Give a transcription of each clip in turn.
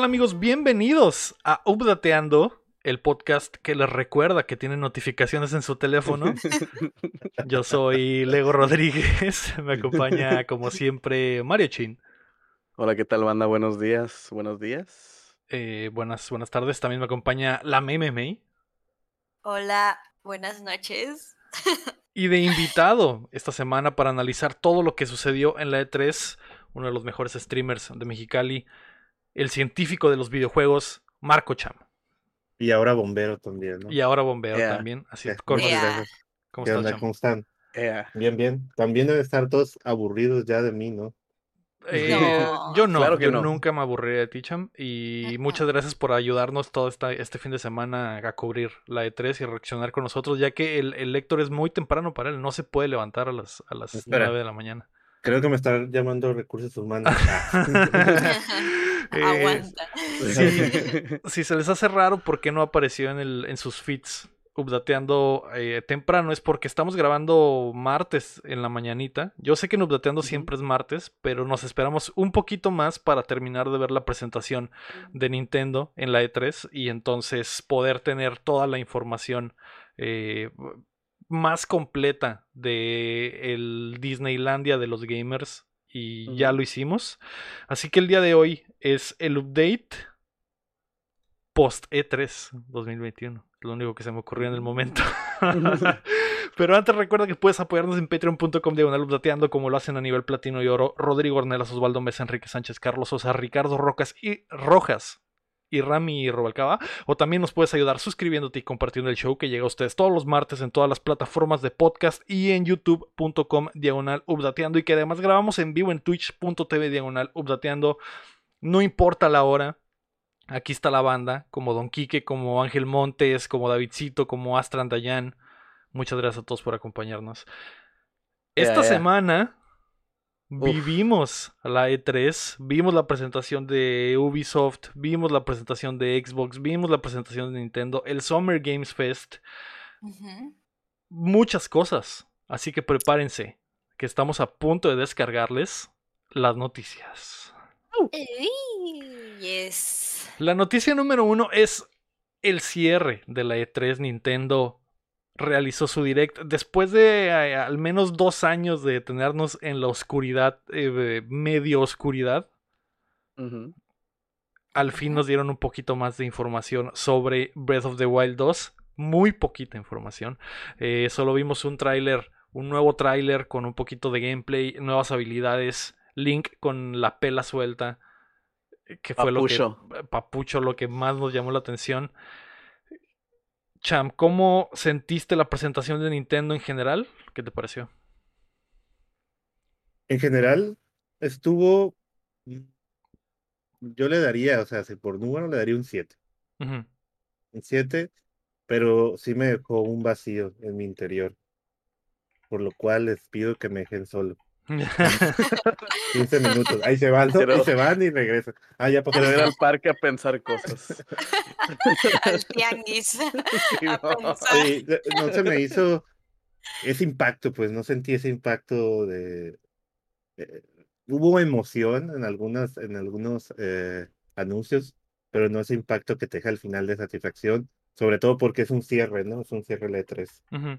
¿Qué tal amigos? Bienvenidos a Updateando, el podcast que les recuerda que tiene notificaciones en su teléfono. Yo soy Lego Rodríguez, me acompaña como siempre Mario Chin. Hola, ¿qué tal banda? Buenos días, buenos días. Eh, buenas, buenas tardes, también me acompaña la Meme May. Hola, buenas noches. Y de invitado esta semana para analizar todo lo que sucedió en la E3, uno de los mejores streamers de Mexicali, el científico de los videojuegos, Marco Cham. Y ahora bombero también, ¿no? Y ahora bombero Yeah. también. Así Yeah. con- Yeah. ¿Cómo ¿Qué estás, onda? Cham? ¿Cómo están? Bien, bien. También deben estar todos aburridos ya de mí, ¿no? Eh, No. Yo no, Claro que yo no. nunca me aburriré de ti, Cham. Y muchas gracias por ayudarnos todo esta, este fin de semana a cubrir la E3 y reaccionar con nosotros, ya que el, el lector es muy temprano para él, no se puede levantar a las, a las Espera. 9 de la mañana. Creo que me están llamando recursos humanos. Eh, Aguanta. Si se les hace raro por qué no apareció en, el, en sus feeds updateando eh, temprano es porque estamos grabando martes en la mañanita. Yo sé que en updateando siempre es martes, pero nos esperamos un poquito más para terminar de ver la presentación de Nintendo en la E3 y entonces poder tener toda la información eh, más completa de el Disneylandia de los gamers y ya lo hicimos. Así que el día de hoy es el update post E3 2021. Lo único que se me ocurrió en el momento. Pero antes recuerda que puedes apoyarnos en patreon.com diagonal updateando como lo hacen a nivel platino y oro Rodrigo Ornelas, Osvaldo Mesa, Enrique Sánchez, Carlos Sosa, Ricardo Rocas y Rojas y Rami y Robalcaba. O también nos puedes ayudar suscribiéndote y compartiendo el show que llega a ustedes todos los martes en todas las plataformas de podcast y en youtube.com diagonal updateando y que además grabamos en vivo en twitch.tv diagonal updateando. No importa la hora. Aquí está la banda, como Don Quique, como Ángel Montes, como Davidcito, como Astran Dayan. Muchas gracias a todos por acompañarnos. Esta semana Uf. vivimos la E3, vimos la presentación de Ubisoft, vimos la presentación de Xbox, vimos la presentación de Nintendo, el Summer Games Fest, muchas cosas. Así que prepárense, que estamos a punto de descargarles las noticias. Yes. La noticia número uno es el cierre de la E3. Nintendo realizó su direct después de eh, al menos dos años de tenernos en la oscuridad, eh, medio oscuridad. Al fin nos dieron un poquito más de información sobre Breath of the Wild 2. Muy poquita información. Eh, solo vimos un tráiler, un nuevo tráiler con un poquito de gameplay, nuevas habilidades. Link con la pela suelta. Que fue Papucho. lo que. Papucho, lo que más nos llamó la atención. Cham, ¿cómo sentiste la presentación de Nintendo en general? ¿Qué te pareció? En general, estuvo. mm, Yo le daría, o sea, si por número le daría un 7. Ujú. Un 7, pero sí me dejó un vacío en mi interior. Por lo cual les pido que me dejen solo. 15 minutos. Ahí se van, ¿no? Pero- Ahí se van y regresan. Ah, ya. Quiero ir al parque a pensar cosas. Al tianguis. Sí, A no. se me hizo ese impacto, pues no sentí ese impacto de... eh, hubo emoción en algunas, en algunos eh, anuncios, pero no ese impacto que te deja al final de satisfacción, sobre todo porque es un cierre, ¿no? Es un cierre de 3 Ujú.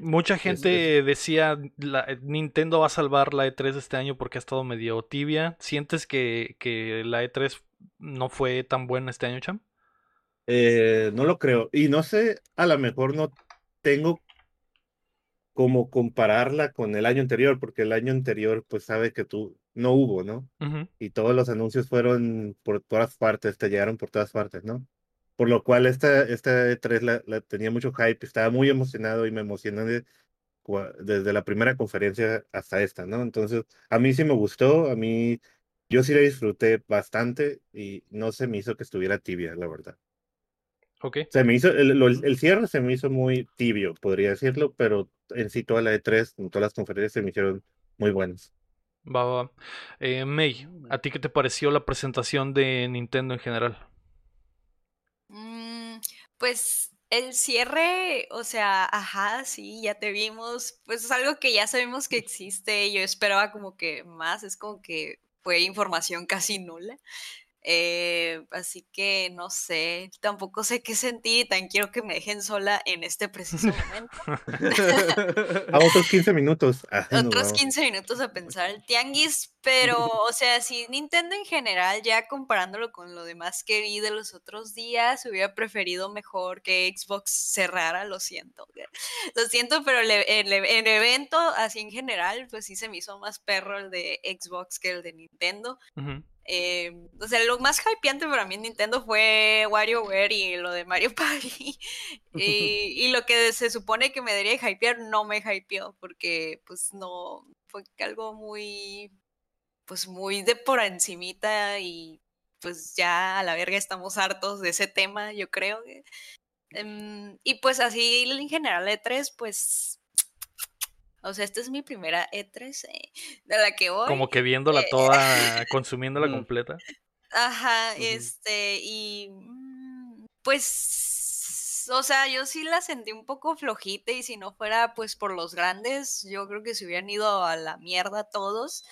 Mucha gente decía la, Nintendo va a salvar la E3 este año porque ha estado medio tibia. ¿Sientes que, que la E3 no fue tan buena este año, Cham? Eh, no lo creo. Y no sé, a lo mejor no tengo como compararla con el año anterior, porque el año anterior, pues sabe que tú no hubo, ¿no? Y todos los anuncios fueron por todas partes, te llegaron por todas partes, ¿no? Por lo cual esta, esta E3 la, la tenía mucho hype, estaba muy emocionado y me emocioné desde la primera conferencia hasta esta, ¿no? Entonces, a mí sí me gustó, a mí, yo sí la disfruté bastante y no se me hizo que estuviera tibia, la verdad. Ok. Se me hizo, el, cierre se me hizo muy tibio, podría decirlo, pero en sí toda la E3, en todas las conferencias se me hicieron muy buenas. Va, va, va. Eh, May, ¿a ti qué te pareció la presentación de Nintendo en general? Pues el cierre, o sea, ajá, sí, ya te vimos. Pues es algo que ya sabemos que existe. Yo esperaba como que más, es como que fue información casi nula. Eh, así que no sé, tampoco sé qué sentir, tan quiero que me dejen sola en este preciso momento. A otros 15 minutos. Ah, Otros vamos. 15 minutos a pensar el tianguis, pero, o sea, si Nintendo en general, ya comparándolo con lo demás que vi de los otros días, hubiera preferido mejor que Xbox cerrara, lo siento. Lo siento, pero el, el el evento, así en general, pues sí se me hizo más perro el de Xbox que el de Nintendo. Eh, o sea, lo más hypeante para mí en Nintendo fue WarioWare y lo de Mario Party. y, y lo que se supone que me debería hypear no me hypeó porque pues no, fue algo muy, pues muy de por encimita y pues ya a la verga estamos hartos de ese tema, yo creo. Em, y pues así en general E3, pues... O sea, esta es mi primera E3 eh, de la que voy. Como que viéndola eh, toda, consumiéndola completa. Ajá, este, y mm, pues, o sea, yo sí la sentí un poco flojita y si no fuera pues por los grandes, yo creo que se hubieran ido a la mierda todos.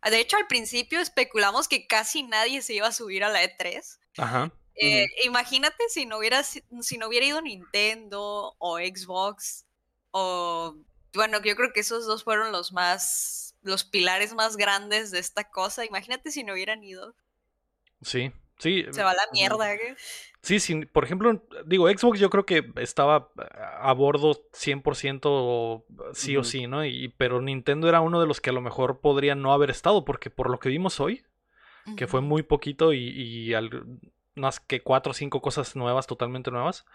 Ah, De hecho, al principio especulamos que casi nadie se iba a subir a la E3. Ajá. Eh, Imagínate si no hubiera si no hubiera ido Nintendo o Xbox o bueno, yo creo que esos dos fueron los más los pilares más grandes de esta cosa. Imagínate si no hubieran ido. Sí. Sí, Se va a la mierda. ¿qué? Sí, sí, por ejemplo, digo, Xbox yo creo que estaba a bordo 100% sí o sí, ¿no? Y, pero Nintendo era uno de los que a lo mejor podría no haber estado, porque por lo que vimos hoy, que fue muy poquito y, y al- unas que cuatro o cinco cosas nuevas, totalmente nuevas,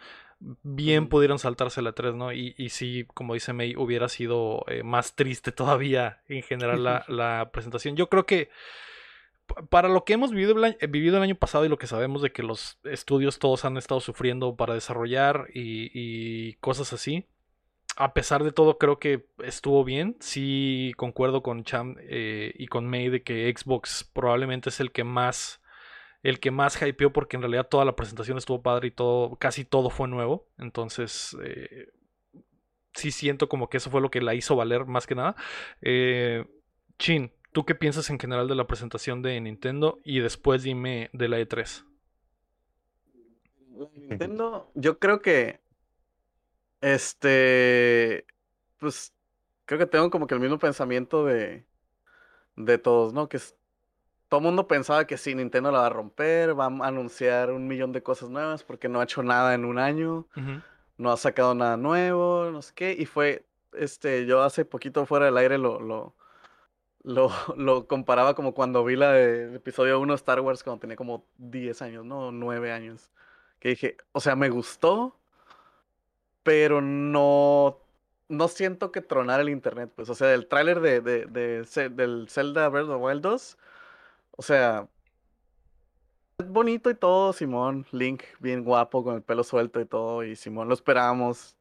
bien pudieron saltarse la 3, ¿no? Y, y sí, como dice May, hubiera sido eh, más triste todavía en general la, la presentación. Yo creo que pa- para lo que hemos vivido el, año, vivido el año pasado y lo que sabemos de que los estudios todos han estado sufriendo para desarrollar y, y cosas así, a pesar de todo creo que estuvo bien. Sí concuerdo con Cham eh, y con May de que Xbox probablemente es el que más el que más hypeó porque en realidad toda la presentación estuvo padre y todo casi todo fue nuevo. Entonces eh, sí siento como que eso fue lo que la hizo valer más que nada. Eh, Chin, ¿tú qué piensas en general de la presentación de Nintendo? Y después dime de la E E3. Nintendo, yo creo que este, pues creo que tengo como que el mismo pensamiento de, de todos, ¿no? Que todo el mundo pensaba que sí, Nintendo la va a romper, va a anunciar un millón de cosas nuevas porque no ha hecho nada en un año, Ujú, no ha sacado nada nuevo, no sé qué, y fue, este, yo hace poquito fuera del aire lo, lo, lo, lo comparaba como cuando vi la de episodio 1 de Star Wars cuando tenía como 10 años, ¿no? 9 años. Que dije, o sea, me gustó, pero no, no siento que tronar el internet, pues, o sea, el tráiler de, de, de Ze- del Zelda Breath of the Wild 2, o sea, bonito y todo, Simón, Link bien guapo con el pelo suelto y todo, y Simón lo esperábamos,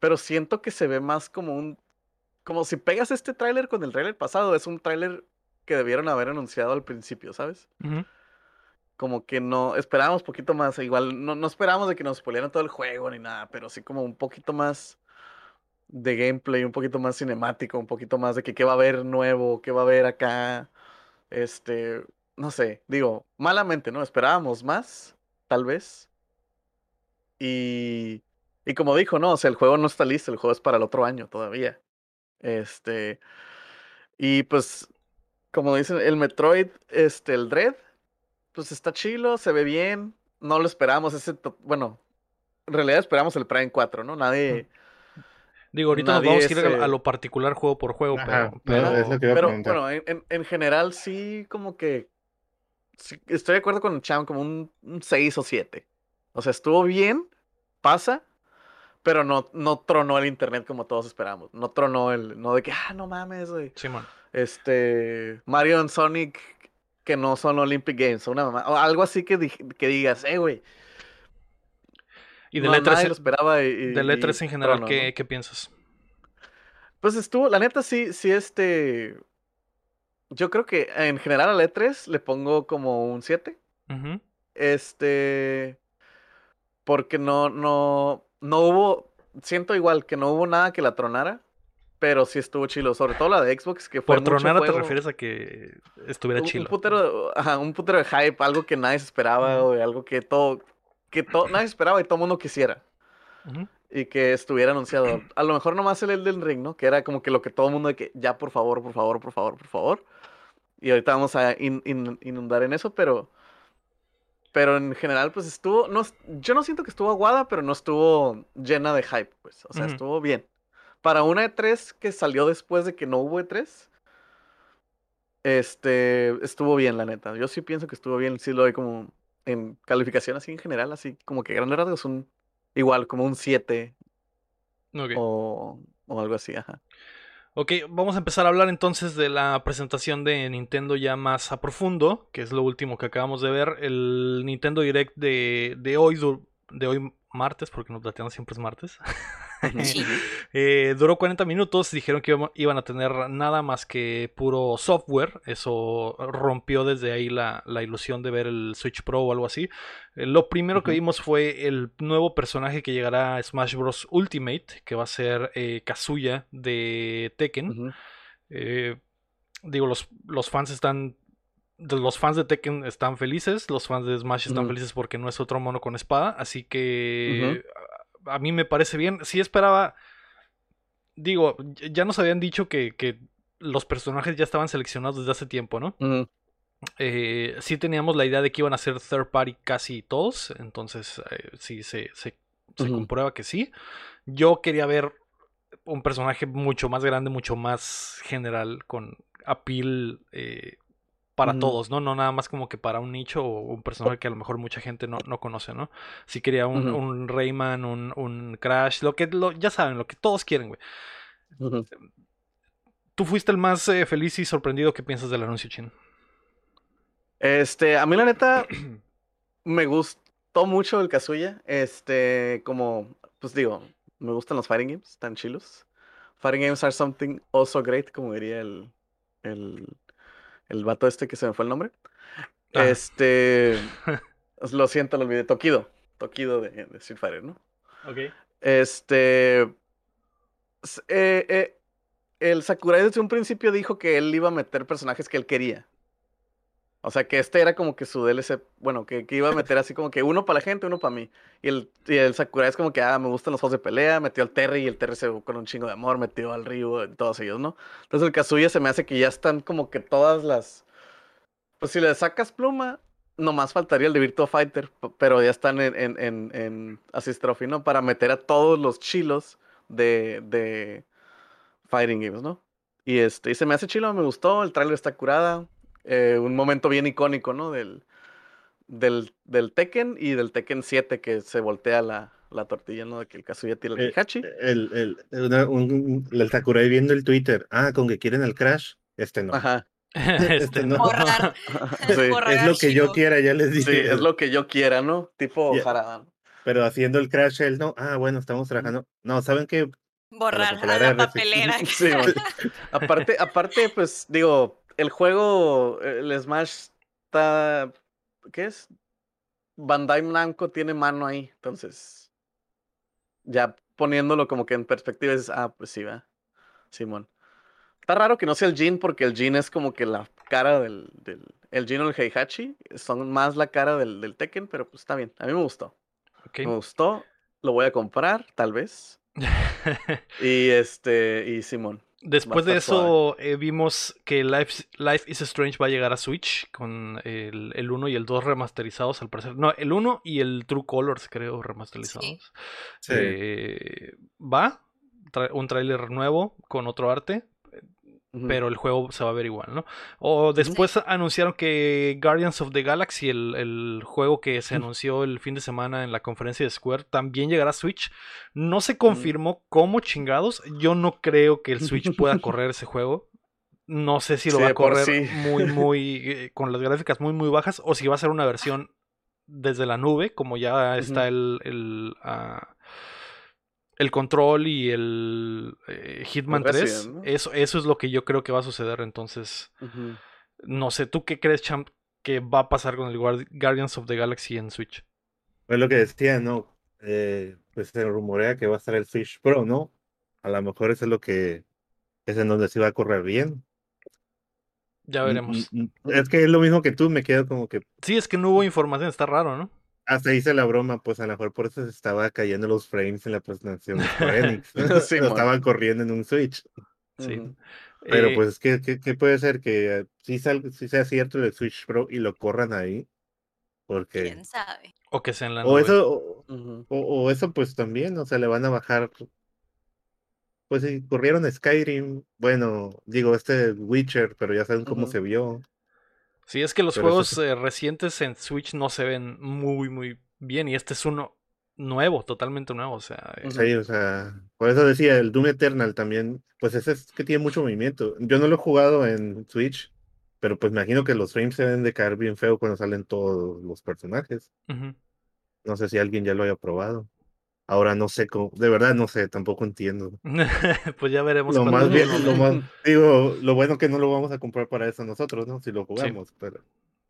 pero siento que se ve más como un, como si pegas este tráiler con el tráiler pasado, es un tráiler que debieron haber anunciado al principio, ¿sabes? como que no esperábamos poquito más, igual no, no esperábamos de que nos spoilearan todo el juego ni nada, pero sí como un poquito más de gameplay, un poquito más cinemático, un poquito más de que qué va a haber nuevo, qué va a haber acá, este, no sé, digo, malamente, ¿no? Esperábamos más, tal vez. Y, y como dijo, no, o sea, el juego no está listo, el juego es para el otro año todavía. Este, y pues, como dicen, el Metroid, este, el Dread, pues está chilo, se ve bien. No lo esperamos, ese, bueno, en realidad esperamos el Prime 4, ¿no? Nadie, Digo, ahorita nos Nadie vamos a ir a, a lo particular juego por juego, Ajá, pero, no, bueno, en, en- en general sí, como que, sí, estoy de acuerdo con Cham, como un, un 6 o 7. O sea, estuvo bien, pasa, pero no, no tronó el internet como todos esperamos. No tronó el, no de que, ah, no mames, güey. Simón. este Mario and Sonic que no son Olympic Games, o una mamá, o algo así que, di- que digas, eh, güey. Y del no, E3, nadie lo esperaba y, y- del E3 y en general, ¿qué, ¿no? qué piensas? Pues estuvo, la neta sí, sí, este. Yo creo que en general al E3 le pongo como un 7. Ujú, Este. Porque no, no, no hubo. Siento igual que no hubo nada que la tronara. pero sí estuvo chilo. Sobre todo la de Xbox, que fue Por mucho tronada te juego. refieres a que estuviera un, un chilo. putero, ajá, un putero de hype, algo que nadie se esperaba, o algo que todo, que todo, nadie esperaba y todo el mundo quisiera. Y que estuviera anunciado. A lo mejor nomás el Elden Ring, ¿no? Que era como que lo que todo el mundo de que ya por favor, por favor, por favor, por favor. Y ahorita vamos a in- in- inundar en eso, pero. Pero en general, pues estuvo. No, yo no siento que estuvo aguada, pero no estuvo llena de hype, pues. O sea, estuvo bien. Para una E3 que salió después de que no hubo E3. Este. Estuvo bien, la neta. Yo sí pienso que estuvo bien. Sí lo doy como. En calificación así en general, así como que grandes rasgos un. Igual, como un 7 Ok. o, o algo así, ajá. Ok, vamos a empezar a hablar entonces de la presentación de Nintendo ya más a profundo, que es lo último que acabamos de ver. El Nintendo Direct de, de hoy, de hoy martes, porque nos plateamos siempre es martes. Sí. Eh, duró 40 minutos, dijeron que iba- iban a tener nada más que puro software, eso rompió desde ahí la, la ilusión de ver el Switch Pro o algo así. Eh, lo primero que vimos fue el nuevo personaje que llegará a Smash Bros. Ultimate, que va a ser eh, Kazuya de Tekken. Eh, digo, los, los fans están. Los fans de Tekken están felices, los fans de Smash están felices porque no es otro mono con espada, así que a mí me parece bien. Sí esperaba, digo, ya nos habían dicho que, que los personajes ya estaban seleccionados desde hace tiempo, ¿no? Eh, sí teníamos la idea de que iban a ser third party casi todos, entonces eh, sí se, se, comprueba que sí. Yo quería ver un personaje mucho más grande, mucho más general, con appeal eh, para todos, ¿no? No nada más como que para un nicho o un personaje que a lo mejor mucha gente no, no conoce, ¿no? Sí quería un, un Rayman, un, un Crash, lo que lo, ya saben, lo que todos quieren, güey. Tú fuiste el más eh, feliz y sorprendido. ¿Qué piensas del anuncio, Chin? Este, a mí la neta me gustó mucho el Kazuya. Este, como, pues digo, me gustan los fighting games, tan chilos. Fighting games are something also great, como diría el, el, el vato este que se me fue el nombre. Ah. Este, lo siento, lo olvidé. Tokido, Tokido de, de Street Fighter, ¿no? Ok. Este. eh, eh, el Sakurai desde un principio dijo que él iba a meter personajes que él quería. O sea, que este era como que su DLC. Bueno, que, que iba a meter así como que uno para la gente, uno para mí. Y el, y el Sakurai es como que, ah, me gustan los juegos de pelea. Metió al Terry y el Terry se con un chingo de amor. Metió al Ryu, todos ellos, ¿no? Entonces el Kazuya se me hace que ya están como que todas las. Pues si le sacas pluma, nomás faltaría el de Virtua Fighter, pero ya están en, en, en, en Assist Trophy, ¿no? Para meter a todos los chilos de, de Fighting Games, ¿no? Y este, y se me hace chilo, me gustó, el tráiler está curada, eh, un momento bien icónico, ¿no? Del, del, del Tekken y del Tekken 7 que se voltea la, la tortilla, ¿no? De que el Kazuya tira el Eh, Heihachi. El, el, una- un, un- el Sakurai viendo el Twitter. Ah, con que quieren el Crash. Este no. Ajá. este no. no. Borrar. Sí, Borrar Es lo que yo quiera, ya les sí, dije. es lo que yo quiera, ¿no? Tipo. Harada. Pero haciendo el Crash, él no. Ah, bueno, estamos trabajando. No, ¿saben qué? Borrar a la papelera. Sí, güey. aparte, aparte, pues, digo, el juego, el Smash está. ¿Qué es? Bandai Namco tiene mano ahí, entonces. Ya poniéndolo como que en perspectiva, es, ah, pues sí, va. Simón. Está raro que no sea el Jin, porque el Jin es como que la cara del. del el Jin o el Heihachi son más la cara del, del Tekken, pero pues está bien. A mí me gustó. Me gustó. Lo voy a comprar, tal vez. Y este. Y Simón. Después de eso eh, vimos que Life, Life is Strange va a llegar a Switch con el, el 1 y el 2 remasterizados al parecer. No, el 1 y el True Colors creo remasterizados. Sí. Eh, va, tra- un tráiler nuevo con otro arte. Pero el juego se va a ver igual, ¿no? O después anunciaron que Guardians of the Galaxy, el, el juego que se anunció el fin de semana en la conferencia de Square, también llegará a Switch. No se confirmó cómo chingados. Yo no creo que el Switch pueda correr ese juego. No sé si lo Sí, va a correr sí. muy, muy, eh, con las gráficas muy, muy bajas, o si va a ser una versión desde la nube, como ya está el, el, ah, el control y el eh, Hitman 3. Resident, ¿no? Eso, eso es lo que yo creo que va a suceder. Entonces, no sé, ¿tú qué crees, Champ, que va a pasar con el Guardi- Guardians of the Galaxy en Switch? Pues lo que decía, ¿no? Eh, pues se rumorea que va a estar el Switch Pro, ¿no? A lo mejor eso es lo que es en donde se va a correr bien. Ya Mm, veremos. mm, mm, Es que es lo mismo que tú, me quedo como que Sí, es que no hubo información, está raro, ¿no? Hasta hice la broma, pues a lo mejor por eso se estaba cayendo los frames en la presentación de Square Enix. Sí, estaban corriendo en un Switch. Sí. Pero Eh, pues, ¿qué, qué, qué puede ser? Que eh, sí, sal- sí sea cierto el Switch Pro y lo corran ahí. Porque... ¿Quién sabe? O que sea en la O nube. eso, o, o- o eso pues también, o sea, le van a bajar. Pues si corrieron Skyrim, bueno, digo, este Witcher, pero ya saben cómo se vio. Sí, es que los Pero juegos eh, recientes en Switch no se ven muy, muy bien. Y este es uno nuevo, totalmente nuevo. O sea, eh. Sí, o sea, por eso decía, el Doom Eternal también, pues ese es que tiene mucho movimiento. Yo no lo he jugado en Switch, pero pues me imagino que los frames se deben de caer bien feo cuando salen todos los personajes. No sé si alguien ya lo haya probado. Ahora no sé cómo, de verdad no sé, tampoco entiendo. pues ya veremos. Lo más bien, lo más, digo, lo bueno que no lo vamos a comprar para eso nosotros, ¿no? Si lo jugamos, pero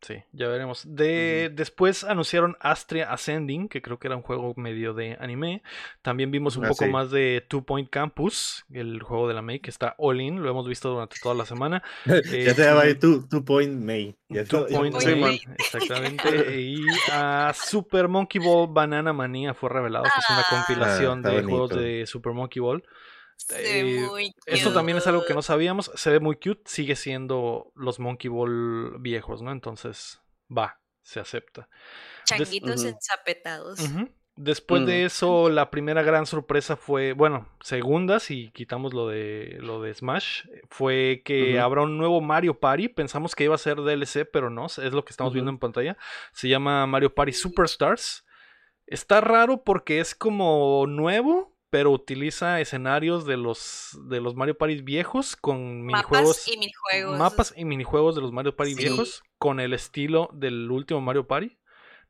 Sí, ya veremos. De, Después anunciaron Astria Ascending, que creo que era un juego medio de anime. También vimos un Ah, poco sí. más de Two Point Campus, el juego de la May, que está all in. Lo hemos visto durante toda la semana. ya Eh, se llama ahí Two, Two Point May. Ya Two ya- Point Sí, May, exactamente. Y a Super Monkey Ball Banana Manía fue revelado, que es una Ah. compilación Ah, está de juegos de Super Monkey Ball. Se ve Eh, muy Esto también es algo que no cute. sabíamos. Se ve muy cute. Sigue siendo los Monkey Ball viejos, ¿no? Entonces, va, se acepta. Changuitos Ujú. ensapetados. Después de Mm. eso, la primera gran sorpresa fue, bueno, segunda, si quitamos lo de lo de Smash, fue que habrá un nuevo Mario Party. Pensamos que iba a ser DLC, pero no, es lo que estamos viendo en pantalla. Se llama Mario Party Superstars. Está raro porque es como nuevo, pero utiliza escenarios de los de los Mario Party viejos con minijuegos Mapas y minijuegos. mapas y minijuegos de los Mario Party Sí. viejos con el estilo del último Mario Party.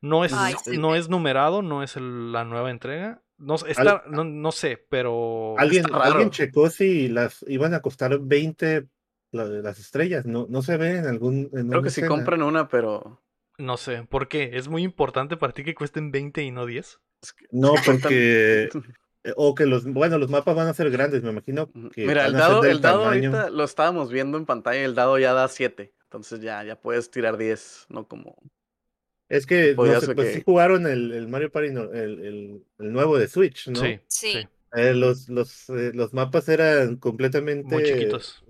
No es, Ay, no es numerado, no es el- la nueva entrega. No, sé, está, no, no sé, pero Alguien, alguien checó si las iban a costar 20 la- las estrellas. No, no se ve en algún. En Creo que sí escena. compran una, pero. no sé. ¿Por qué? ¿Es muy importante para ti que cuesten 20 y no 10? es que- No, porque. eh, O que los. Bueno, los mapas van a ser grandes, me imagino. Que Mira, el dado, el dado tamaño- ahorita lo estábamos viendo en pantalla, el dado ya da 7. Entonces ya, ya puedes tirar 10, no como. Es que, no sé, pues que- sí jugaron el, el Mario Party, no- el, el, el nuevo de Switch, ¿no? Sí, Sí. sí, Eh, los, los, eh, los mapas eran completamente. muy chiquitos.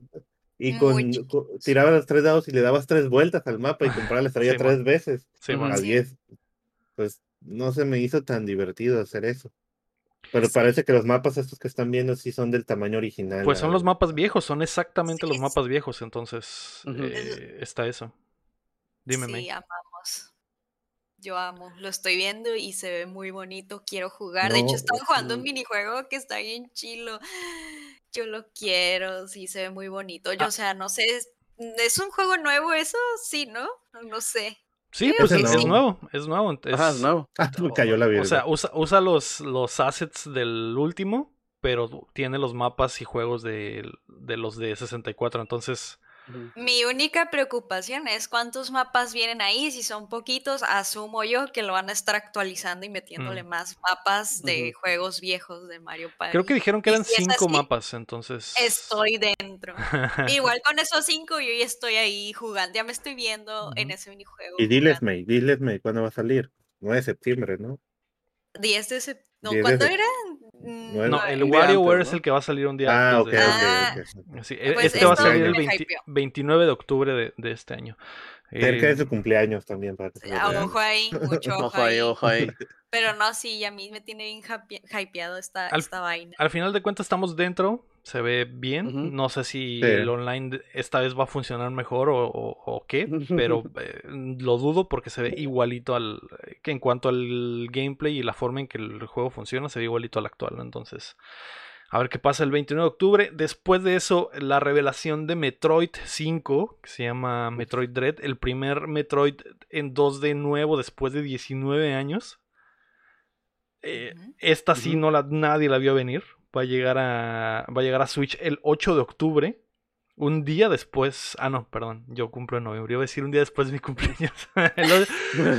Y Muy con, chiquitos. con- tirabas los tres dados y le dabas tres vueltas al mapa y comprabas la estrella Sí, tres veces. Sí, a Sí. 10. Pues no se me hizo tan divertido hacer eso. Pero parece que los mapas estos que están viendo sí son del tamaño original. Pues son los mapas viejos, son exactamente los Sí, mapas viejos, entonces eh, está eso. Dime, sí, May. amamos. Yo amo, lo estoy viendo y se ve muy bonito, quiero jugar. de hecho, No, estaba jugando un minijuego que está bien chilo. Yo lo quiero, sí, se ve muy bonito. Yo, Ah. o sea, no sé, ¿es, ¿es un juego nuevo eso? Sí, ¿no? No sé. Sí, pues es, es nuevo, es nuevo. ent- Ajá, es- no. Ah, me cayó la O virga. sea, usa, usa los, los assets del último, pero tiene los mapas y juegos de, de los de 64. Entonces, Mi única preocupación es cuántos mapas vienen ahí. Si son poquitos, asumo yo que lo van a estar actualizando y metiéndole Mm. más mapas de juegos viejos de Mario Party. creo que dijeron que eran si cinco así, mapas. Entonces, Estoy dentro. Igual con esos cinco yo ya estoy ahí jugando, ya me estoy viendo en ese minijuego. Y diles. May, diles, May, ¿cuándo va a salir? 9 de septiembre, ¿no? 10 de sep- No, 10 de ¿cuándo sep- era? No, Nueve. el WarioWare antes, es ¿no? el que va a salir un día Ah, ok, antes de- Ah. ok, ok. Sí, e- Pues este va a salir el me 20 hypeó. 29 de octubre de, de este año. Cerca Eh, de su cumpleaños también, para que Ah. Ojo ahí, mucho ojo, Ojo ahí, ojo ahí. Pero no, sí, a mí me tiene bien hype- hypeado esta, Al- esta vaina. Al final de cuentas estamos dentro, se ve bien. No sé si Sí. el online esta vez va a funcionar mejor o, o- o qué, pero eh, lo dudo porque se ve igualito al que en cuanto al gameplay y la forma en que el juego funciona, se ve igualito al actual, ¿no? Entonces, a ver qué pasa el 29 de octubre. Después de eso, la revelación de Metroid 5, que se llama Metroid Dread, el primer Metroid en 2D nuevo después de 19 años. Eh, esta sí no la, nadie la vio venir. Va a llegar a, va a llegar a Switch el 8 de octubre. un día después, ah no, perdón, yo cumplo en noviembre, iba a decir un día después de mi cumpleaños.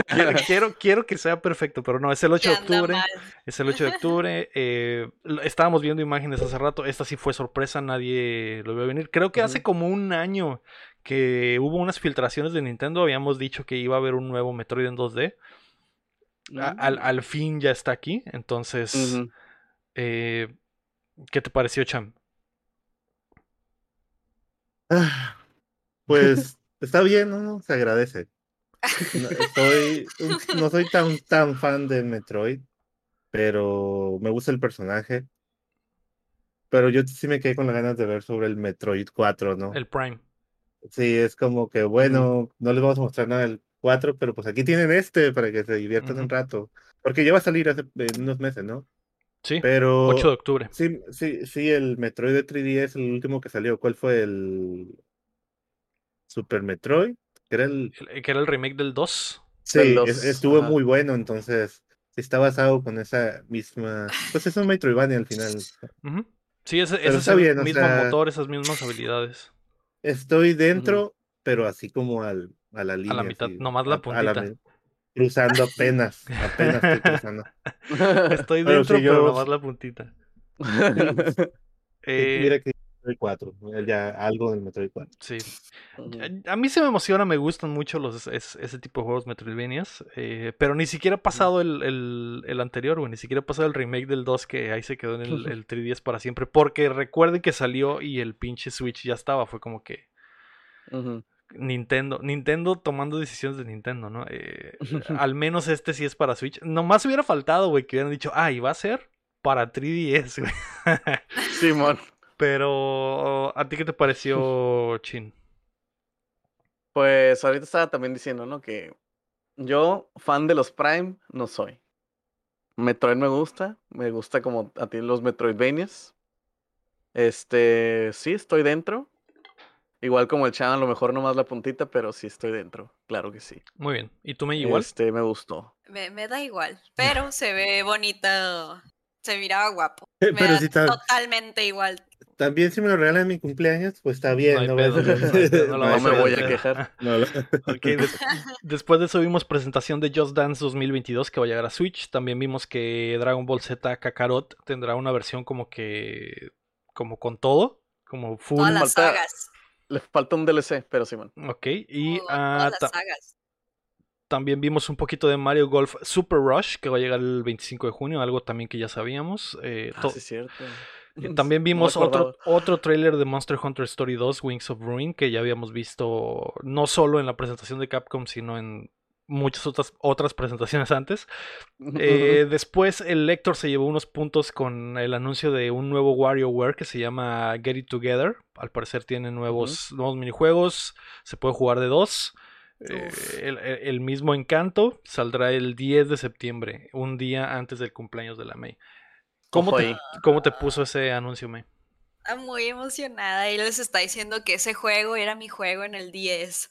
quiero, quiero, quiero, que sea perfecto, pero no, es el 8 de octubre. Es el 8 de octubre. Eh, estábamos viendo imágenes hace rato, esta sí fue sorpresa, nadie lo vio venir. Creo que hace como un año que hubo unas filtraciones de Nintendo, habíamos dicho que iba a haber un nuevo Metroid en 2D. al, mm. al, fin ya está aquí, entonces... eh, ¿Qué te pareció, Cham? Ah, pues está bien, ¿no? Se agradece. No, soy tan, tan fan de Metroid, pero me gusta el personaje. Pero yo sí me quedé con las ganas de ver sobre el Metroid 4, ¿no? El Prime. Sí, es como que, bueno, no les vamos a mostrar nada del 4, pero pues aquí tienen este para que se diviertan un rato. Porque ya va a salir hace unos meses, ¿no? Sí, pero 8 de octubre. Sí, sí, sí, el Metroid de 3D es el último que salió. ¿Cuál fue el Super Metroid? ¿Que era el, que era el remake del 2? Sí, estuvo muy bueno, entonces está basado con esa misma. Pues es un Metroidvania al final. Sí, ese, es el mismo motor, esas mismas habilidades. Estoy dentro, pero así como al, a la línea. A la mitad, nomás la puntita cruzando apenas, apenas estoy cruzando. Estoy dentro, pero, nomás la puntita. eh... Mira que Metroid 4, ya algo del Metroid 4. Sí. A mí se me emociona, me gustan mucho los, ese tipo de juegos Metroidvanias, eh, pero ni siquiera ha pasado el, el, el anterior, güey, ni siquiera ha pasado el remake del 2 que ahí se quedó en el, el 3DS para siempre, porque recuerden que salió y el pinche Switch ya estaba, fue como que... Nintendo, Nintendo tomando decisiones de Nintendo, ¿no? Eh, al menos este sí es para Switch. Nomás hubiera faltado, güey, que hubieran dicho, ah, y va a ser para 3DS, güey. Simón. Pero, ¿a ti qué te pareció, Chin? Pues ahorita estaba también diciendo, ¿no? Que yo, fan de los Prime, no soy. Metroid me gusta, me gusta como a ti los Metroidvanias. Este, sí, estoy dentro. Igual como el Chan, a lo mejor no más la puntita, pero sí estoy dentro. Claro que sí. Muy bien. ¿Y tú me igual? Este, me gustó. Me, me da igual, pero se ve bonita. Se miraba guapo. Me pero si está... Totalmente igual. También si me lo regalan en mi cumpleaños, pues está bien. No, me voy a quejar. okay, después de eso vimos presentación de Just Dance 2022 que va a llegar a Switch. También vimos que Dragon Ball Z Kakarot tendrá una versión como que... como con todo. Como full. Todas las sagas. Le falta un DLC, pero sí, man. Ok, y uh, también vimos un poquito de Mario Golf Super Rush, que va a llegar el 25 de junio, algo también que ya sabíamos. Eh, ah, sí, cierto. Eh, también vimos otro, otro trailer de Monster Hunter Story 2, Wings of Ruin, que ya habíamos visto no solo en la presentación de Capcom, sino en muchas otras, otras presentaciones antes. Eh, después el lector se llevó unos puntos con el anuncio de un nuevo WarioWare que se llama Get It Together. Al parecer tiene nuevos, nuevos minijuegos, se puede jugar de dos. Eh, el, mismo encanto saldrá el 10 de septiembre, un día antes del cumpleaños de la May. ¿Cómo, te, ¿cómo te puso ese anuncio, May? Muy emocionada y les está diciendo que ese juego era mi juego en el 10.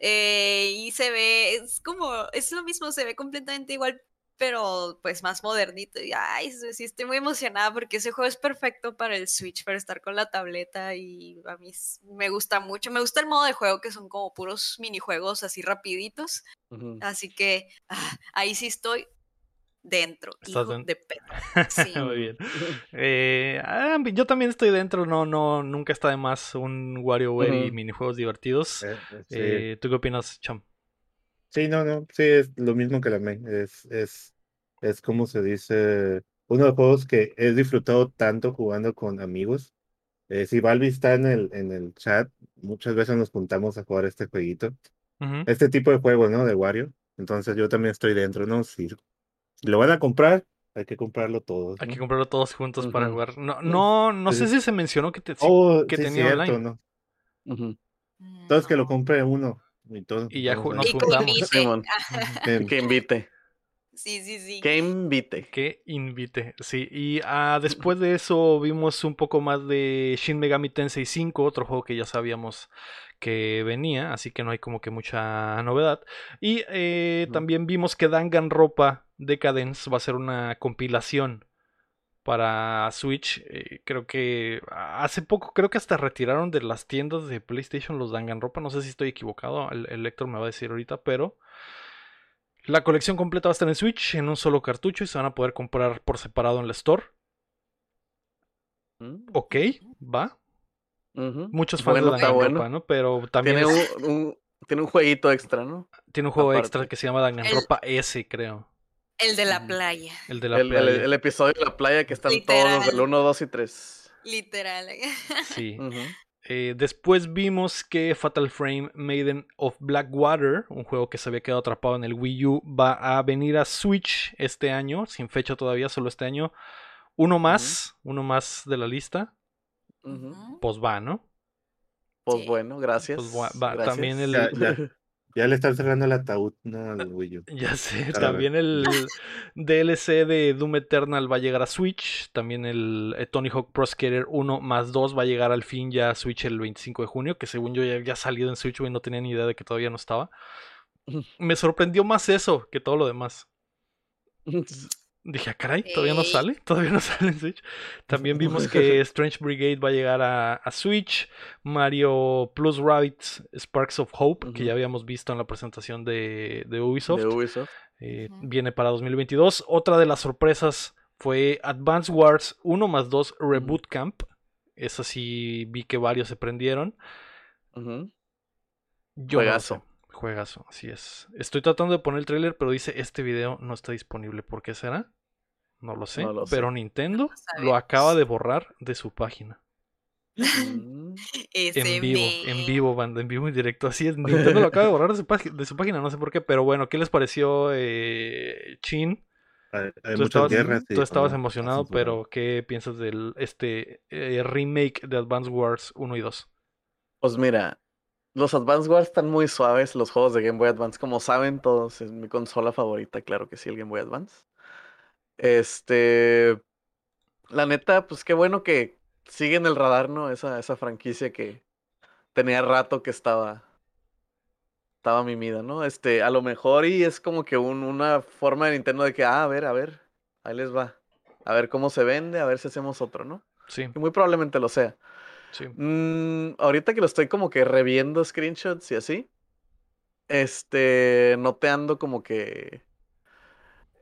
Eh, y se ve, es como, es lo mismo, se ve completamente igual, pero pues más modernito. Y ay, sí, estoy muy emocionada porque ese juego es perfecto para el Switch, para estar con la tableta y a mí me gusta mucho. Me gusta el modo de juego que son como puros minijuegos así rapiditos. Así que ah, ahí sí estoy dentro, hijo de Sí. Muy bien. Eh, ah, yo también estoy dentro, no, no, nunca está de más un WarioWare y minijuegos divertidos. Eh, eh, ¿Tú qué opinas, Cham? Sí, no, no, sí, es lo mismo que la main. Es, es, es como se dice, uno de los juegos que he disfrutado tanto jugando con amigos. si Balbi está en el, en el chat, muchas veces nos juntamos a jugar este jueguito. Este tipo de juegos, ¿no? De Wario. Entonces yo también estoy dentro, ¿no? Sí, lo van a comprar, hay que comprarlo todos. Hay que comprarlo todos juntos para jugar. No, no, no sé si se mencionó que, te, oh, que tenía cierto, online. No. Entonces que lo compre uno. Y, todo, y ya nos juntamos. que invite. Sí, sí, sí. Que invite. Que invite, sí. Y ah, después de eso vimos un poco más de Shin Megami Tensei 5, otro juego que ya sabíamos que venía, así que no hay como que mucha novedad. Y eh, también vimos que Danganronpa Decadence va a ser una compilación para Switch. eh, creo que hace poco, creo que hasta retiraron de las tiendas de PlayStation los Danganronpa. No sé si estoy equivocado, el, el Héctor me va a decir ahorita, pero la colección completa va a estar en Switch en un solo cartucho y se van a poder comprar por separado en la store. Mm, Ok, va. Muchos fans Bueno, de Danganronpa, bueno. ¿no? Pero también Tiene es- un, un- tiene un jueguito extra, ¿no? tiene un juego aparte. extra que se llama Danganronpa S, creo. El de la playa. El de la El, el- playa. el episodio de la playa que están todos los del Literal. 1, 2 y 3. Literal. Sí. Eh, después vimos que Fatal Frame Maiden of Blackwater, un juego que se había quedado atrapado en el Wii U, va a venir a Switch este año, sin fecha todavía, solo este año. Uno más, uno más de la lista, Pues va, ¿no? Pues Sí. bueno, gracias. Pues va- va, gracias. también el- Ya, ya. Ya le están cerrando el ataúd, ¿no? Al Wii U. Ya sé, Cada también el DLC de Doom Eternal va a llegar a Switch, también el eh, Tony Hawk Pro Skater 1 más 2 va a llegar al fin ya a Switch el 25 de junio, que según yo ya, ya ha salido en Switch, güey, no tenía ni idea de que todavía no estaba. Me sorprendió más eso que todo lo demás. Dije, ah, caray, todavía no sale, todavía no sale en Switch. También vimos que Strange Brigade va a llegar a, a Switch, Mario Plus Rabbids Sparks of Hope, que ya habíamos visto en la presentación de, de Ubisoft, de Ubisoft. eh, viene para 2022. Otra de las sorpresas fue Advance Wars 1 más 2 Reboot Camp. Esa sí vi que varios se prendieron. Yo no sé. Juegazo, así es. Estoy tratando de poner el tráiler, pero dice este video no está disponible. ¿Por qué será? No lo sé. No lo sé. pero Nintendo No lo acaba de borrar de su página. En vivo, en vivo, banda, en vivo y directo. Así es, Nintendo lo acaba de borrar de su, página, de su página, no sé por qué. Pero bueno, ¿qué les pareció, eh, Chin? Hay, hay Tú estabas, guerras. tú estabas emocionado, pero ¿qué piensas del este eh, remake de Advance Wars 1 y 2? Pues mira, los Advance Wars están muy suaves, los juegos de Game Boy Advance, como saben todos, es mi consola favorita, claro que sí, el Game Boy Advance. Este, la neta, pues qué bueno que sigue en el radar, ¿no? Esa, esa franquicia que tenía rato que estaba, estaba mimida, ¿no? Este, a lo mejor y es como que un- una forma de Nintendo de que, ah, a ver, a ver, ahí les va, a ver cómo se vende, a ver si hacemos otro, ¿no? Sí, Y muy probablemente lo sea. Sí. Mm, ahorita que lo estoy como que reviendo screenshots y así, este, noteando como que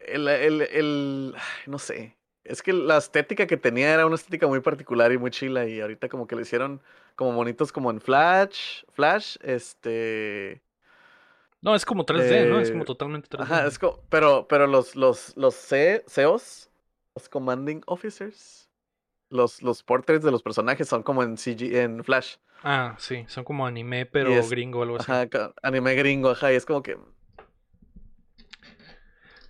el, el, el, no sé, es que la estética que tenía era una estética muy particular y muy chila y ahorita como que lo hicieron como bonitos como en Flash, Flash, este, No, es como 3D, ¿no? Es como Eh, totalmente 3D. ajá, es co- pero, pero los, los, los C- CEOs, los Commanding Officers, los, los portraits de los personajes son como en CG, en Flash. Ah, sí, son como anime, pero es- gringo o algo así. Ajá, anime gringo, ajá, y es como que.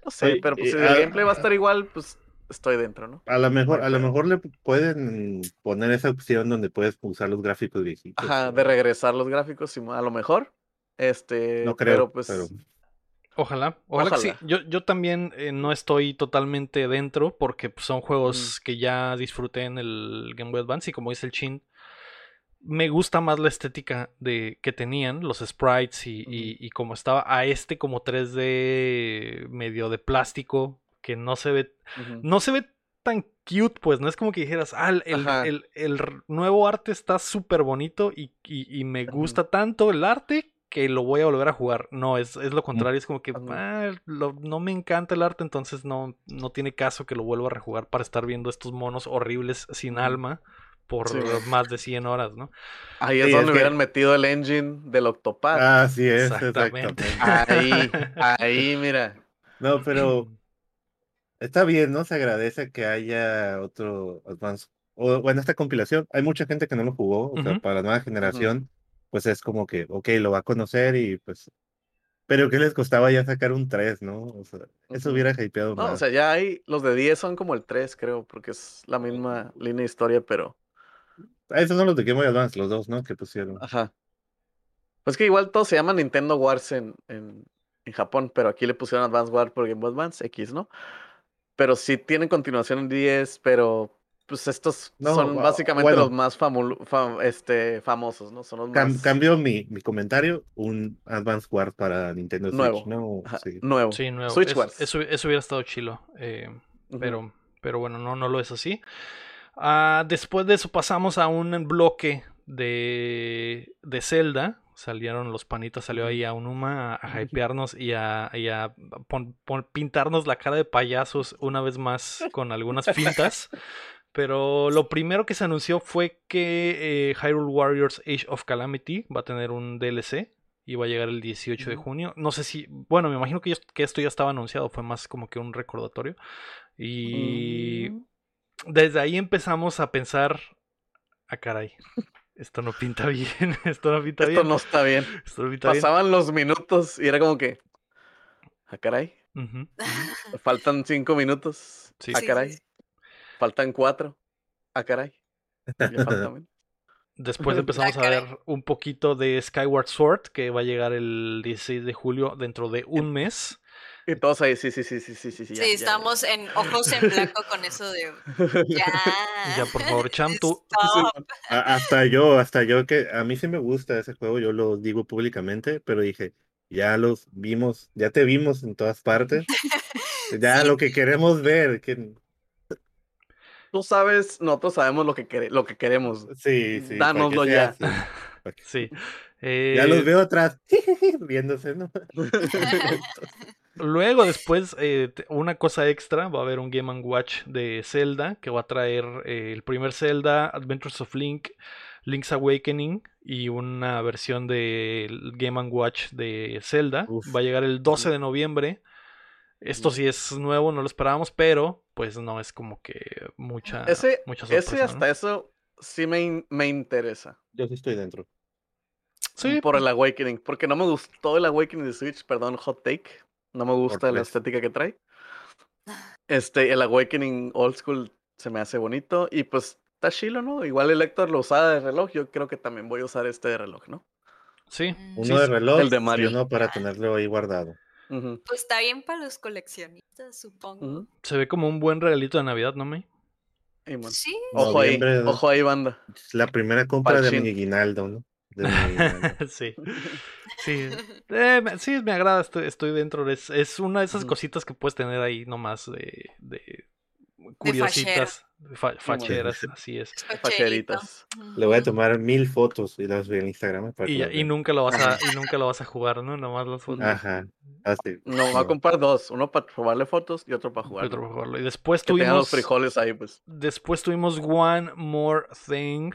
No sé, Oye, pero pues si el gameplay va a estar igual, pues estoy dentro, ¿no? A lo mejor, a lo mejor le pueden poner esa opción donde puedes usar los gráficos viejitos. Ajá, de regresar los gráficos, a lo mejor. Este, No creo, pero pues. pero Ojalá, ojalá, que sí. Ojalá. Yo, yo también eh, no estoy totalmente dentro porque pues, son juegos que ya disfruté en el Game Boy Advance y como dice el Chin, me gusta más la estética de que tenían los sprites y, y, y como estaba a este como 3D medio de plástico que no se ve ujú. no se ve tan cute, pues no es como que dijeras, ah, el, el- el- el nuevo arte está súper bonito y, y- me gusta tanto el arte que lo voy a volver a jugar. No, es, es lo contrario, es como que ah, lo- no me encanta el arte, entonces no, no tiene caso que lo vuelva a rejugar para estar viendo estos monos horribles sin alma por Sí. más de 100 horas, ¿no? Ahí es Sí, es donde que- hubieran metido el engine del Octopad. Así es, Exactamente. exactamente. Ahí, ahí, mira. No, pero está bien, ¿no? Se agradece que haya otro Advance. O bueno, esta compilación, hay mucha gente que no lo jugó, o sea, para la nueva generación, pues es como que, ok, lo va a conocer y pues. Pero ¿qué les costaba ya sacar un 3, no? O sea, eso hubiera hypeado No, o más. sea, ya hay. Los de 10 son como el 3, creo, porque es la misma línea de historia, pero. Ah, esos son los de Game Boy Advance, los dos, ¿no? Que pusieron. Ajá. Pues que igual todo se llama Nintendo Wars en, en, en Japón, pero aquí le pusieron Advance Wars por Game Boy Advance X, ¿no? Pero sí tienen continuación en 10, pero pues estos No, son básicamente bueno. los más fam- este, famosos, ¿no? Son los Cam- más Cambio mi, mi comentario, un Advance Wars para Nintendo Nuevo. Switch, ¿no? ajá, Sí. nuevo. Switch Es- Wars. eso, eso hubiera estado chilo, eh, pero Pero bueno, no, no lo es así. Ah, después de eso pasamos a un bloque de, de Zelda. Salieron los panitas, salió ahí a Unuma a, a hypearnos y a, y a pon- pon- pintarnos la cara de payasos una vez más con algunas fintas. Pero lo primero que se anunció fue que eh, Hyrule Warriors Age of Calamity va a tener un DLC y va a llegar el 18 de junio. No sé si, bueno, me imagino que, esto ya estaba anunciado, fue más como que un recordatorio. Y Mm. desde ahí empezamos a pensar, ah, caray, esto no pinta bien, esto no pinta Esto bien, no está bien. esto no pinta bien. Pasaban los minutos y era como que. Ah, caray. Faltan cinco minutos. Sí. Ah, sí, caray. sí. Faltan cuatro. Ah, caray. Ya falta menos. Después Ah, empezamos a caray. ver un poquito de Skyward Sword, que va a llegar el 16 de julio dentro de un mes. Y todos ahí, sí, sí, sí, sí, sí, sí. Sí, ya, ya, ya. estamos en ojos en blanco con eso de. Ya. Ya, por favor, Cham, tú. A- hasta yo, hasta yo que a mí sí me gusta ese juego, yo lo digo públicamente, pero dije, ya los vimos, ya te vimos en todas partes, ya Sí. lo que queremos ver, que Tú sabes, nosotros sabemos lo que, quere- lo que queremos. sí, sí, Dánoslo sea ya. sí. Ya Eh, los veo atrás, viéndose, ¿no? Luego, después, eh, una cosa extra, va a haber un Game ⁇ Watch de Zelda, que va a traer eh, el primer Zelda, Adventures of Link, Link's Awakening y una versión del Game ⁇ Watch de Zelda. Uf. Va a llegar el 12 de noviembre. Esto sí es nuevo, no lo esperábamos, pero pues no es como que mucha, Ese, mucha ese hasta ¿no? eso sí me, in- me interesa. Yo sí estoy dentro. Sí, Por el Awakening. Porque no me gustó el Awakening de Switch, perdón, hot take. No me gusta la estética que trae. Este, el Awakening Old School se me hace bonito. Y pues está chilo, ¿no? Igual el Héctor lo usaba de reloj. Yo creo que también voy a usar este de reloj, ¿no? sí. Mm, Uno Sí, de reloj el de y Mario. uno para tenerlo ahí guardado. Pues está bien para los coleccionistas, supongo. Se ve como un buen regalito de Navidad, ¿no, May? Y, man, Sí. Ojo ahí, ojo ahí, banda. La primera compra de mi aguinaldo, ¿no? De mi aguinaldo. sí. Sí, Eh, me- sí, me agrada, estoy, estoy dentro. Es, es una de esas cositas que puedes tener ahí nomás de, de curiositas, de fa- facheras, así es. Facheritas. Le voy a tomar mil fotos y las voy en Instagram. para Y, nunca lo vas a, y nunca lo vas a jugar, ¿no? Nomás las fotos. Ajá, así. No, voy a comprar dos. Uno para probarle fotos y otro para y jugar. otro para jugarlo. Y después Que tengan los tuvimos. frijoles ahí, pues. Después tuvimos One More Thing.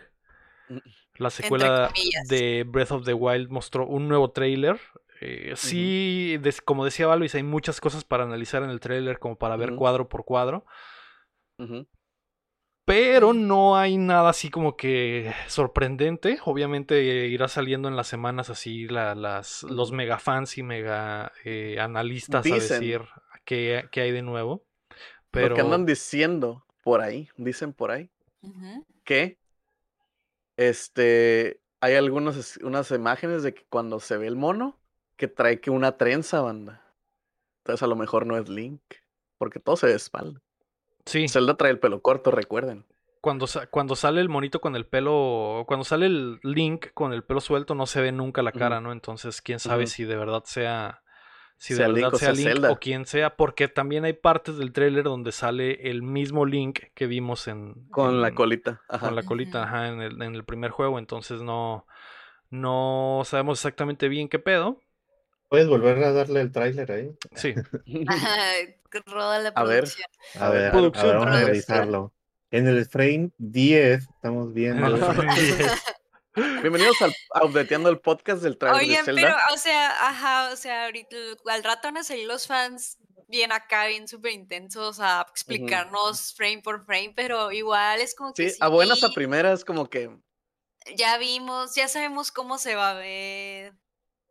Mm. La secuela de Breath of the Wild mostró un nuevo trailer. Eh, sí, des- como decía Valois, hay muchas cosas para analizar en el trailer, como para ver cuadro por cuadro. Ujú. Pero no hay nada así como que sorprendente. Obviamente eh, irá saliendo en las semanas así la- las, los mega fans y mega eh, analistas a decir qué, qué hay de nuevo. Lo Pero que andan diciendo por ahí, dicen por ahí, que este hay algunas unas imágenes de que cuando se ve el mono que trae que una trenza banda. Entonces a lo mejor no es Link, porque todo se ve de espalda. Sí, Zelda trae el pelo corto, recuerden. cuando, sa- cuando sale el monito con el pelo, cuando sale el Link con el pelo suelto no se ve nunca la cara, ¿no? Entonces quién sabe si de verdad sea... Si Sea de Link verdad o sea Link Zelda. o quien sea, porque también hay partes del tráiler donde sale el mismo Link que vimos en... Con la colita. Ajá. con la colita ajá, en, el, en el primer juego, entonces no, no sabemos exactamente bien qué pedo. ¿Puedes volver a darle el tráiler ahí? Sí, Roda la A ver. producción. A ver, a producción, ver, vamos a producción. revisarlo. En el frame 10 estamos viendo. Bienvenidos al a Updateando el podcast del trailer de Zelda. pero, o sea, ajá, o sea, ahorita al rato van a salir los fans bien acá, bien súper intensos a explicarnos frame por frame, pero igual es como que Sí, a buenas a primeras como que ya vimos, ya sabemos cómo se va a ver.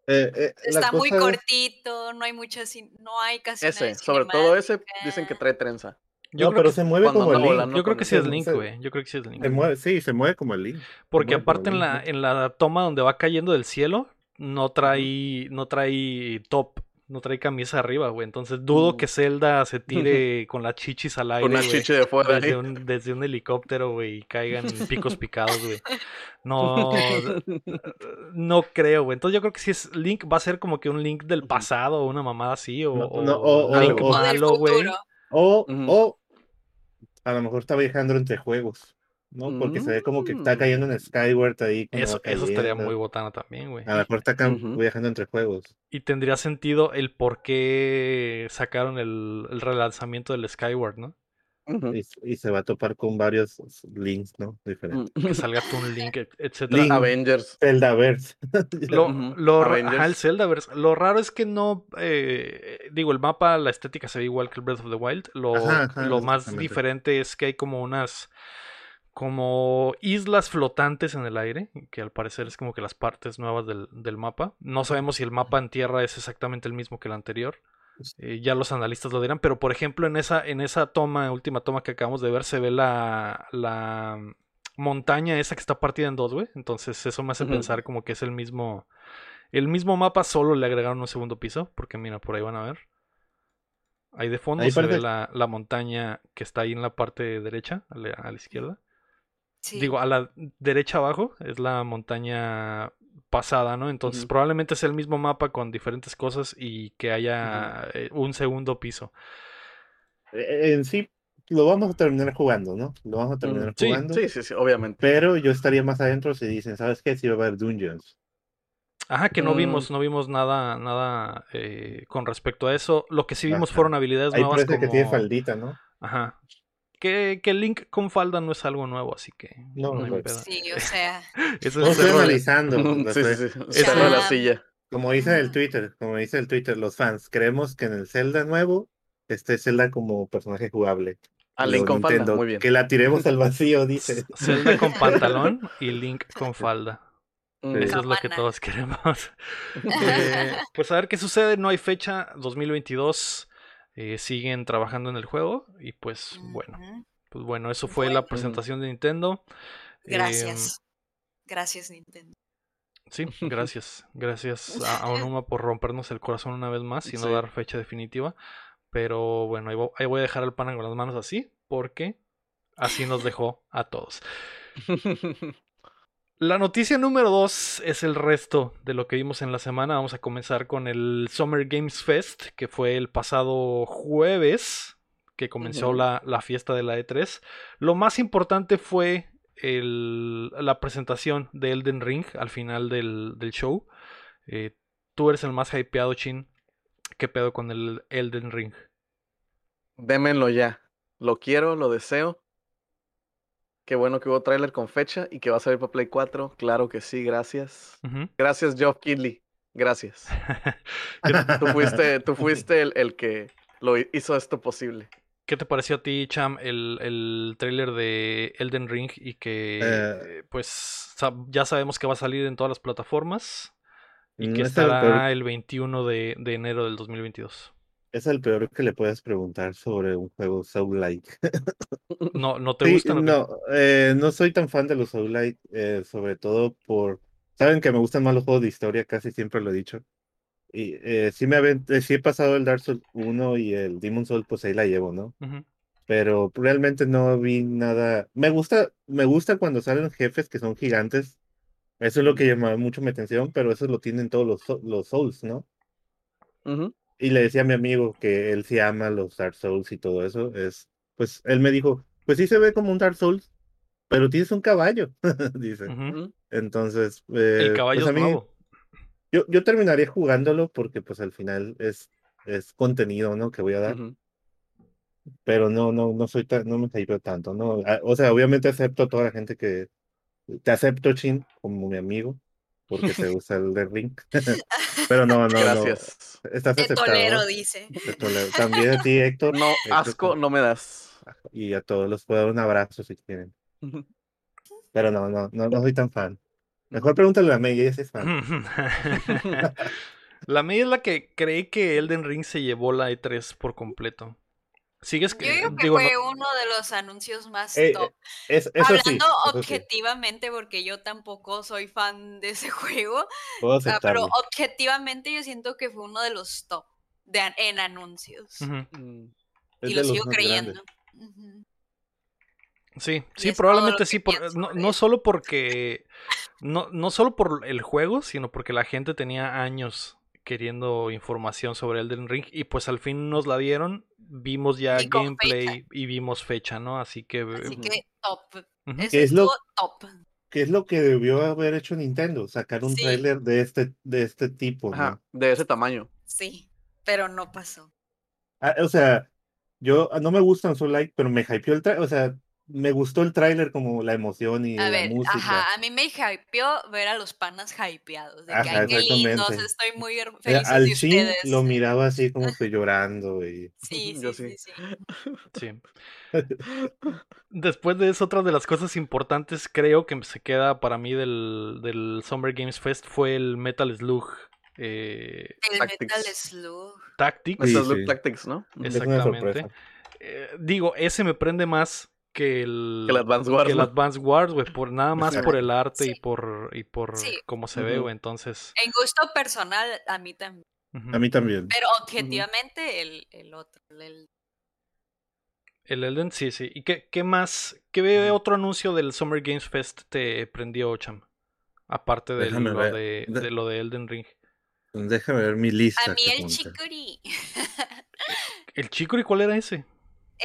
Eh, eh, la Está muy es- cortito, no hay mucha, cin- no hay casi nada ese, sobre todo ese dicen que trae trenza. yo, no, creo pero que, se mueve como el Link. yo creo que sí es Link, güey. Yo creo que sí es Link. Se mueve, sí, se mueve como el Link. Porque aparte en la, en la toma donde va cayendo del cielo, no trae, no trae top, no trae camisa arriba, güey. Entonces dudo Mm. que Zelda se tire con las chichis al aire, Con una güey, chiche de fuera. Desde ahí. un, desde un helicóptero, güey, y caigan picos picados, güey. No, no creo, güey. Entonces yo creo que si es Link, va a ser como que un Link del pasado, o una mamada así, o, No, o no, o- Link o- O malo, güey. o a lo mejor está viajando entre juegos, ¿no? Porque se ve como que está cayendo en Skyward ahí. Eso, eso estaría muy botana también, güey. A lo mejor está viajando entre juegos. Y tendría sentido el por qué sacaron el, el relanzamiento del Skyward, ¿no? Y, y se va a topar con varios links, ¿no? Diferentes. Mm. Que salga Toon Link, et- etcétera. Link. Avengers. Zeldaverse. Lo, lo Avengers. ajá, el Zeldaverse. Lo raro es que no. eh, digo, el mapa, la estética se ve igual que el Breath of the Wild. Lo, Ajá, ajá, lo más diferente es que hay como unas. Como islas flotantes en el aire, que al parecer es como que las partes nuevas del, del mapa. No sabemos si el mapa en tierra es exactamente el mismo que el anterior. Eh, ya los analistas lo dirán, pero por ejemplo en esa, en esa toma, última toma que acabamos de ver, se ve la, la montaña esa que está partida en dos, güey. Entonces eso me hace pensar como que es el mismo, el mismo mapa, solo le agregaron un segundo piso, porque mira, por ahí van a ver. Ahí de fondo Ahí se ve la, la montaña que está ahí en la parte derecha, a la, a la izquierda. Sí. Digo, a la derecha abajo es la montaña pasada, ¿no? Entonces probablemente sea el mismo mapa con diferentes cosas y que haya eh, un segundo piso. Eh, En sí, lo vamos a terminar jugando, ¿no? Lo vamos a terminar Mm, sí, jugando. Sí, sí, sí, obviamente. Pero yo estaría más adentro si dicen, ¿sabes qué? Si va a haber dungeons. Ajá, que no Mm. vimos, no vimos nada, nada eh, con respecto a eso. Lo que sí vimos Ajá. fueron habilidades Ahí nuevas parece que tiene como... faldita, ¿no? Ajá. Que, que Link con falda no es algo nuevo, así que No, no pedo. Sí, o sea. Eso No es estoy analizando. lo sí, sí, sí. Sale de la silla. Como dice el. Twitter, como dice el Twitter, los fans, creemos que en el Zelda nuevo esté Zelda como personaje jugable. A Luego Link con falda, Nintendo, muy bien. Que la tiremos al vacío, dice. Zelda con pantalón y Link con falda. Mm, Eso es lo que todos queremos. Eh, pues a ver qué sucede. No hay fecha. 2022. Eh, siguen trabajando en el juego. Y pues bueno. Pues bueno, eso fue la presentación de Nintendo. Eh, Gracias. Gracias, Nintendo. sí, gracias. Gracias a, a Onuma por rompernos el corazón una vez más y no Sí. dar fecha definitiva. Pero bueno, ahí, ahí voy a dejar el pan con las manos así. Porque así nos dejó a todos. La noticia número 2 es el resto de lo que vimos en la semana. Vamos a comenzar con el Summer Games Fest, que fue el pasado jueves, que comenzó la, la fiesta de la E3. Lo más importante fue el- la presentación de Elden Ring al final del, del show. Eh, tú eres el más hypeado, Chin. ¿Qué pedo con el Elden Ring? Démenlo ya. Lo quiero, lo deseo. Qué bueno que hubo tráiler con fecha y que va a salir para Play 4. Claro que sí, gracias. Gracias, Geoff Keighley. Gracias. ¿Qué, Tú fuiste, tú fuiste el, el que lo hi- hizo esto posible. qué te pareció a ti, Cham, el, el tráiler de Elden Ring y que Eh. eh, pues ya sabemos que va a salir en todas las plataformas y Mm, que ese es el estará el 21 de, de enero del 2022? Es el peor que le puedes preguntar sobre un juego Soul-like. ¿No, no te Sí, qué? no, eh, no soy tan fan de los Soul-like, eh, sobre todo por... Saben que me gustan más los juegos de historia, casi siempre lo he dicho. Y eh, sí me sí he pasado el Dark Souls 1 y el Demon Soul, pues ahí la llevo, ¿no? Pero realmente no vi nada. Me gusta, me gusta cuando salen jefes que son gigantes. Eso es lo que llama mucho mi atención, pero eso lo tienen todos los, los Souls, ¿no? Y le decía a mi amigo que él sí ama los Dark Souls y todo eso. Es, pues él me dijo, pues sí se ve como un Dark Souls, pero tienes un caballo, dice. Ujú. Ujú. Entonces, eh, El caballo pues a es mí, nuevo. yo, yo terminaría jugándolo porque pues al final es, es contenido, ¿no? Que voy a dar. Ujú. pero no, no, no soy tan, no me hypeo tanto, ¿no? Ah, O sea, obviamente acepto a toda la gente que te acepto, Chin, como mi amigo, porque te gusta el de Ring. pero no, no, Gracias. no. Estás Te aceptado. tolero, dice. Te tolero. También a ti, Héctor. No, Héctor, asco no me das. Y a todos los puedo dar un abrazo si quieren. Pero no, no, no, no soy tan fan. Mejor pregúntale a May, ella sí es fan. la media es la que cree que Elden Ring se llevó la E3 por completo. ¿Sigues Yo que digo que digo, fue no- uno de los anuncios más Eh, top. Es, eso sí, Hablando sí, objetivamente, porque yo tampoco soy fan de ese juego, puedo ah, pero objetivamente yo siento que fue uno de los top de en anuncios. Mm. Y lo sigo creyendo. Sí, Y sí, probablemente sí, que por- pienso no, no solo porque, no, no solo por el juego, sino porque la gente tenía años queriendo información sobre Elden Ring y pues al fin nos la dieron. vimos ya Y gameplay fecha. y vimos fecha, ¿no? Así que... Así Ujú. que top. ¿Qué es lo- top. ¿Qué es lo que debió haber hecho Nintendo? Sacar un Sí. tráiler de este, de este tipo, Ajá, ¿no? de ese tamaño. Sí, pero no pasó. Ah, o sea, yo no me gustan Soul Like, pero me hypeó el tráiler, o sea, me gustó el tráiler como la emoción y A la ver, música. ajá, a mí me hypeó ver a los panas hypeados. De que, Ajá, ay, qué lindos, exactamente. estoy muy Eh, feliz al de chin ustedes. lo miraba así como que llorando y Sí, sí, Yo sí, sí. sí. Sí. Después de eso, otra de las cosas importantes, creo que se queda para mí del, del Summer Games Fest fue el Metal Slug eh, El Tactics. Metal Slug. Tactics. Look sí. Tactics, ¿no? Es- es una Exactamente. sorpresa. Eh, digo, ese me prende más que el, Que el Advance Wars. que el ¿no? Advance Wars, güey, por nada más por el arte y por y por Sí. cómo se ve, güey. Entonces, En gusto personal, a mí también. A mí también. Pero objetivamente, el, el otro. El, el Elden, sí, sí. ¿Y qué, qué más? ¿Qué otro anuncio del Summer Games Fest te prendió, Cham? Aparte de lo de, De- de lo de Elden Ring. Déjame ver mi lista. a mí el. Chicory. ¿El Chicory cuál era ese?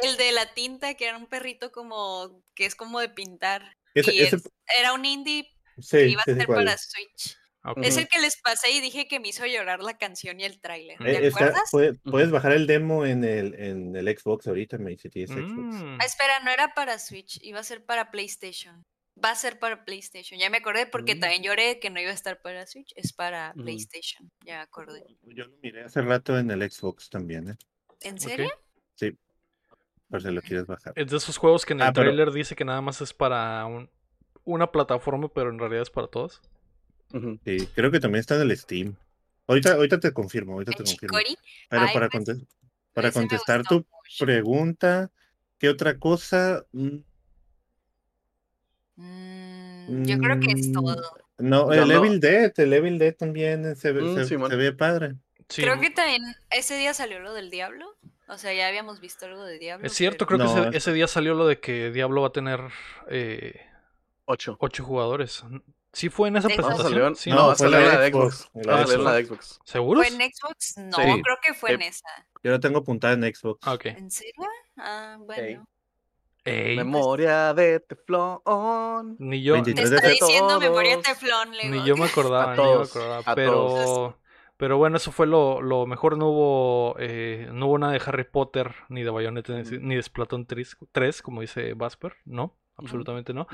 El de la tinta, que era un perrito como. que es como de pintar. Ese, y ese- es- era un indie que sí, iba a ser para es. Switch. Es el que les pasé y dije que me hizo llorar la canción y el tráiler. Eh, ¿Te Eh, está- acuerdas? puede- puedes bajar el demo en el, en el Xbox ahorita, me dice tienes Xbox. Mm. Ah, espera, no era para Switch, iba a ser para PlayStation. Va a ser para PlayStation. Ya me acordé porque Mm. también lloré que no iba a estar para Switch, es para Ujú. PlayStation. Ya acordé. Yo lo miré hace rato en el Xbox también, ¿eh? ¿En serio? Sí. Por si lo quieres bajar. Es de esos juegos que en el Ah, pero- trailer dice que nada más es para un- una plataforma, pero en realidad es para todos. Sí, creo que también está en el Steam. Ahorita, ahorita te confirmo, ahorita ¿En te confirmo. Pero Ay, para, pues, conte- para contestar tu mucho. pregunta, ¿qué otra cosa? Mm, Mm, yo creo que es mm, todo. No, Yo el no- Evil Dead, el Evil Dead también se ve, Mm, se- se ve padre. Sí, Creo que también ese día salió lo del diablo. O sea, ya habíamos visto algo de diablo. es cierto, pero- creo que No, ese, es- ese día salió lo de que Diablo va a tener eh, Ocho. ocho jugadores. ¿Sí fue en esa presentación? salió en, Sí, no, no, fue salió la en la de de Xbox. Xbox, la Va a de salir en la de Xbox. ¿Seguros? ¿Fue en Xbox? No, Sí. creo que fue en Sí. esa. Yo lo tengo apuntada en Xbox. Ah, ok. ¿En serio? Ah, bueno. Ey, Memoria de Teflón. ni yo, 23 Te de está diciendo memoria todos. teflón, Lego. ni yo me acordaba, A ni yo me acordaba. a Pero, todos. Pero bueno, eso fue lo, lo mejor. No hubo, eh, no hubo nada de Harry Potter, ni de Bayonetta, ni- de Splatoon 3, 3, como dice Vasper. No, absolutamente no.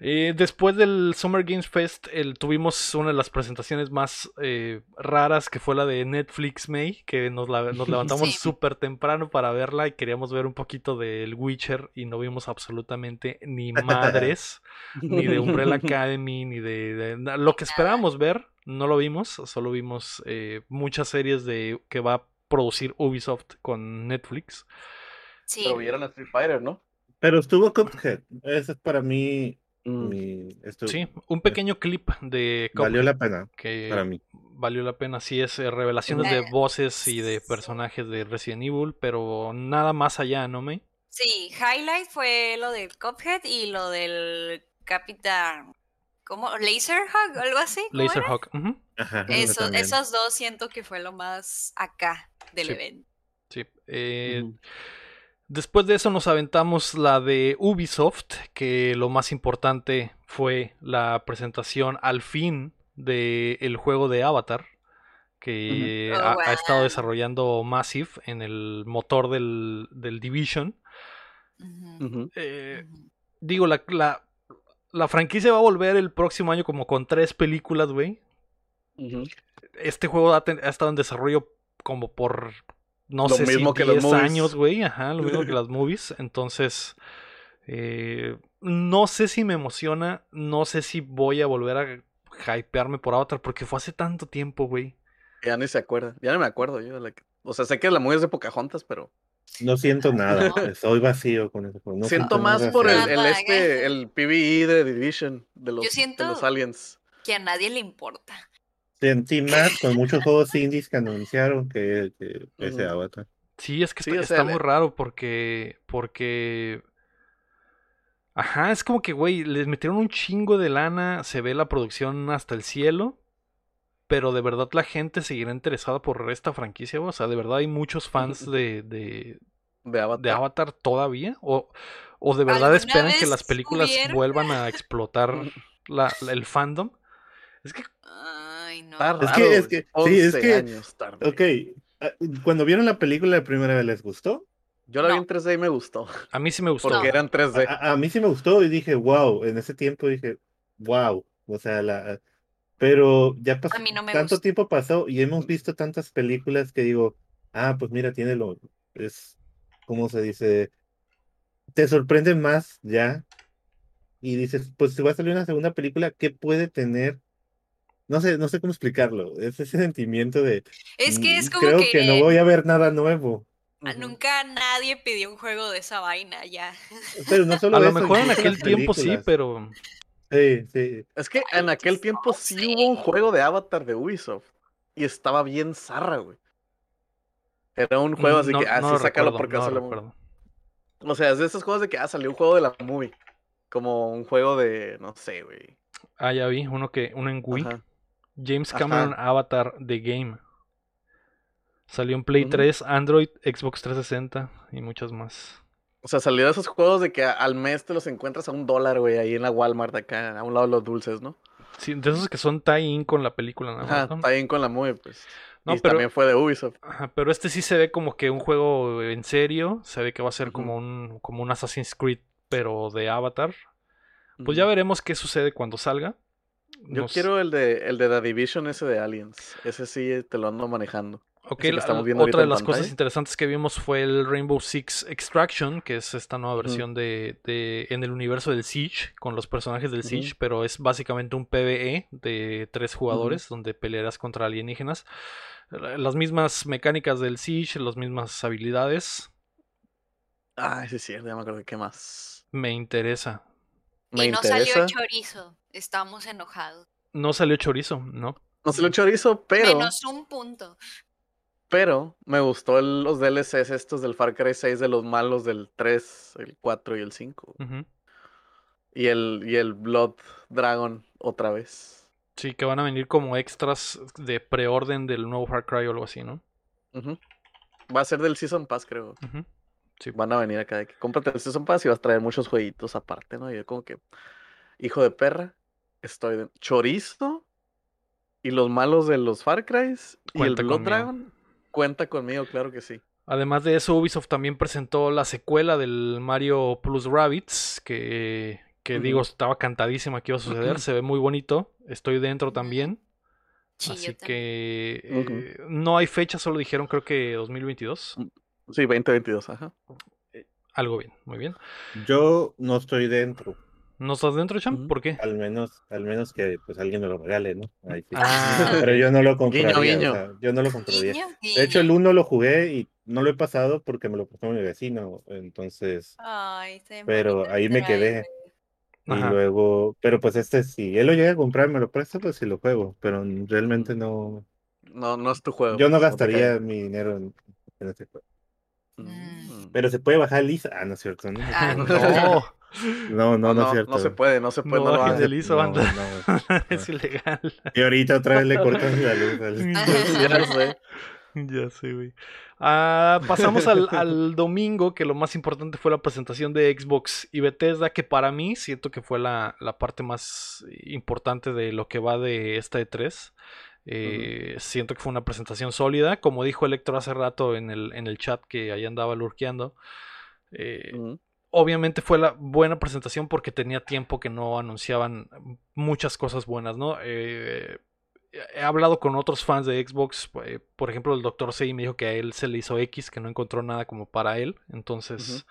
Eh, después del Summer Games Fest el- tuvimos una de las presentaciones más eh, raras que fue la de Netflix May, que nos, la- nos levantamos Sí. súper temprano para verla y queríamos ver un poquito del Witcher y no vimos absolutamente ni madres, ni de Umbrella Academy, ni de, de- na- lo que esperábamos ver, no lo vimos, solo vimos eh, muchas series de que va a producir Ubisoft con Netflix. Sí. Pero vieron a Street Fighter, ¿no? Pero estuvo Cuphead. Ese es para mí. Mm. mi- Sí, un pequeño clip de valió Cuphead la pena que para mí. valió la pena. Sí, es eh, revelaciones de voces y de personajes de Resident Evil, pero nada más allá, ¿no, me? Sí, highlight fue lo del Cuphead y lo del Capitán. ¿Cómo? ¿Laserhawk? ¿Algo así? Laserhawk. Ajá, Eso- también. esos dos siento que fue lo más acá del Sí. evento. Sí. eh. Después de eso nos aventamos la de Ubisoft, que lo más importante fue la presentación al fin del juego de Avatar, que. Oh, ha, ha estado desarrollando Massive en el motor del, del Division. Eh, digo, la, la, la franquicia va a volver el próximo año como con tres películas, güey. Este juego ha, ten- ha estado en desarrollo como por, no Lo sé mismo si que los 10 movies. años, güey. Ajá, lo mismo que las movies. Entonces, eh, no sé si me emociona, no sé si voy a volver a hypearme por Avatar, porque fue hace tanto tiempo, güey. Ya ni se acuerda. Ya no me acuerdo yo. de la que- O sea, sé que la movie es de Pocahontas, pero. No siento nada. No. Soy vacío con eso. No siento nada más por el, el este, el PvE de Division, de los, de siento- los aliens. Que a nadie le importa. Sentí más con muchos juegos indies que anunciaron que, que ese. Avatar. Sí, es que Sí, está, o sea, está le- muy raro porque. Porque. Ajá, es como que, güey, les metieron un chingo de lana, se ve la producción hasta el cielo, pero de verdad la gente seguirá interesada por esta franquicia. O sea, de verdad hay muchos fans de, de, de Avatar. de Avatar todavía? ¿O, o de verdad ¿Alguna esperan que las películas vuelvan a explotar la- la- el fandom? Es que Ay, no. Es que- es que- sí, es 11 que- años tarde. Ok, ah, cuando vieron la película la primera vez, ¿les gustó? Yo la vi No. en 3D y me gustó. a mí sí me gustó. Porque eran 3D. A, a mí sí me gustó y dije, wow, en ese tiempo dije, wow, o sea, la... Pero ya pasó, A mí no me tanto gustó. tiempo pasó y hemos visto tantas películas que digo, ah, pues mira, tiene lo, es, ¿cómo se dice? Te sorprende más ya y dices, pues si va a salir una segunda película, ¿qué puede tener? No sé, no sé cómo explicarlo, es ese sentimiento de, Es que es "Mm, como creo que, que no voy a ver nada nuevo. nunca nadie pidió un juego de esa vaina ya. Pero no solo A lo eso, mejor en aquel tiempo sí, pero Sí, sí. Es que en aquel tiempo sí hubo un juego de Avatar de Ubisoft. Y estaba bien zarra, güey. Era un juego así no, que, ah, no sí, lo sácalo recuerdo, porque no recuerdo. O sea, es de esos juegos de que, ah, salió un juego de la movie. Como un juego de, no sé, güey. Ah, ya vi, uno que, uno en Wii. Ajá. James Ajá. Cameron Avatar The Game. Salió en Play Ujú. 3, Android, Xbox 360 y muchas más. O sea, salió de esos juegos de que al mes te los encuentras a un dólar, güey, ahí en la Walmart acá, a un lado de los dulces, ¿no? Sí, de esos que son tie-in con la película, nada Ajá, más, está bien con la movie, pues. No, y pero- también fue de Ubisoft. Ajá, pero este sí se ve como que un juego en serio. Se ve que va a ser como un, como un Assassin's Creed, pero de Avatar. Pues ya veremos qué sucede cuando salga. Yo Nos- quiero el de, el de The Division ese de Aliens. Ese sí te lo ando manejando. Ok, ese que la- estamos viendo otra de las cosas interesantes que vimos fue el Rainbow Six Extraction, que es esta nueva versión de, de- en el universo del Siege, con los personajes del. Siege, pero es básicamente un PvE de tres jugadores, donde pelearás contra alienígenas. La- Las mismas mecánicas del Siege, las mismas habilidades. Ay, sí, sí, ya me acuerdo de qué más. Me interesa. Me y no interesa. salió chorizo. Estamos enojados. No salió chorizo, ¿no? No lo chorizo, pero, Menos un punto. pero me gustó el- los DLCs estos del Far Cry 6 de los malos del 3, el 4 y el 5. Ujú. Y el, y el Blood Dragon otra vez. Sí, que van a venir como extras de preorden del nuevo Far Cry o algo así, ¿no? Va a ser del Season Pass, creo. Sí. Van a venir acá de que cómprate el Season Pass y vas a traer muchos jueguitos aparte, ¿no? Y yo como que, hijo de perra, estoy de... Chorizo y los malos de los Far Crys y el Blood conmigo. Dragon cuenta conmigo, claro que sí. Además de eso, Ubisoft también presentó la secuela del Mario Plus Rabbids, que, que digo, estaba cantadísima que iba a suceder, se ve muy bonito, estoy dentro también, Sí, así también. que eh, no hay fecha, solo dijeron creo que 2022, Sí, 2022, ajá. algo bien, muy bien. Yo no estoy dentro, ¿No estás dentro, Champ? Ujú. ¿Por qué? al menos, al menos que pues alguien me lo regale, ¿no? Ahí sí. Ah. Pero yo no lo compraría, guiño. o sea, yo no lo compraría. Guiño, De hecho, el guiño. 1 lo jugué y no lo he pasado porque me lo prestó mi vecino, entonces, Ay, bien pero ahí me quedé. y Ajá. luego, pero pues este, si él lo llega a comprar, me lo presta, pues sí lo juego, pero realmente no, No, no es tu juego. yo no gastaría mi dinero en, en este juego. Mm. Pero se puede bajar lisa, ah, no es cierto, ¿no? Ah, No, No, no, no, es cierto. no se puede, no se puede, No no, lo bajen hagas. del ISO, No, banda. no. es ilegal. Y ahorita otra vez le cortan la luz. Ya sé. Ya sé, güey. Ah, pasamos al, al domingo, que lo más importante fue la presentación de Xbox y Bethesda, que para mí siento que fue la, la parte más importante de lo que va de esta E3. Eh, Siento que fue una presentación sólida, como dijo Electro hace rato en el, en el chat que ahí andaba lurqueando. Eh. Obviamente fue la buena presentación porque tenía tiempo que no anunciaban muchas cosas buenas, ¿no? Eh, he hablado con otros fans de Xbox, eh, por ejemplo el Dr. C me dijo que a él se le hizo X, que no encontró nada como para él, entonces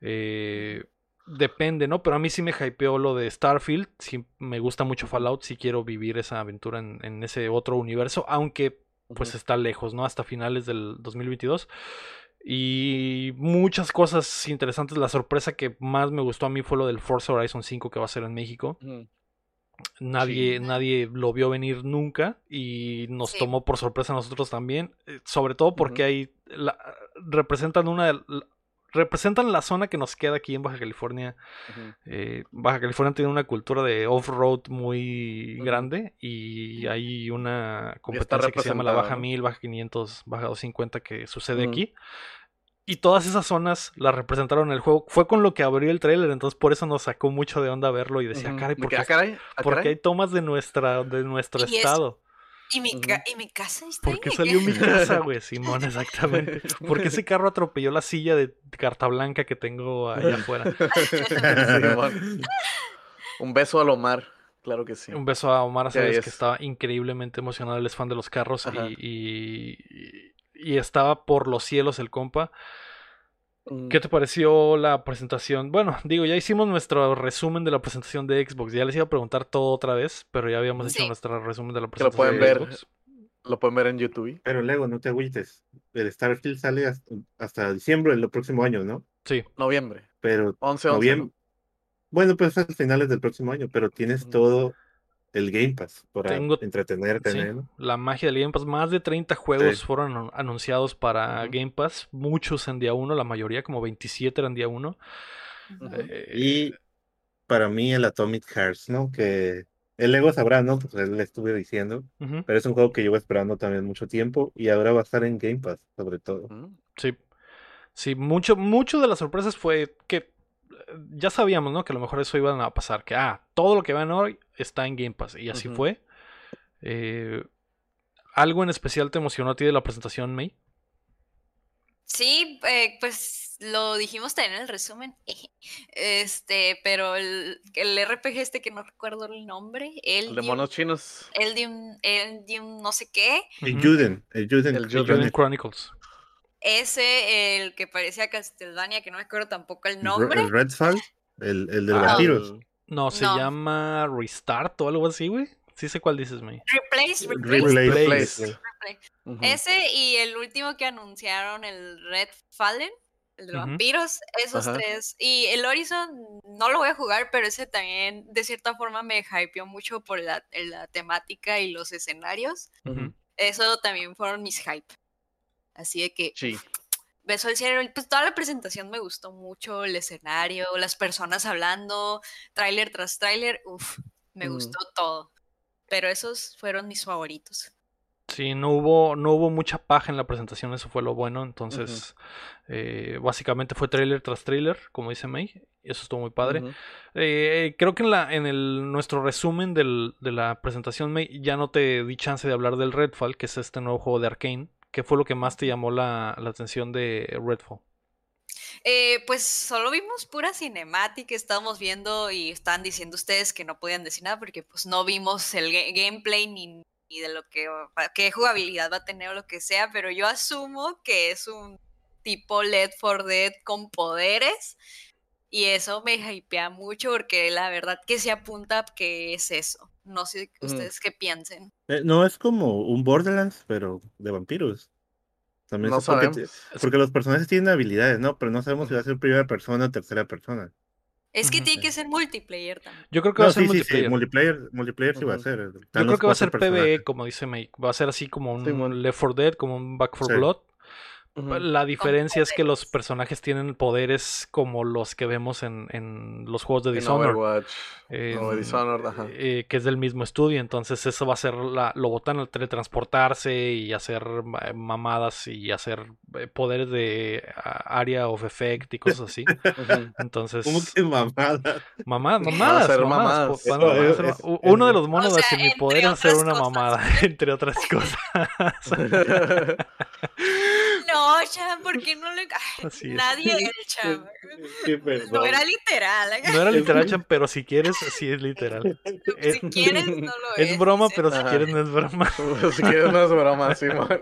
eh, depende, ¿no? Pero a mí sí me hypeó lo de Starfield, sí me gusta mucho Fallout, sí quiero vivir esa aventura en, en ese otro universo, aunque pues está lejos, ¿no? Hasta finales del 2022. Y muchas cosas interesantes. La sorpresa que más me gustó a mí fue lo del Forza Horizon 5 que va a ser en México. Nadie, Sí. nadie lo vio venir nunca y nos Sí. tomó por sorpresa a nosotros también. eh, Sobre todo porque hay la- representan una de representan la zona que nos queda aquí en Baja California. Eh, Baja California tiene una cultura de off-road muy grande y hay una competencia que se llama la Baja ¿no? 1000, Baja 500, Baja 250 que sucede aquí. Y todas esas zonas las representaron en el juego. Fue con lo que abrió el trailer, entonces por eso nos sacó mucho de onda verlo y decía, caray, De ¿por que, qué, ah, caray, ah, por qué caray. hay tomas de, nuestra, de nuestro Y es- estado? ¿Y mi, ca- ¿Y mi casa está ¿Por qué salió mi casa, güey? Simón, exactamente. ¿Por qué ese carro atropelló la silla de carta blanca que tengo allá afuera? Simón. Un beso al Omar, claro que sí. Un beso a Omar Que Aceves, que es. estaba increíblemente emocionado. Él es fan de los carros y, y estaba por los cielos el compa. Mm. ¿Qué te pareció la presentación? Bueno, digo, ya hicimos nuestro resumen de la presentación de Xbox. Ya les iba a preguntar todo otra vez, pero ya habíamos hecho nuestro resumen de la lo presentación pueden de ver. Xbox. Lo pueden ver en YouTube. Pero luego, no te agüites. El Starfield sale hasta, hasta diciembre del próximo año, ¿no? Sí, Noviembre. Pero 11, 11. noviembre. Bueno, pues a finales del próximo año, pero tienes Ujú. todo el Game Pass para Tengo- entretenerte, sí. ¿no? La magia del Game Pass. Más de 30 juegos Sí. fueron anu- anunciados para. Game Pass. Muchos en día 1, la mayoría, como 27 eran día 1. Ujú. Eh, Y para mí el Atomic Hearts, ¿no? Que el Lego sabrá, ¿no? Pues él le estuve diciendo, pero es un juego que llevo esperando también mucho tiempo y ahora va a estar en Game Pass, sobre todo. Sí. Sí, mucho, mucho de las sorpresas fue que ya sabíamos, ¿no? Que a lo mejor eso iban a pasar. Que, ah, todo lo que vean hoy está en Game Pass. Y así fue. Eh, ¿Algo en especial te emocionó a ti de la presentación, May? Sí, eh, pues lo dijimos también en el resumen. Este, pero el, el RPG este que no recuerdo el nombre, el El de monos chinos. Eldium, Eldium no sé qué, El. Juden, el Juden, El. Juden Chronicles. Ese, el que parecía Castlevania, que no me acuerdo tampoco el nombre. el Redfall, el, el de los Ah, vampiros. el- No, se No. llama Restart o algo así, güey. Sí sé cuál dices, May. Replace, Replace. replace, Replace. Ese y el último que anunciaron, el Red Fallen, el de Ujú. vampiros, esos Ajá. tres. Y el Horizon no lo voy a jugar, pero ese también de cierta forma me hypeó mucho por la, la temática y los escenarios. Eso también fueron mis hype. Así de que Sí. beso al cielo. y Pues toda la presentación me gustó mucho, el escenario, las personas hablando, tráiler tras tráiler, uff, me Mm. gustó todo. Pero esos fueron mis favoritos. Sí, no hubo, no hubo mucha paja en la presentación, eso fue lo bueno. Entonces, eh, básicamente fue trailer tras trailer, como dice May. y Eso estuvo muy padre. Eh, creo que en, la, en el, nuestro resumen del- de la presentación, May, ya no te di chance de hablar del Redfall, que es este nuevo juego de Arkane. ¿Qué fue lo que más te llamó la, atención de Redfall? Eh, pues solo vimos pura cinemática, estábamos viendo y estaban diciendo ustedes que no podían decir nada porque pues no vimos el ga- gameplay ni, ni de lo que qué jugabilidad va a tener o lo que sea, pero yo asumo que es un tipo Led for Dead con poderes y eso me hypea mucho porque la verdad que se apunta que es eso. No sé ustedes qué piensen. Eh, no es como un Borderlands, pero de vampiros. También No porque, sabemos. porque los personajes tienen habilidades, ¿no? Pero no sabemos si va a ser primera persona o tercera persona. Es que tiene que ser multiplayer también. Yo creo que va a ser sí, sí, sí, multiplayer. multiplayer, multiplayer sí va a ser. Yo Están creo que va a ser PvE, personajes. como dice May. Va a ser así como un. Left 4 Dead, como un Back 4 Sí. Blood. Ujú. La diferencia es que los personajes tienen poderes como los que vemos en, en los juegos de En Dishonored. Overwatch. en- o Dishonored, ajá. eh, que es del mismo estudio, entonces eso va a ser la, lo botan al teletransportarse y hacer ma- mamadas y hacer eh, poderes de area of effect y cosas así. Entonces, ¿Cómo que mamada? mamadas, mamadas, mamadas, mamadas. van a- hacer- es- u- uno de los monos O va a sea, decir mi poder es hacer una cosas. mamada, entre otras cosas. No, Cham, ¿por qué no le.? Ay, es. nadie el Cham. Sí, No era literal. ¿eh? No era literal, Chan, pero si quieres, sí es literal. Si es- quieres, no lo es. Es broma, pero si quieres no es broma. si quieres no es broma, Simón.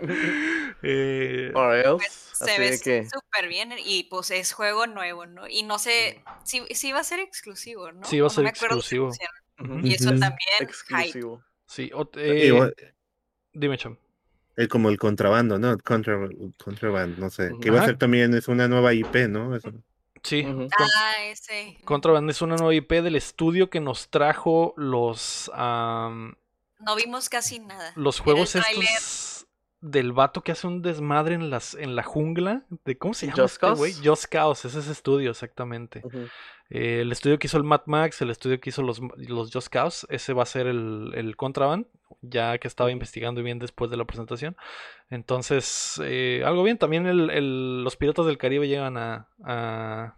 Eh, Or else. Pues, se ve que. súper bien y pues es juego nuevo, ¿no? Y no sé, sí, sí va a ser exclusivo, ¿no? Sí, va a no ser exclusivo. Y eso también, hype. Exclusivo. sí, ot- Y eh, dime, Cham. Eh, como el contrabando, ¿no? Contra, contraband, no sé. Que iba a ser también, es una nueva IP, ¿no? Eso. Sí. Ah, ese. Contraband es una nueva IP del estudio que nos trajo los am, No vimos casi nada. los juegos el estos del vato que hace un desmadre en las en la jungla. De, ¿Cómo se llama Just este güey? Cause. Just Cause, ese es estudio, exactamente. Eh, el estudio que hizo el Mad Max, el estudio que hizo los, los Just Cause, ese va a ser el, el Contraband, ya que estaba investigando bien después de la presentación. Entonces, eh, algo bien. También el- el- los Piratas del Caribe llegan a, a,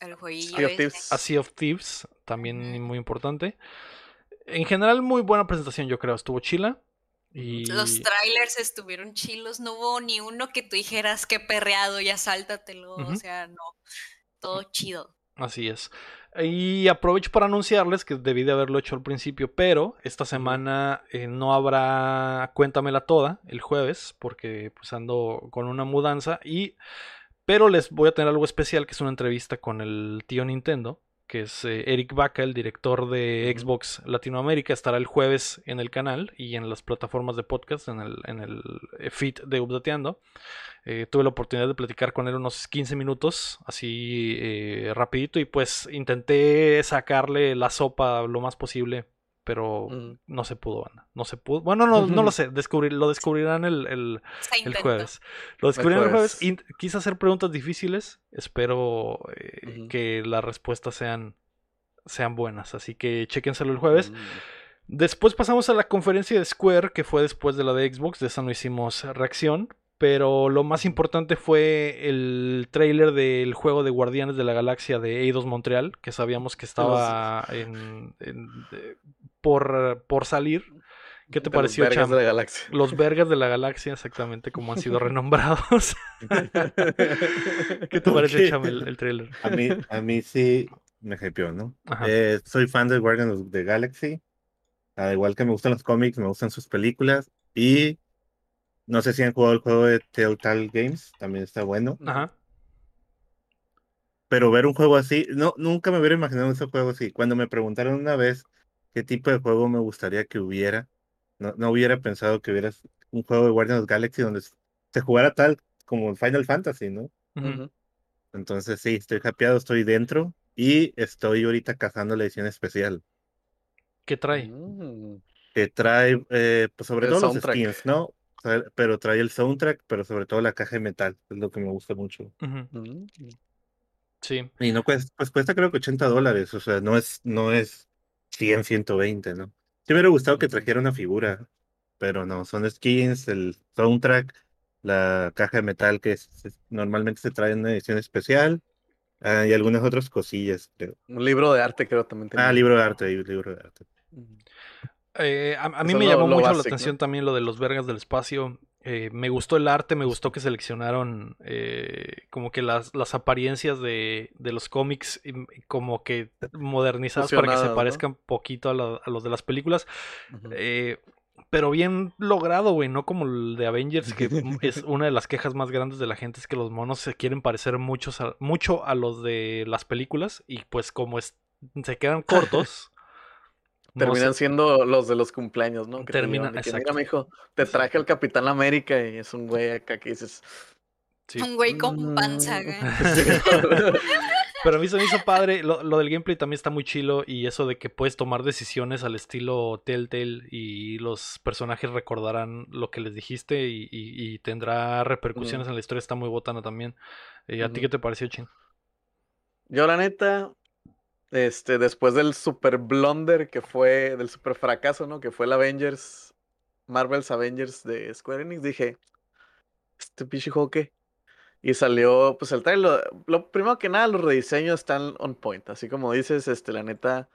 El jueguillo Sea of. Thieves. a Sea of Thieves, también muy importante. En general, muy buena presentación, yo creo. Estuvo chila. Y Los trailers estuvieron chilos, no hubo ni uno que tú dijeras que perreado, ya sáltatelo, Ujú. o sea, no, todo chido. Así es. Y aprovecho para anunciarles que debí de haberlo hecho al principio, pero esta semana eh, no habrá Cuéntamela Toda el jueves, porque pues ando con una mudanza y... Pero les voy a tener algo especial, que es una entrevista con el tío Nintendo, que es eh, Eric Baca, el director de. Xbox Latinoamérica, estará el jueves en el canal y en las plataformas de podcast, en el, en el eh, feed de Updateando. Eh, tuve la oportunidad de platicar con él unos 15 minutos, así eh, rapidito, y pues intenté sacarle la sopa lo más posible, pero Ujú. no se pudo, banda. No se pudo. Bueno, no, no lo sé, descubrir, lo descubrirán el, el, el jueves. Lo descubrirán el jueves. y quise hacer preguntas difíciles. Espero eh, que las respuestas sean, sean buenas. Así que chéquenselo el jueves. Mm. Después pasamos a la conferencia de Square, que fue después de la de Xbox. De esa no hicimos reacción. Pero lo más importante fue el trailer del juego de Guardianes de la Galaxia de Eidos Montreal, que sabíamos que estaba en- en- de- por, por salir. ¿Qué te De los pareció, vergas Cham? de la galaxia. Los vergas de la galaxia, exactamente como han sido renombrados. ¿Qué te pareció, Ok. Cham, el, el trailer? A mí, a mí sí me hypeó, ¿no? Eh, soy fan de Guardians of the Galaxy. Al igual que me gustan los cómics, me gustan sus películas. Y no sé si han jugado el juego de Telltale Games, también está bueno. Ajá. Pero ver un juego así, no, nunca me hubiera imaginado ese juego así. Cuando me preguntaron una vez qué tipo de juego me gustaría que hubiera, no, no hubiera pensado que hubiera un juego de Guardians of the Galaxy donde se jugara tal como Final Fantasy, ¿no? Entonces sí, estoy happyado, estoy dentro y estoy ahorita cazando la edición especial ¿Qué trae? Mm. que trae, eh, pues sobre El todo los soundtrack. skins, ¿no? O sea, Pero trae el soundtrack, pero sobre todo la caja de metal, es lo que me gusta mucho. Mm. Sí. Y no cuesta, pues cuesta creo que 80 dólares, o sea, no es, no es 100, 120, ¿no? Me hubiera gustado que trajera una figura, pero no, son skins, el soundtrack, la caja de metal que es- es- normalmente se trae en una edición especial ah, y algunas otras cosillas, creo. Un libro de arte creo también tenía. Ah, libro de arte, libro de arte. Eh, a, a mí Eso me lo- llamó lo mucho la atención también lo de los vergas del espacio. Eh, me gustó el arte, me gustó que seleccionaron eh, como que las, las apariencias de, de los cómics como que modernizadas para que se Fusionadas, ¿no? parezcan poquito a, la- a los de las películas. Eh, pero bien logrado, güey, no como el de Avengers, que es una de las quejas más grandes de la gente, es que los monos se quieren parecer muchos a- mucho a los de las películas y pues como es, se quedan cortos. No Terminan siendo los de los cumpleaños, ¿no? Que te Terminan- exacto. Mira, mijo, te traje el Capitán América y es un güey acá que dices. sí. Un güey con panza, "Mm". güey. Pero a mí se me hizo padre. Lo, lo del gameplay también está muy chilo. Y eso de que puedes tomar decisiones al estilo Telltale. Y los personajes recordarán lo que les dijiste. Y, y- y tendrá repercusiones en la historia. Está muy botana también. Eh, ¿A ti qué te pareció, Chin? Yo, la neta, este, después del super blunder que fue, del super fracaso, ¿no? Que fue el Avengers, Marvel's Avengers de Square Enix, dije, ¿este pinche juego qué? Y salió, pues el trailer, lo, lo primero que nada, los rediseños están on point, así como dices, este, la neta,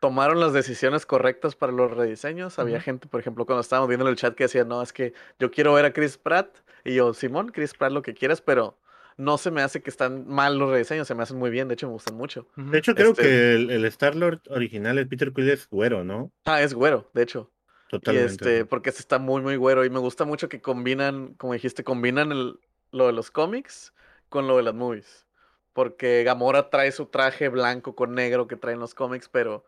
tomaron las decisiones correctas para los rediseños. Había gente, por ejemplo, cuando estábamos viendo en el chat que decía, no, es que yo quiero ver a Chris Pratt, y yo, Simón, Chris Pratt, lo que quieras, pero no se me hace que están mal los rediseños, se me hacen muy bien, de hecho me gustan mucho. De hecho, creo Este- que el, el Star-Lord original, el Peter Quill, es güero, ¿no? Ah, es güero, de hecho. Y Totalmente. este, porque se está muy, muy güero. Y me gusta mucho que combinan, como dijiste, combinan el, lo de los cómics con lo de las movies. Porque Gamora trae su traje blanco con negro que traen los cómics, pero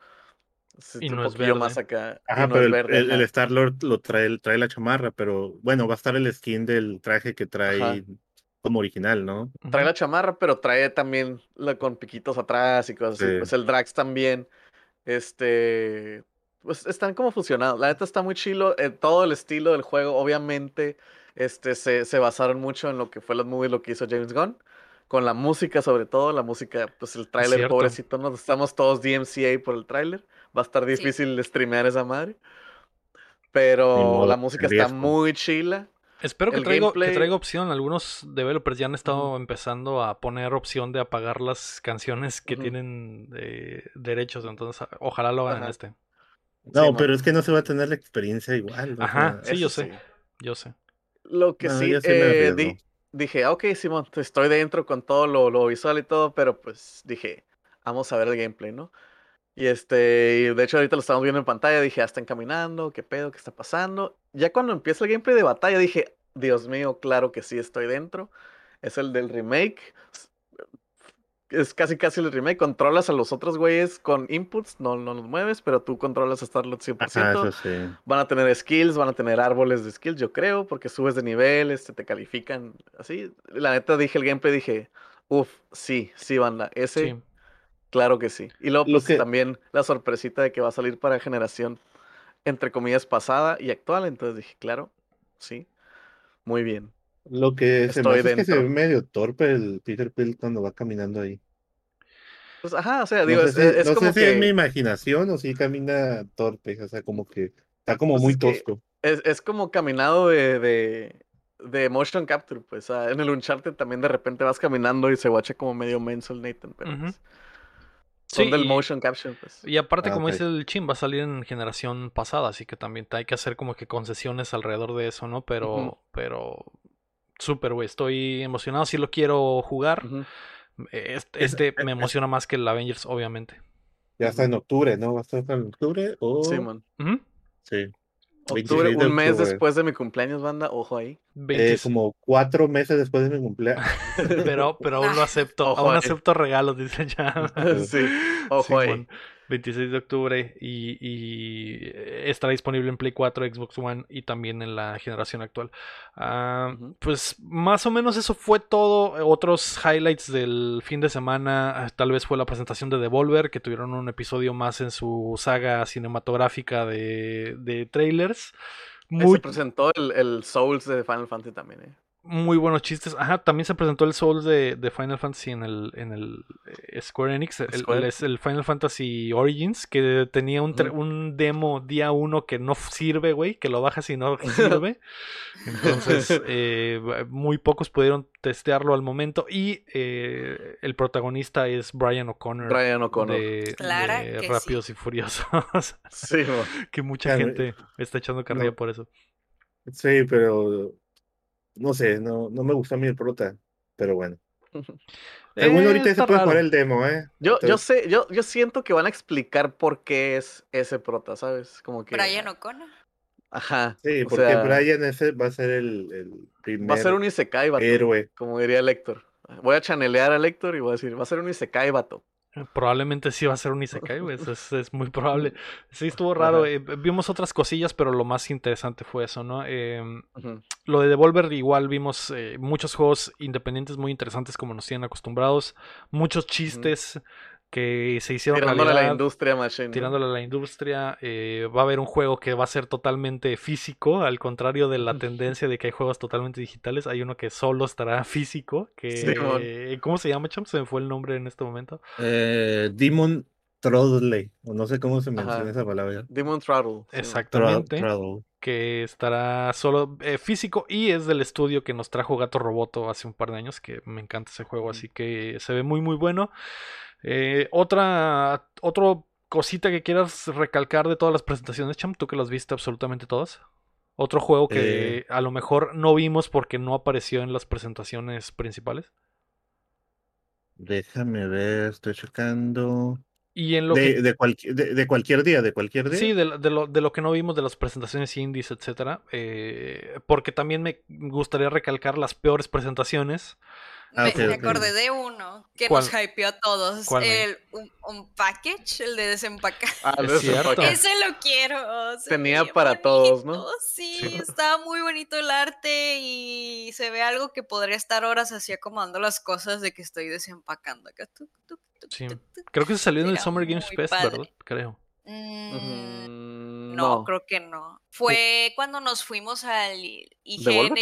es Y un no es verde. más acá. Ajá, no pero es el, verde, el- el ajá. Star-Lord lo trae, trae la chamarra, pero bueno, va a estar el skin del traje que trae Ajá. Como original, ¿no? Trae la chamarra, pero trae también la, con piquitos atrás y cosas así. Sí. Pues el Drax también. Este. pues están como fusionados. La neta está muy chilo. eh, todo el estilo del juego, obviamente, este, se, se basaron mucho en lo que fue los movies, lo que hizo James Gunn. Con la música, sobre todo, la música, pues el tráiler, pobrecito, nos estamos todos DMCA por el tráiler. Va a estar Sí. difícil streamear esa madre. Pero modo, la música está muy chila. Espero que El traiga, que traiga opción. Algunos developers ya han estado empezando a poner opción de apagar las canciones que tienen eh, derechos. Entonces, ojalá lo hagan en este. No, Sí, pero man. es que no se va a tener la experiencia igual. Ajá, sí, yo sé. Yo sé. Lo que No, sí, eh, di- dije, "Ah, ok, Simón, estoy dentro con todo lo, lo visual y todo, pero pues dije, vamos a ver el gameplay, ¿no? Y este, y de hecho ahorita lo estamos viendo en pantalla, dije, ya están caminando, qué pedo, qué está pasando. Ya cuando empieza el gameplay de batalla, dije, Dios mío, claro que sí estoy dentro. Es el del remake. Es casi casi el remake. Controlas a los otros güeyes con inputs, no, no los mueves, pero tú controlas a Starlord 100%. Ajá, eso sí. Van a tener skills, van a tener árboles de skills, yo creo, porque subes de nivel, este, te califican así. La neta dije el gameplay, dije, uff, sí, sí, banda, ese, Sí. Claro que sí. Y luego, Lo pues que- también la sorpresita de que va a salir para generación, entre comillas, pasada y actual. Entonces dije, claro, sí, muy bien. Lo que se me Estoy hace es que se ve medio torpe el Peter Pill cuando va caminando ahí. Pues, ajá, o sea, No digo, sé es, si, es- no como sé si es mi imaginación o si camina torpe, o sea, como que está como Pues muy es tosco. es, es como caminado de, de, de motion capture, pues, ah, en el Uncharted también de repente vas caminando y se guacha como medio menso el Nathan, pero pues, son Sí, del y- motion capture, pues. Y aparte, Ah, como dice el Chin, va a salir en generación pasada, así que también hay que hacer como que concesiones alrededor de eso, ¿no? Pero, pero súper, güey, estoy emocionado, sí lo quiero jugar. Este, este me emociona más que el Avengers, obviamente. Ya está en octubre, ¿no? ¿Va a estar en octubre o...? Sí, man. Sí. Octubre, 26 de un mes después de mi cumpleaños, banda, ojo ahí. 20 Eh, como cuatro meses después de mi cumpleaños. Pero, pero aún lo acepto, Ojo aún ahí. acepto regalos, dice ya. Sí, ojo ahí. Simón. 26 de octubre y, y estará disponible en Play 4, Xbox One y también en la generación actual. Ah. Pues más o menos eso fue todo. Otros highlights del fin de semana, ah, tal vez fue la presentación de Devolver, que tuvieron un episodio más en su saga cinematográfica de, de trailers. Muy, Se presentó el, el Souls de Final Fantasy también, eh. Muy buenos chistes. Ajá, también se presentó el Souls de, de Final Fantasy en el, en el eh, Square Enix, el, Square. el- es el Final Fantasy Origins, que tenía un, Ujú. un demo día uno que no sirve, güey, que lo bajas y no sirve. Entonces, eh, muy pocos pudieron testearlo al momento. Y eh, el protagonista es Brian O'Connor. Brian O'Connor. De, Clara de que sí. Rápidos y Furiosos. Sí, que mucha gente está echando carrilla no. por eso. Sí, pero no sé, no, no me gustó a mí el prota, pero bueno. Según Eh, ahorita se puede jugar el demo, ¿eh? Yo, yo sé, yo, yo siento que van a explicar por qué es ese prota, ¿sabes? Como que. Brian O'Connor. Ajá. Sí, porque sea, Brian ese va a ser el, el primer Va a ser un Isekai, vato. héroe. Como diría Lector. Voy a chanelear a Lector y voy a decir, va a ser un Isekai, vato. Probablemente sí va a ser un Isekai, güey. Es, es muy probable. Sí, estuvo raro. Eh, vimos otras cosillas, pero lo más interesante fue eso, ¿no? Em, lo de Devolver, igual vimos eh, muchos juegos independientes muy interesantes, como nos tienen acostumbrados. Muchos chistes que se hicieron Tirándole a la realidad, industria machine. ¿no? tirándole a la industria. eh, va a haber un juego que va a ser totalmente físico, al contrario de la tendencia de que hay juegos totalmente digitales. Hay uno que solo estará físico. Que. ¿Cómo se llama, Champ? Se me fue el nombre en este momento. Eh, Demon Throttle, o no sé cómo se menciona Ajá. esa palabra. Demon Throttle. sí. Exactamente. Throttle. que estará solo eh, físico y es del estudio que nos trajo Gato Roboto hace un par de años, que me encanta ese juego, así que se ve muy muy bueno. Eh, otra otro cosita que quieras recalcar de todas las presentaciones, Cham, tú que las viste absolutamente todas. Otro juego que Eh. a lo mejor no vimos porque no apareció en las presentaciones principales. Déjame ver, estoy checando. Y en lo que De, de, cualquier- de, de cualquier día, de cualquier día. Sí, de, lo- de lo, de lo que no vimos de las presentaciones indies, etcétera. eh, porque también me gustaría recalcar las peores presentaciones. Ah, me, acordé de uno que ¿Cuál? nos hypeó a todos. El, un, un package, el de desempacar. Ah, Es cierto. Ese lo quiero. se Tenía para todos, ¿no? Sí, Sí. estaba muy bonito el arte y se ve algo que podría estar horas así acomodando las cosas de que estoy desempacando acá. tuc, tuc, tuc, Sí. tuc, tuc. Creo que se salió en el Summer Games Fest, padre. ¿verdad? Creo. Mm, Ujú, no, creo que no. Fue cuando nos fuimos al IGN?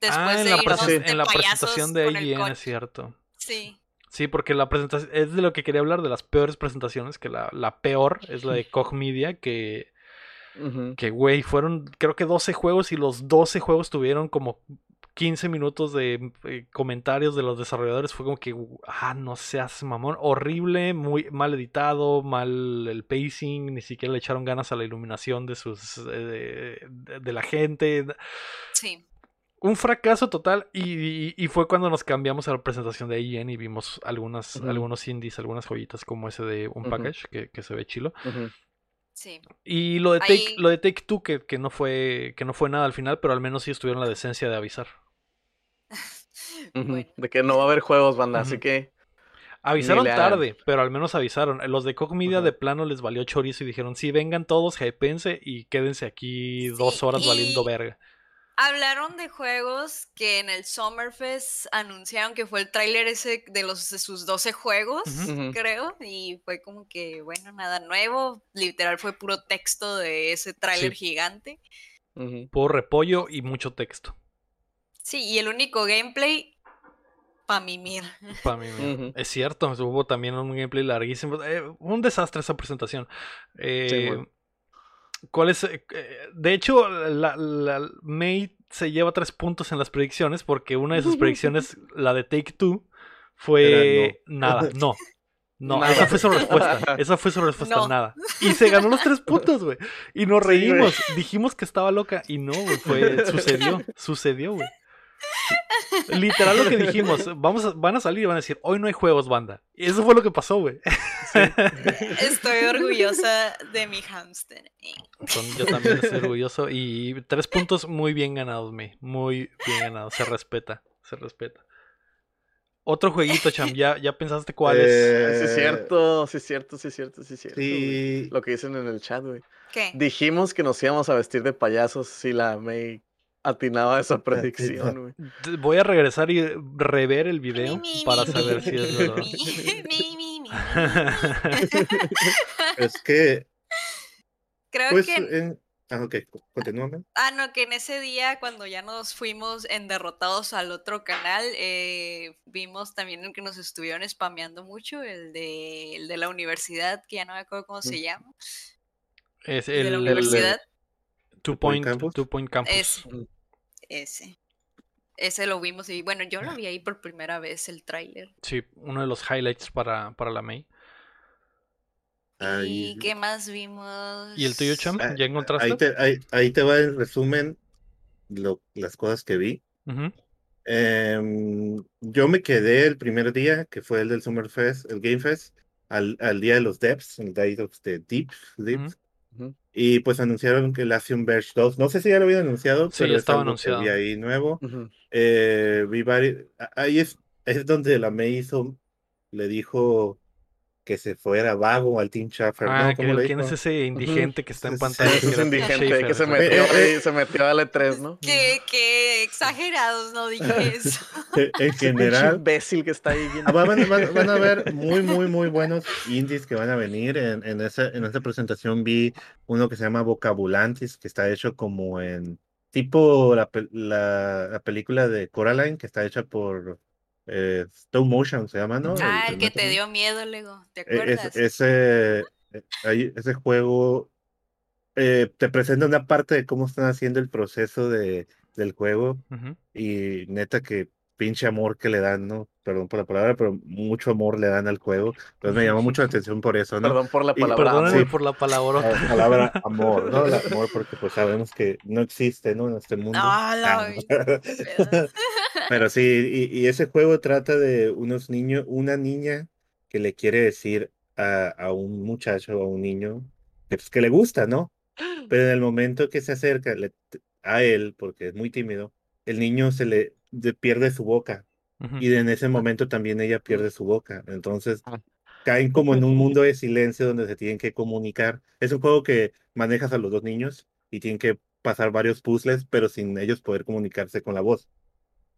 Después ah, en de la, irnos de en la presentación de coche. es cierto. Sí. Sí, porque la presentación es de lo que quería hablar, de las peores presentaciones, que la, la peor es la de Koch Media, que, que, güey, fueron creo que 12 juegos y los 12 juegos tuvieron como 15 minutos de eh, comentarios de los desarrolladores. Fue como que, ah, no seas mamón, horrible, muy mal editado, mal el pacing, ni siquiera le echaron ganas a la iluminación de sus eh, de, de la gente. Sí. Un fracaso total y, y- y fue cuando nos cambiamos a la presentación de IGN y vimos algunas, algunos indies, algunas joyitas como ese de un package que, que se ve chilo. Sí. Y lo de Take, Ahí- lo de Take Two que, que no fue que no fue nada al final, pero al menos sí estuvieron la decencia de avisar. Bueno. De que no va a haber juegos, banda, así que Avisaron tarde, pero al menos avisaron. Los de Koch Media de plano les valió chorizo y dijeron, sí, vengan todos, hypense y quédense aquí dos horas y- valiendo verga. Hablaron de juegos que en el Summerfest anunciaron que fue el tráiler ese de los de sus 12 juegos, creo, y fue como que, bueno, nada nuevo, literal fue puro texto de ese tráiler Sí. gigante. ujú. Puro repollo y mucho texto. Sí, y el único gameplay, pa' mimir. Para mí, mira, Ujú. es cierto, hubo también un gameplay larguísimo. eh, un desastre esa presentación. Eh, bueno. ¿Cuál es? eh, de hecho, la, la- May se lleva tres puntos en las predicciones porque una de sus predicciones, la de Take Two, fue Era nada, no. No, Nada. esa fue su respuesta. Esa fue su respuesta, No. nada. Y se ganó los tres puntos, güey. Y nos Sí, reímos. Dijimos que estaba loca. Y no, güey. Fue, sucedió. Sucedió, güey. Literal lo que dijimos. Vamos a- van a salir y van a decir, hoy no hay juegos, banda. Y eso fue lo que pasó, güey. Estoy orgullosa de mi hamster. Son- yo también estoy orgulloso. Y tres puntos muy bien ganados, May. Muy bien ganados. Se respeta. Se respeta. Otro jueguito, Cham. ¿Ya, ya pensaste cuál es? Eh, Sí, es cierto, sí, es cierto, sí, es cierto, sí, es cierto. Sí, Lo que dicen en el chat, güey. ¿Qué? Dijimos que nos íbamos a vestir de payasos si la May atinaba esa predicción, güey. Voy a regresar y rever el video Mi, mi, para mi, saber mi, si es verdad. mi, mi, mi, mi. es que, Creo pues, que en... Ah, ok, continúa. Ah, no, que en ese día, cuando ya nos fuimos en derrotados al otro canal, eh, vimos también el que nos estuvieron spameando mucho, el de, el de la universidad, que ya no me acuerdo cómo se llama. Es el de la el, universidad, Two Point Campus. Two Point Campus. ese. Ese. Ese lo vimos y bueno, yo lo vi ahí por primera vez, el tráiler. Sí, uno de los highlights para, para la May. Ahí- ¿Y qué más vimos? ¿Y el tuyo, Cham? Ah, ¿Ya encontraste? Ahí te, ahí, ahí te va el resumen, lo, las cosas que vi. Em, yo me quedé el primer día, que fue el del Summer Fest, el Game Fest, al, al día de los devs, el Day of the Deep, Deeps, Ujú. Y pues anunciaron que el Axiom Verge 2, no sé si ya lo habían anunciado, Sí, pero es estaba anunciado. vi ahí nuevo. Eh, vi Ahí es, es donde la May hizo, le dijo que se fuera vago al Team Schaffer, Ah, ¿no? ¿Cómo que- le ¿quién es ese indigente que está en Sí, pantalla? sí, que Ese indigente Schafer, que se metió Eh, eh, ahí, se metió a L3, ¿no? Qué, qué exagerados, no dije eso. En Pinche general, imbécil que está ahí. Ah, Van, van- van a ver muy, muy, muy buenos indies que van a venir. En, en, esa, en esa presentación vi uno que se llama Vocabulantis, que está hecho como en tipo la, la, la película de Coraline, que está hecha por eh, Stone Motion, se llama, ¿no? Ah, el que te dio miedo, Lego, ¿te E- es- acuerdas? ese, eh, ahí- ese juego eh, te presenta una parte de cómo están haciendo el proceso de, del juego y neta que pinche amor que le dan, ¿no? Perdón por la palabra, pero mucho amor le dan al juego. Entonces me llamó mucho la atención por eso, ¿no? Perdón por la Y palabra. Sí. por la palabrota. La palabra amor, ¿no? El amor, porque pues sabemos que no existe, ¿no? En este mundo. Ah, la Ah. pedo. Pero sí, y, y ese juego trata de unos niños, una niña que le quiere decir a, a un muchacho, a un niño, que, pues, que le gusta, ¿no? Pero en el momento que se acerca le- a él, porque es muy tímido, el niño se le de- pierde su boca y en ese momento también ella pierde su boca. Entonces Ah. caen como en un mundo de silencio donde se tienen que comunicar. Es un juego que manejas a los dos niños y tienen que pasar varios puzzles, pero sin ellos poder comunicarse con la voz.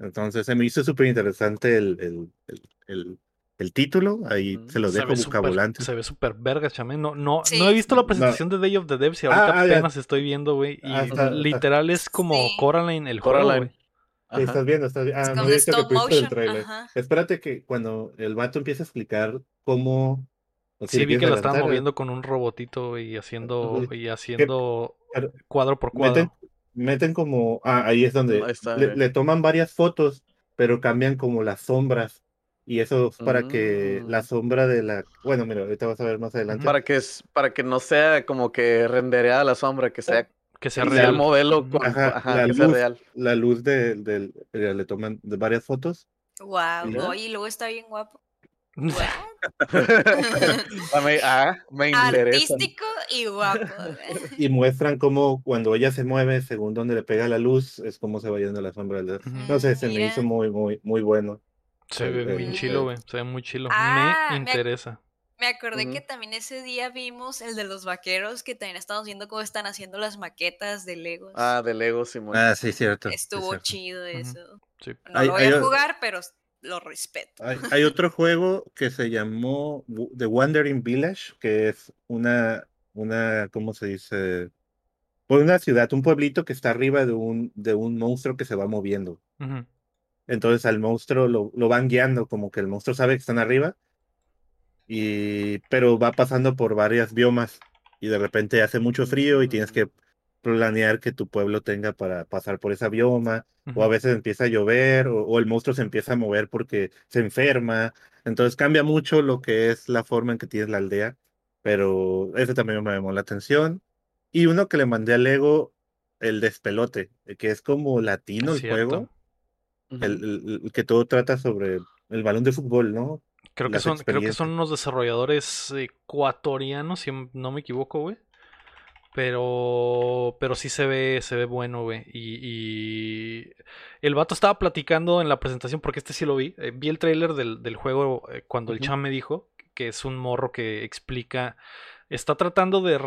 Entonces se me hizo súper interesante el, el, el, el- el título, ahí se los Se dejo súper- buscavolante. Se ve súper verga, chamé. No, no, Sí. no he visto la No. presentación de Day of the Devs y ahorita Ah, ah, ya. apenas estoy viendo, güey. Y Ah, está- está. literal es como Sí. Coraline el Coraline. Estás viendo, estás viendo. Ah, no de visto que pusiste el motion, trailer. ajá. Espérate que cuando el vato empiece a explicar cómo. o si Sí, vi que la estaban moviendo con un robotito y haciendo, y haciendo cuadro por cuadro. Meten, meten como. Ah, ahí es donde Ahí está, le, eh. le toman varias fotos, pero cambian como las sombras. Y eso es para que Mm. la sombra de la. Bueno, mira, ahorita vas a ver más adelante. Para que, es- para que no sea como que rendereada la sombra, que sea, Que sea el real. modelo, Ujú. con- Ajá, ajá, la que sea luz. real. La luz de, del. eh, Le toman de varias fotos. Wow, oye, y luego está bien guapo. Ah, me, ah, me interesa. Artístico y guapo. Y muestran cómo cuando ella se mueve, según donde le pega la luz, es como se va yendo la sombra. del-. No sé, se me hizo muy, muy, muy bueno. Se ve bien eh, chilo, eh. güey. Se ve muy chilo. Ah, me ac- interesa. Me acordé Ujú. que también ese día vimos el de los vaqueros, que también estamos viendo cómo están haciendo las maquetas de Legos. Ah, de Lego, Simón. Ah, sí, cierto. Estuvo cierto. chido eso. Sí. No Hay- lo voy hay a o- jugar, pero lo respeto. Hay, hay otro juego que se llamó The Wandering Village, que es una, una, ¿cómo se dice? Pues una ciudad, un pueblito que está arriba de un, de un monstruo que se va moviendo. Entonces al monstruo lo, lo van guiando, como que el monstruo sabe que están arriba, y, pero va pasando por varias biomas y de repente hace mucho frío y tienes que planear que tu pueblo tenga para pasar por esa bioma, o a veces empieza a llover, o, o el monstruo se empieza a mover porque se enferma. Entonces cambia mucho lo que es la forma en que tienes la aldea, pero ese también me llamó la atención. Y uno que le mandé a Lego, el despelote, que es como latino el Cierto. juego, Ujú. el, el- el que todo trata sobre el balón de fútbol, ¿no? Creo que son, creo que son unos desarrolladores ecuatorianos, si no me equivoco, güey. Pero, pero sí se ve, se ve bueno, güey. Y, y el vato estaba platicando en la presentación, porque este sí lo vi. eh, vi el tráiler del, del juego eh, cuando el cham me dijo que es un morro que explica, está tratando de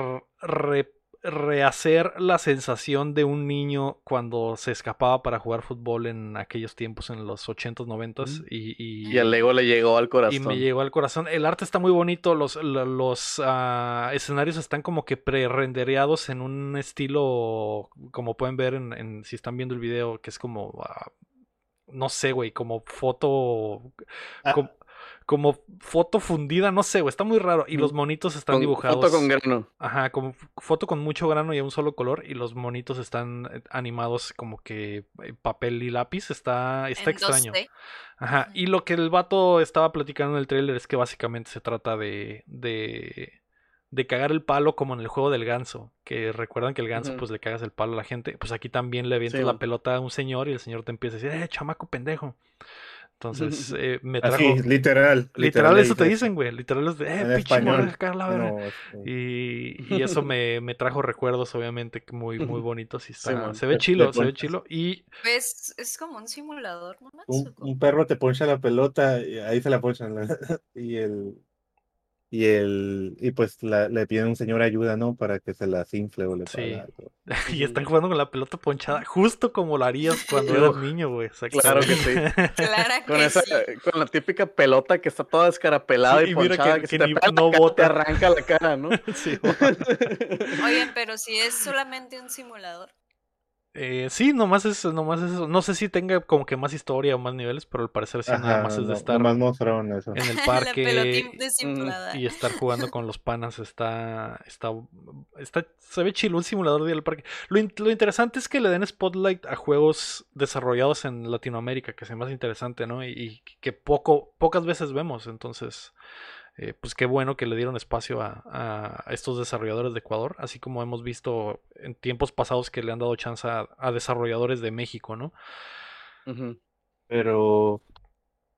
re- rehacer la sensación de un niño cuando se escapaba para jugar fútbol en aquellos tiempos, en los 80s, 90s. Mm. Y, y, Y el Lego le llegó al y corazón. me llegó al corazón. El arte está muy bonito. Los, lo- los ah, escenarios están como que pre-rendereados en un estilo, como pueden ver en, en- si están viendo el video, que es como, ah, no sé, güey, como foto, Ah. Com- como, foto fundida, no sé, güey, está muy raro. Y los monitos están Con- dibujados. Foto con grano. Ajá, como foto con mucho grano y a un solo color. Y los monitos están eh, animados como que eh, papel y lápiz. Está, está En extraño. 2D. Ajá, y lo que el vato estaba platicando en el tráiler es que básicamente se trata de, de, de cagar el palo como en el juego del ganso, que recuerdan que el ganso pues le cagas el palo a la gente, pues aquí también le avientas Sí, la pelota a un señor y el señor te empieza a decir, eh, chamaco pendejo. Entonces, eh, me trajo... Así, literal. Literal, le eso te dice dicen, güey. Literal es de, eh, En pinche la verga". No, Y, y eso me, me trajo recuerdos, obviamente, que muy, muy bonitos. Y está, man. se ve chilo, se ve chilo. Y Pues es como un simulador, ¿no? Max? un, un perro te poncha la pelota y ahí se la ponchan. la- y el. Y el. Y pues la- le piden a un señor ayuda, ¿no? Para que se la infle o le Sí. algo. Y están jugando con la pelota ponchada, justo como lo harías cuando eras niño, güey. Claro que sí. Con que esa, sí. con la típica pelota que está toda escarapelada Sí, y y mira ponchada, que- que, que si te pega no cara, bota. te arranca la cara, ¿no? Sí, Oigan, pero si es solamente un simulador. Eh, sí, nomás es, nomás es eso. No sé si tenga como que más historia o más niveles, pero al parecer sí, nada Ajá, más es de estar eso. en el parque y estar jugando con los panas. Está, está, está, se ve chilo, un simulador de ir al parque. Lo, in- lo interesante es que le den spotlight a juegos desarrollados en Latinoamérica, que me hace interesante, ¿no? Y, y que poco, pocas veces vemos, entonces. Eh, pues qué bueno que le dieron espacio a, a estos desarrolladores de Ecuador, así como hemos visto en tiempos pasados que le han dado chance a, a desarrolladores de México, ¿no? Pero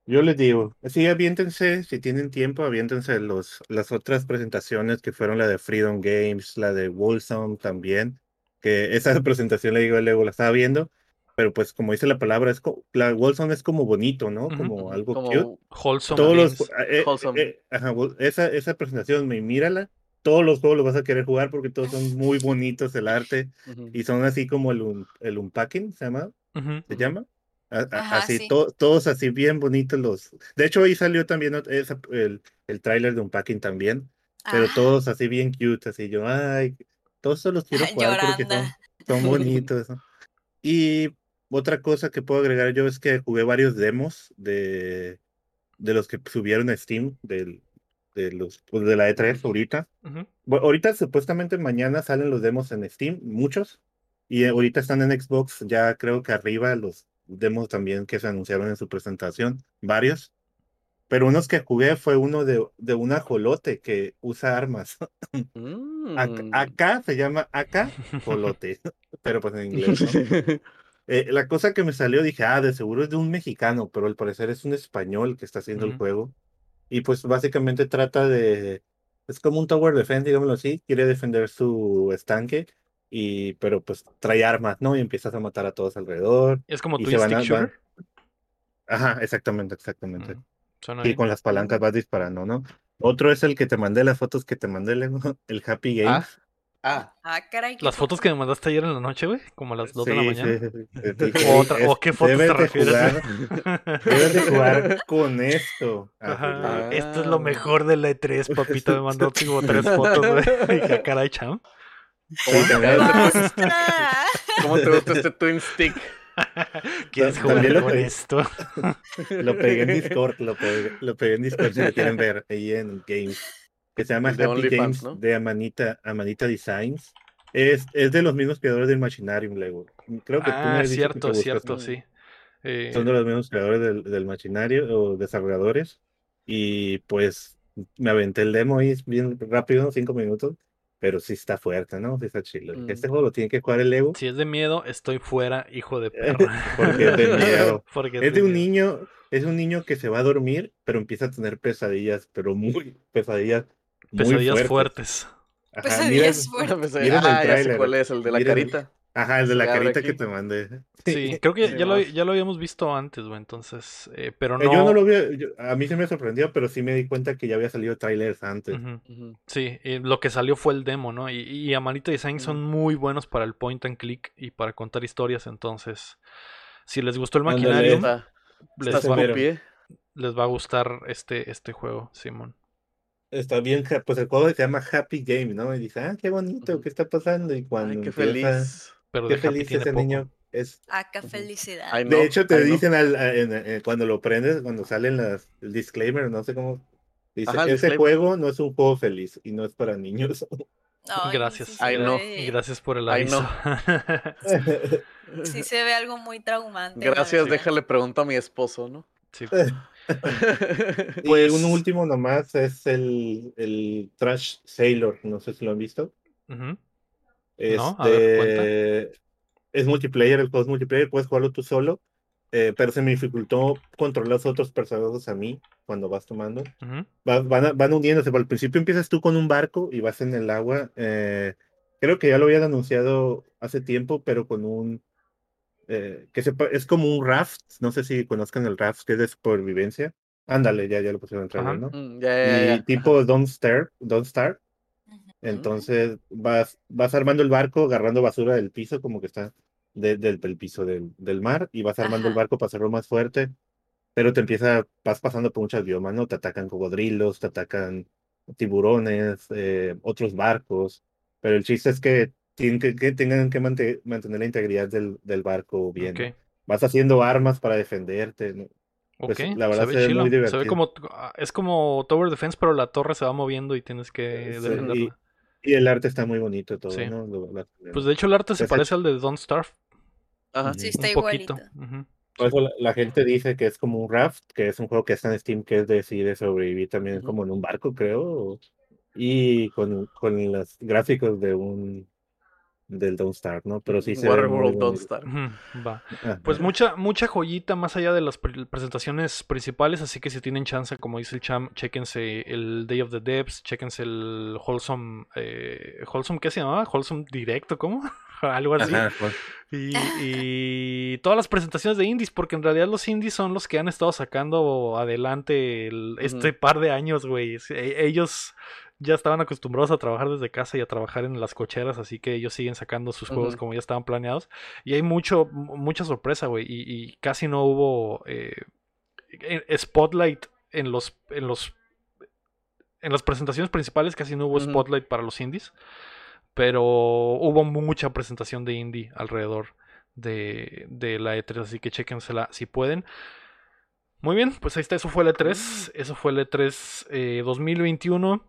yo les digo, sí, aviéntense, si tienen tiempo, aviéntense los, las otras presentaciones que fueron la de Freedom Games, la de Wolsom también, que esa presentación le digo, luego la estaba viendo, pero pues como dice la palabra, es co- la Wolsom es como bonito, ¿no? Como Ujú. algo Como cute. Wholesome Todos los, eh, eh, Wholesome. eh, ajá, esa, esa presentación, me mírala, todos los juegos los vas a querer jugar porque todos son muy bonitos el arte Ujú. y son así como el, un- el unpacking, se llama, Ujú. se Ujú. llama. A- a- Ajá, así, sí. to- todos así bien bonitos los. De hecho, ahí salió también esa- el, el tráiler de Unpacking también, pero Ah, todos así bien cute, así yo, ay, todos los quiero jugar porque son, Llorando. son bonitos. ¿no? Y otra cosa que puedo agregar yo es que jugué varios demos de, de los que subieron a Steam, del, de los pues, de la E3 ahorita. Ujú. Bueno, ahorita supuestamente mañana salen los demos en Steam, muchos, y eh, ahorita están en Xbox, ya creo que arriba los demos también que se anunciaron en su presentación, varios. Pero unos que jugué fue uno de, de un ajolote que usa armas. Mm. Acá se llama acá jolote, pero pues en inglés. ¿no? Eh, la cosa que me salió, dije, ah, de seguro es de un mexicano, pero al parecer es un español que está haciendo el juego. Y pues básicamente trata de, es como un tower defense, digámoslo así, quiere defender su estanque, y pero pues trae armas, ¿no? Y empiezas a matar a todos alrededor. Es como tu van. Ajá, exactamente, exactamente. Y con las palancas vas disparando, ¿no? Otro es el que te mandé, las fotos que te mandé, el Happy Games. Ah, Ah, caray. ¿qué Las fotos foto? que me mandaste ayer en la noche, güey, como a las 2 de la Sí, mañana. sí, sí, sí, O otra- "Ey, o qué fotos te refieres, jugar- Debes de jugar con esto. Ajá. Ajá. Esto es lo mejor de la E3, papito. Me mandó como tres fotos, güey. Y dije, "Ah, caray, cham. Sí, también- Ah, ¿Cómo te gusta este Twin Stick? ¿Quieres jugar lo con esto? Lo pegué en Discord, lo pegué, lo pegué en Discord si lo quieren ver ahí en Games. Que se llama de Happy OnlyFans, Games ¿no? de Amanita, Amanita Designs. Es, es de los mismos creadores del Machinarium, Lego. Creo que tú me Ah, has dicho que cierto, cierto, sí. Eh, Son de los mismos creadores del, del Machinario o desarrolladores. Y pues me aventé el demo ahí bien rápido, cinco minutos. Pero sí está fuerte, ¿no? Sí está chido. Mm. Este juego lo tiene que jugar el Lego. Si es de miedo, estoy fuera, hijo de perra. Porque es de miedo. Porque Es de un miedo. niño, es un niño que se va a dormir, pero empieza a tener pesadillas, pero muy pesadillas. Muy Pesadillas fuertes. fuertes. Ajá, Pesadillas mira- fuertes. El ah, ya sé tráiler. cuál es, el de la carita. Ajá, el de la carita que te mandé. Sí, creo que ya lo, más. ya lo habíamos visto antes, güey. Entonces, eh, pero Eh, no. Yo no lo vi, yo- a mí se me sorprendió, pero sí me di cuenta que ya había salido trailers antes. Sí, eh, lo que salió fue el demo, ¿no? Y, y Amanita Design son muy buenos para el point and click y para contar historias. Entonces, si les gustó el maquinario, les va, les va a gustar este, este juego, Simón. Está bien, pues el juego se llama Happy Game, ¿no? Y dice, ah, qué bonito. ¿qué está pasando? Y cuando Ay, qué empieza- feliz. Pero qué feliz ese poco. niño. Es, Ah, qué felicidad. Ay, De hecho, te ay, dicen al- a- en- en- cuando lo prendes, cuando salen las, el disclaimer, no sé cómo. Dice, Ajá, ese disclaimer. juego no es un juego feliz y no es para niños. Ay, Gracias. sí Ay, no. ve- Y gracias por el Ay, aviso. no. Sí se ve algo muy traumante. Gracias, déjale pregunto a mi esposo, ¿no? Sí. pues Pues- un último nomás es el, el Trash Sailor, no sé si lo han visto. Ujú. Este, No, a ver, es multiplayer, el juego es multiplayer, puedes jugarlo tú solo, eh, pero se me dificultó controlar los otros personajes a mí cuando vas tomando. Ujú. Va- van, a- van uniéndose. El principio empiezas tú con un barco y vas en el agua. eh, creo que ya lo habían anunciado hace tiempo, pero con un. Eh, que sepa, es como un raft. No sé si conozcan el raft, que es de supervivencia. Ándale, ya, ya lo pusieron en trailer, Ajá. ¿no? Mm, ya, ya, ya, Y ya. tipo Don't Start, Don't Start. Ujú. Entonces vas, vas armando el barco, agarrando basura del piso, como que está de- del, del piso del, del mar, y vas armando el Ajá. barco para hacerlo más fuerte, pero te empieza, vas pasando por muchas biomas, ¿no? Te atacan cocodrilos, te atacan tiburones, eh, otros barcos, pero el chiste es que, tienen que, que tengan que mante- mantener la integridad del, del barco bien. Vas haciendo armas para defenderte, ¿no? Pues, la verdad se se ve muy Se ve divertido. como, ah, es como Tower Defense, pero la torre se va moviendo y tienes que Sí, defenderla. Y el arte está muy bonito todo, Sí. ¿no? Lo- la- Pues de hecho el arte se Pues, parece al de Don't Starve Ajá. Sí, está un igualito. poquito. Por eso la, la gente dice que es como un raft, que es un juego que está en Steam, que es de, sí, de sobrevivir también Ujú. como en un barco, creo. o- Y con, con los gráficos de un del Don't Start, ¿no? Pero sí se Waterworld Don't. Ujú, Va. Pues mucha, mucha joyita más allá de las pre- presentaciones principales, así que si tienen chance, como dice el Cham, chéquense el Day of the Depths, chéquense el Wholesome, eh, Wholesome, ¿qué se llamaba? Wholesome Directo, ¿cómo? Algo así. Ajá, pues, Y, y todas las presentaciones de indies, porque en realidad los indies son los que han estado sacando adelante el- este par de años, güey. E- Ellos, ya estaban acostumbrados a trabajar desde casa y a trabajar en las cocheras, así que ellos siguen sacando sus juegos como ya estaban planeados. Y hay mucho, mucha sorpresa, güey. Y, y casi no hubo eh, spotlight en los, en los en las presentaciones principales casi no hubo spotlight para los indies, pero hubo mucha presentación de indie alrededor de, de la E3, así que chéquensela si pueden. Muy bien, pues ahí está, eso fue el E3, eso fue el E3 eh, 2021.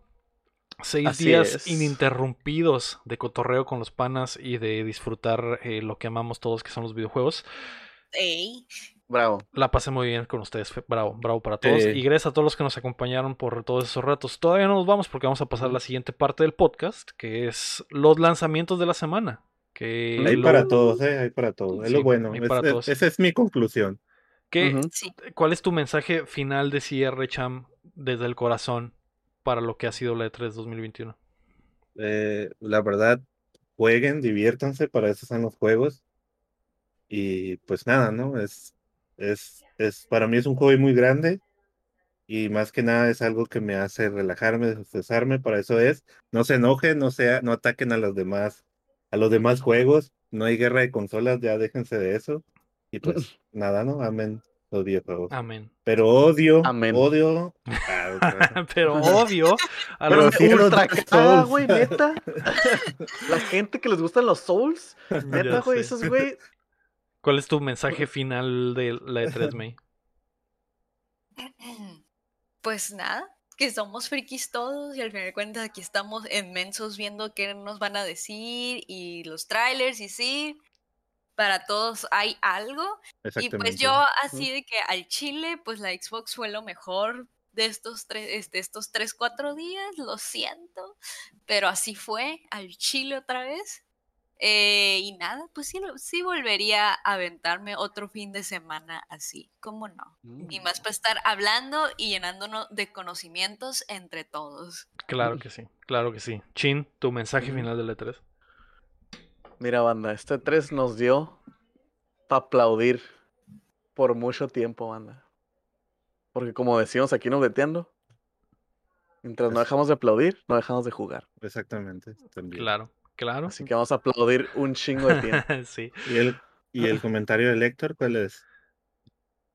Seis Así días es. ininterrumpidos de cotorreo con los panas y de disfrutar eh, lo que amamos todos, que son los videojuegos. Ey, Bravo. La pasé muy bien con ustedes. Bravo, bravo para todos. Y gracias a todos los que nos acompañaron por todos esos ratos. Todavía no nos vamos porque vamos a pasar a la siguiente parte del podcast, que es los lanzamientos de la semana. Que Hay lo- para todos, ¿eh? Hay para todos. Es lo bueno. hay Es- para es- todos. esa es mi conclusión. ¿qué-. ¿Cuál es tu mensaje final de cierre, Cham, desde el corazón para lo que ha sido la E E3 2021? Eh, la verdad, jueguen, diviértanse, para eso son los juegos. Y pues nada, ¿no? Es, es, es, para mí es un hobby muy grande y más que nada es algo que me hace relajarme, desestresarme, para eso es. No se enojen, no sea, no ataquen a los demás, a los demás juegos, no hay guerra de consolas, ya déjense de eso. Y pues nada, ¿no? Amen los videojuegos. Amén. Pero odio, Amén. odio. Ah, Pero odio a Pero los sí, Ultra Souls. güey, neta. La gente que les gustan los Souls, neta, güey, esos güey. ¿Cuál es tu mensaje final de la E3, May? Pues nada, que somos frikis todos y al final de cuentas aquí estamos inmensos viendo qué nos van a decir y los trailers y sí, para todos hay algo. Y pues yo así de que al Chile, pues la Xbox fue lo mejor de estos tres, este, estos tres, cuatro días, lo siento, pero así fue, al Chile otra vez. Eh, y nada, pues sí, sí volvería a aventarme otro fin de semana así, ¿cómo no? Y más para estar hablando y llenándonos de conocimientos entre todos. Claro que sí, claro que sí. Chin, tu mensaje final de la E3. Mira, banda, este 3 nos dio para aplaudir por mucho tiempo, banda. Porque como decimos aquí no veteando, mientras no dejamos de aplaudir, no dejamos de jugar. Exactamente. también. Claro, claro. Así que vamos a aplaudir un chingo de tiempo. sí. ¿Y el, y el comentario de Héctor cuál es?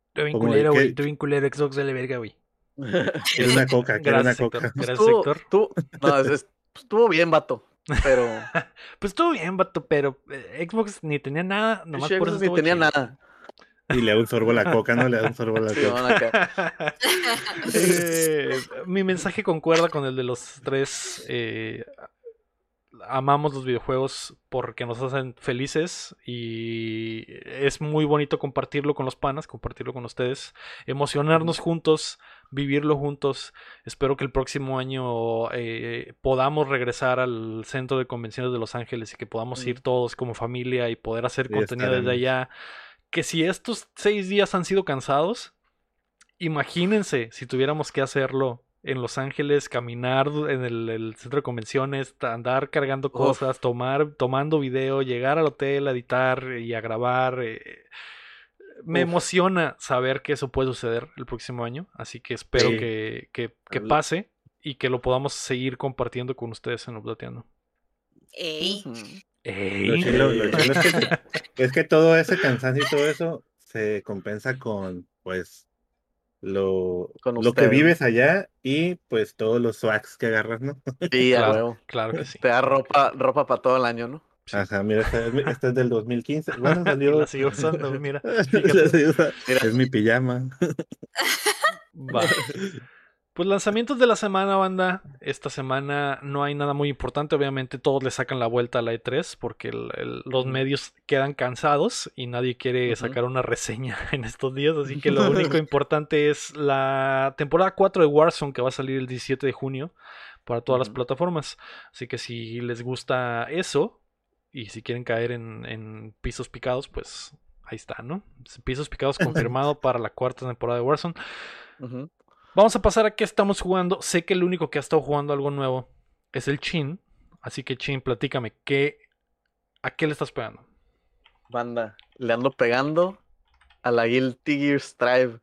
Estoy bien Como de culero, que- güey. Estoy bien culero, Xbox de la verga, güey. Quiero una coca, quiero una coca. Gracias, estuvo, Héctor. estuvo- no, es- es- estuvo bien, vato. Pero Pues estuvo bien, vato, pero eh, Xbox ni tenía nada, nomás pinche por eso Xbox ni tenía chido. nada. Y le da un sorbo a la coca, ¿no? Le da un sorbo a la Sí, coca. Eh, mi mensaje concuerda con el de los tres. eh, amamos los videojuegos porque nos hacen felices y es muy bonito compartirlo con los panas, compartirlo con ustedes, emocionarnos juntos, vivirlo juntos. Espero que el próximo año eh, podamos regresar al centro de convenciones de Los Ángeles y que podamos ir todos como familia y poder hacer contenido desde allá. Que si estos seis días han sido cansados, imagínense si tuviéramos que hacerlo en Los Ángeles, caminar en el, el centro de convenciones, andar cargando Uf. cosas, tomar, tomando video, llegar al hotel a editar y a grabar. eh, me Uf. emociona saber que eso puede suceder el próximo año, así que espero Sí. que, que- pase y que lo podamos seguir compartiendo con ustedes en Updateando. Ey. Lo chilo- lo chilo es, que, es que todo ese cansancio y todo eso se compensa con, pues, lo, Con lo que vives allá y, pues, todos los swags que agarras, ¿no? Sí, a Claro. huevo. Claro que sí. Te da ropa, ropa para todo el año, ¿no? Sí. Ajá, mira, este es, este del 2015. Bueno, salió. la sigo usando, mira. La sigo usando. Mira. Es mi pijama. Va. Pues lanzamientos de la semana, banda. Esta semana no hay nada muy importante. Obviamente todos le sacan la vuelta a la E3 porque el- el- los medios quedan cansados y nadie quiere sacar una reseña en estos días. Así que lo único importante es la temporada 4 de Warzone que va a salir el 17 de junio para todas las plataformas. Así que si les gusta eso y si quieren caer en, en pisos picados, pues ahí está, ¿no? Pisos picados confirmado para la cuarta temporada de Warzone. Ujú. Vamos a pasar a qué estamos jugando. Sé que el único que ha estado jugando algo nuevo es el Chin. Así que Chin, platícame, ¿qué, ¿a qué le estás pegando? Banda, le ando pegando a la Guilty Gear Strive.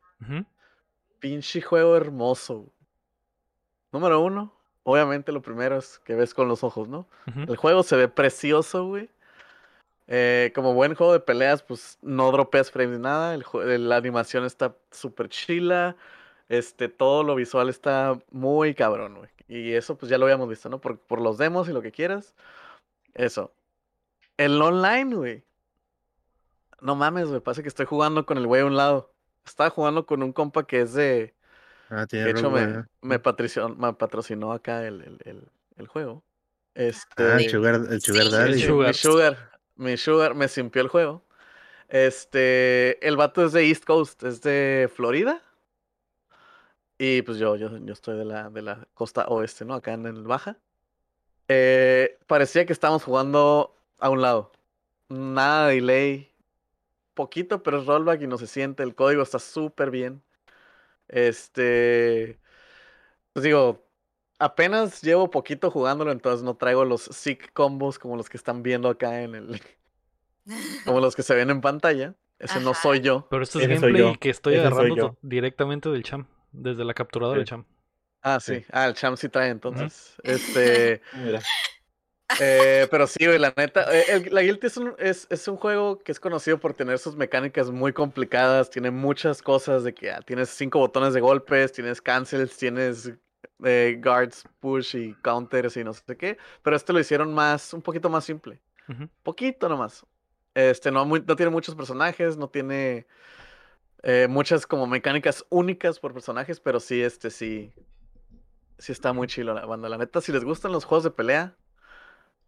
Pinche juego hermoso. Número uno, obviamente lo primero es que ves con los ojos, ¿no? El juego se ve precioso, güey. Eh, como buen juego de peleas, pues no dropeas frames ni nada. El la animación está súper chila. Este, todo lo visual está muy cabrón, güey. Y eso pues ya lo habíamos visto, ¿no? Por, por los demos y lo que quieras. Eso. El online, güey. No mames, güey. Parece que estoy jugando con el güey a un lado. Estaba jugando con un compa que es de... Ah, tiene De hecho, Rogue me, One. me, patricio- me patrocinó acá el, el, el, el juego. Este, Ah, el Sugar, el sugar Sí. Daddy. mi El su- mi Sugar. sugar, mi sugar me simpió el juego. Este, el vato es de East Coast, es de Florida. Y pues yo, yo, yo estoy de la, de la costa oeste, ¿no? Acá en el Baja. Eh, parecía que estábamos jugando a un lado. Nada de delay. Poquito, pero es rollback y no se siente. El código está súper bien. Este. Pues digo, apenas llevo poquito jugándolo, entonces no traigo los sick combos como los que están viendo acá en el. como los que se ven en pantalla. Ese no soy yo. Pero esto es Ese gameplay yo. que estoy Ese agarrando directamente del cham, desde la capturadora del Sí. cham. Ah, Sí. sí. Ah, el champ sí trae entonces. Este. Mira. Eh, pero sí, güey, la neta. eh, el- la Guilty es un, es, es un juego que es conocido por tener sus mecánicas muy complicadas. Tiene muchas cosas de que ah, tienes cinco botones de golpes, tienes cancels, tienes eh, guards, push y counters y no sé qué. Pero este lo hicieron más, un poquito más simple. Ujú. Poquito nomás. Este, no, muy- no tiene muchos personajes, no tiene eh, muchas como mecánicas únicas por personajes, pero sí, este, sí. Sí está muy chilo la banda. La neta, si les gustan los juegos de pelea,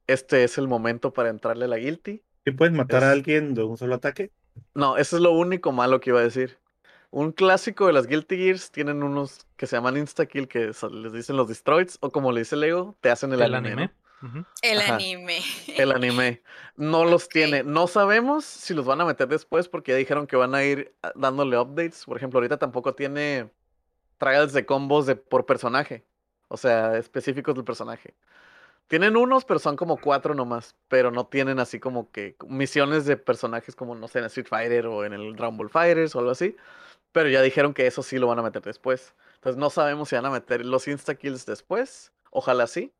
este es el momento para entrarle a la Guilty. ¿Sí puedes matar Es- a alguien de un solo ataque? No, eso es lo único malo que iba a decir. Un clásico de las Guilty Gears tienen unos que se llaman Instakill, que so- les dicen los Destroyeds, o como le dice Lego, te hacen el, El anime. anime. El Ajá. anime. El anime. No los tiene. No sabemos si los van a meter después porque ya dijeron que van a ir ah, dándole updates. Por ejemplo, ahorita tampoco tiene trials de combos de, por personaje. O sea, específicos del personaje. Tienen unos, pero son como cuatro nomás. Pero no tienen así como que misiones de personajes como, no sé, en Street Fighter o en el Dragon Ball Fighters o algo así. Pero ya dijeron que eso sí lo van a meter después. Entonces no sabemos si van a meter los insta-kills después. Ojalá sí.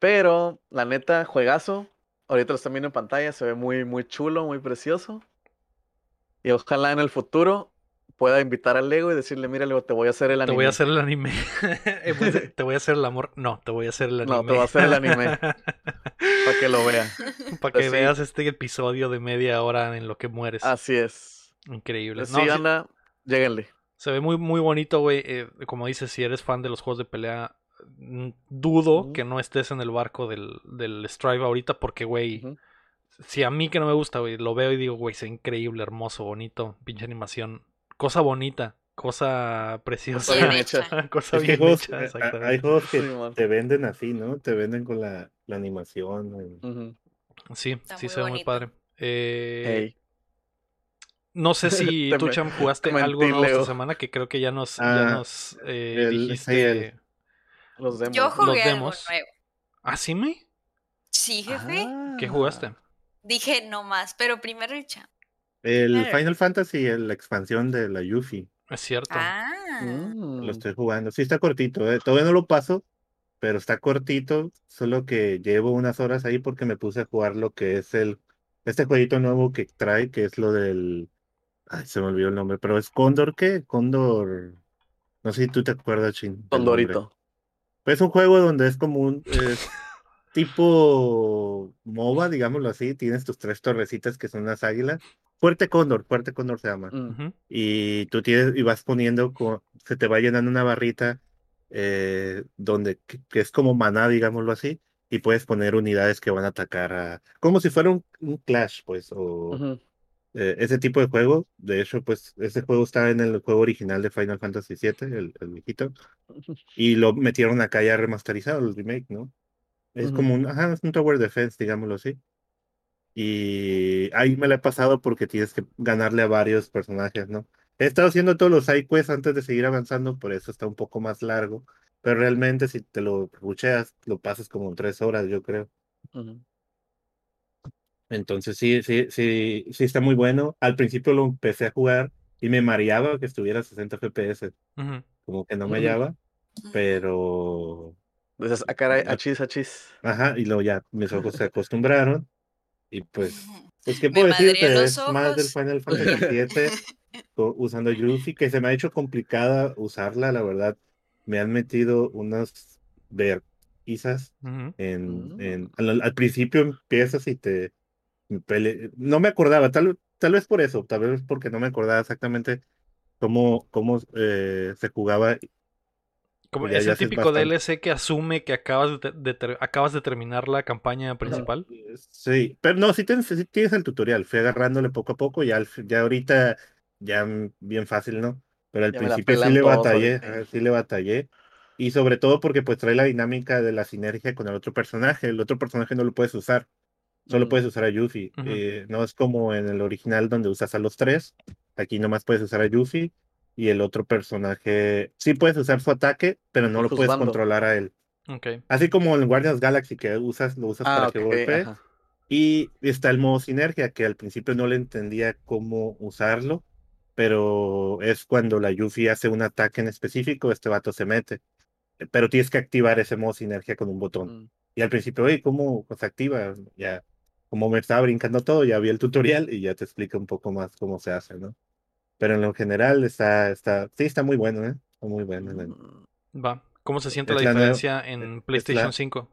Pero, la neta, juegazo. Ahorita lo están viendo en pantalla, se ve muy, muy chulo, muy precioso. Y ojalá en el futuro pueda invitar al Lego y decirle, mira, Lego, te voy a hacer el Te anime. voy a hacer el anime. Te voy a hacer el amor. No, te voy a hacer el anime. No, te voy a hacer el anime. Para que lo vea. Para que Pues sí. veas este episodio de media hora en lo que mueres. Así es. Increíble. Sí, No, sí, anda, lléguenle. se ve muy, muy bonito, güey. Eh, como dices, si eres fan de los juegos de pelea, dudo que no estés en el barco del, del Strive ahorita porque, güey, si a mí que no me gusta, güey, lo veo y digo, güey, es increíble, hermoso, bonito, pinche animación. Cosa bonita, cosa preciosa. Bien Bien hecha. cosa Es que hay bien juegos, hecha, a- hay exactamente. juegos que Sí, te venden así, ¿no? Te venden con la, la animación. Sí, Está sí muy se ve muy padre. Eh. No sé si tú, Cham, jugaste algo nuevo esta semana que creo que ya nos, ya Ah, nos eh, el- sí, dijiste. el- Los demos. Yo jugué algo demos. nuevo. ¿Ah, sí, me? Sí, jefe. ¿Qué Ah. jugaste? Dije no más, pero primero el champ. El Claro. Final Fantasy, la expansión de la Yuffie. Es cierto. Ah. Mm. Lo estoy jugando. Sí, está cortito, ¿eh? Todavía no lo paso, pero está cortito. Solo que llevo unas horas ahí porque me puse a jugar lo que es el. Este jueguito nuevo que trae, que es lo del. Ay, se me olvidó el nombre, pero es Condor, ¿qué? Condor. No sé si tú te acuerdas, Chin. Condorito. Es un juego donde es como un. es tipo MOBA, digámoslo así. Tienes tus tres torrecitas que son las águilas. Fuerte Cóndor, Fuerte Cóndor se llama y tú tienes y vas poniendo se te va llenando una barrita eh, donde que, que es como maná digámoslo así y puedes poner unidades que van a atacar a como si fuera un, un Clash pues o. eh, ese tipo de juego de hecho pues ese juego está en el juego original de Final Fantasy VII el, el viejito y lo metieron acá ya remasterizado el remake no es Ujú. como un ajá, es un tower defense digámoslo así y ahí me la he pasado porque tienes que ganarle a varios personajes, ¿no? He estado haciendo todos los side quests antes de seguir avanzando, por eso está un poco más largo. Pero realmente si te lo rucheas, lo pasas como en tres horas, yo creo. Ujú. Entonces sí, sí, sí, sí está muy bueno. Al principio lo empecé a jugar y me mareaba que estuviera a 60 FPS. Ujú. Como que no me hallaba, pero Entonces, a cara, achis, achis. Ajá, y luego ya mis ojos se acostumbraron. Y pues, pues ¿qué Me puedo decirte? Es más del. Final Fantasy VII usando Yuffie, que se me ha hecho complicada usarla, la verdad. Me han metido unas vergüenzas Ujú. en, Mm. en- al, al principio empiezas y te no me acordaba, tal, tal vez por eso, tal vez porque no me acordaba exactamente cómo, cómo eh, se jugaba. Como Ya- es ya el típico bastante. DLC que asume que acabas de, de ter- acabas de terminar la campaña principal. Sí, pero no, sí tienes, sí tienes el tutorial, fui agarrándole poco a poco, ya, ya ahorita ya bien fácil, ¿no? Pero al Ya principio sí le batallé, sí le batallé. Y sobre todo porque pues trae la dinámica de la sinergia con el otro personaje. El otro personaje no lo puedes usar, solo Mm. puedes usar a Yuffie. Eh, no es como en el original donde usas a los tres. Aquí nomás puedes usar a Yuffie y el otro personaje sí puedes usar su ataque, pero no lo puedes controlar a él. Ok. Así como en Guardians Galaxy que usas, lo usas Ah, para que golpee. ajá. Y está el modo sinergia, que al principio no le entendía cómo usarlo, pero es cuando la Yuffie hace un ataque en específico, este vato se mete. Pero tienes que activar ese modo sinergia con un botón. Mm. Y al principio, oye, ¿cómo se activa? Ya, como me estaba brincando todo, ya vi el tutorial y ya te explica un poco más cómo se hace, ¿no? Pero en lo general está, está, sí, está muy bueno, ¿eh? Está muy bueno. Mm. Va. ¿Cómo se siente Es la diferencia en PlayStation la- 5?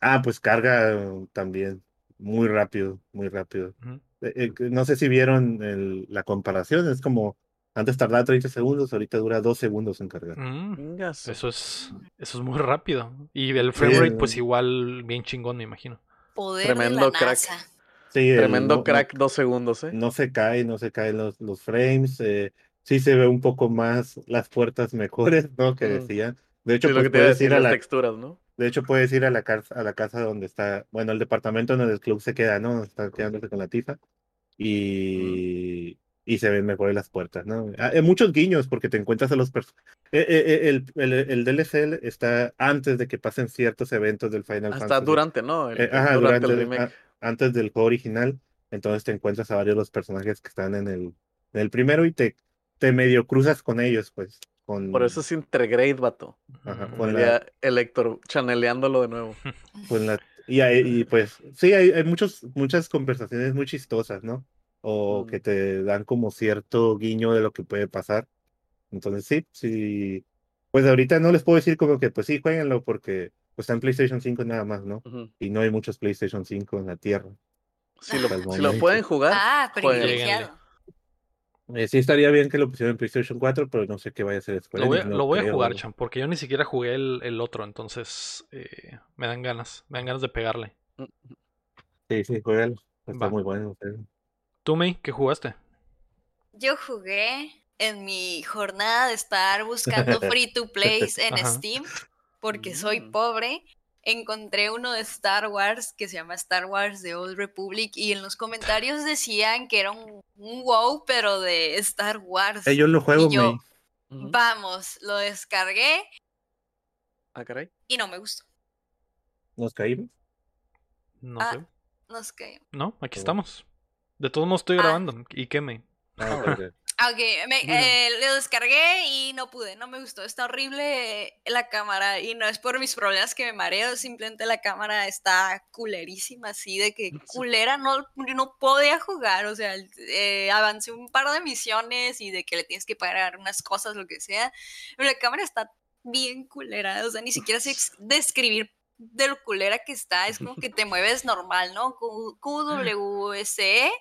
Ah, pues carga también muy rápido, muy rápido. Eh, eh, no sé si vieron el- la comparación, es como antes tardaba 30 segundos, ahorita dura 2 segundos en cargar. Mm. Eso es, eso es muy rápido. Y el frame rate, pues igual bien chingón, me imagino. Poder Tremendo de la crack. NASA. Sí, el- Tremendo no- crack, dos segundos, ¿eh? No, se cae, no se caen los, los frames, eh, sí se ve un poco más las puertas mejores, ¿no? Que Mm. decía. De hecho, Sí, lo pues que puedes decir, ir a las la, texturas, ¿no? de hecho, puedes ir a la casa, a la casa donde está, bueno, el departamento donde el club se queda, ¿no? Está quedándose con la tifa. Y, y se ven mejores las puertas, ¿no? Ah, Hay muchos guiños porque te encuentras a los personajes. el, el, el DLC está antes de que pasen ciertos eventos del Final Hasta Fantasy. durante, ¿no? El- Eh, ajá, durante durante, el remake. a- antes del juego original, entonces te encuentras a varios de los personajes que están en el, en el primero y te, te medio cruzas con ellos, pues. Con, Por eso es Intergrade, vato. Ajá, Mm, con la- el Héctor chaneleándolo de nuevo. con la- y, hay- y, pues sí, hay, hay muchos, muchas conversaciones muy chistosas, ¿no? O Mm. que te dan como cierto guiño de lo que puede pasar. Entonces sí, sí. Pues ahorita no les puedo decir como que, pues sí, jueguenlo porque pues está en PlayStation 5 nada más, ¿no? Ujú. Y no hay muchos PlayStation 5 en la Tierra. Si lo, si pueden jugar, Ah, privilegiado. Eh, sí estaría bien que lo pusieran en PlayStation 4, pero no sé qué vaya a hacer Square Lo voy, a- Enix, no lo voy a creo. jugar, Chan, porque yo ni siquiera jugué el, el otro, entonces eh, me dan ganas, me dan ganas de pegarle. Sí, sí, juégalo. Está Va. muy bueno. sí. ¿Tú, May, qué jugaste? Yo jugué en mi jornada de estar buscando free to plays en Ajá. Steam, porque soy Mm. pobre. Encontré uno de Star Wars que se llama Star Wars The Old Republic y en los comentarios decían que era un, un WoW, pero de Star Wars. Eh, yo lo juego, Y yo- May. Ujú. Vamos, lo descargué Ah, caray. y no me gustó. Nos caímos. No Ah. sé. Nos cayó. No, aquí Oh. estamos. De todos modos estoy Ah. grabando. ¿Y qué, May? Ah, ok, ok. Ah, Ok, me- eh, lo descargué y no pude, no me gustó. Está horrible la cámara y no es por mis problemas que me mareo, simplemente la cámara está culerísima, así de que culera, no, no podía jugar. O sea, eh, avancé un par de misiones y de que le tienes que pagar unas cosas, lo que sea, pero la cámara está bien culera, o sea, ni siquiera sé describir de lo culera que está, es como que te mueves normal, ¿no? Q- QWSE,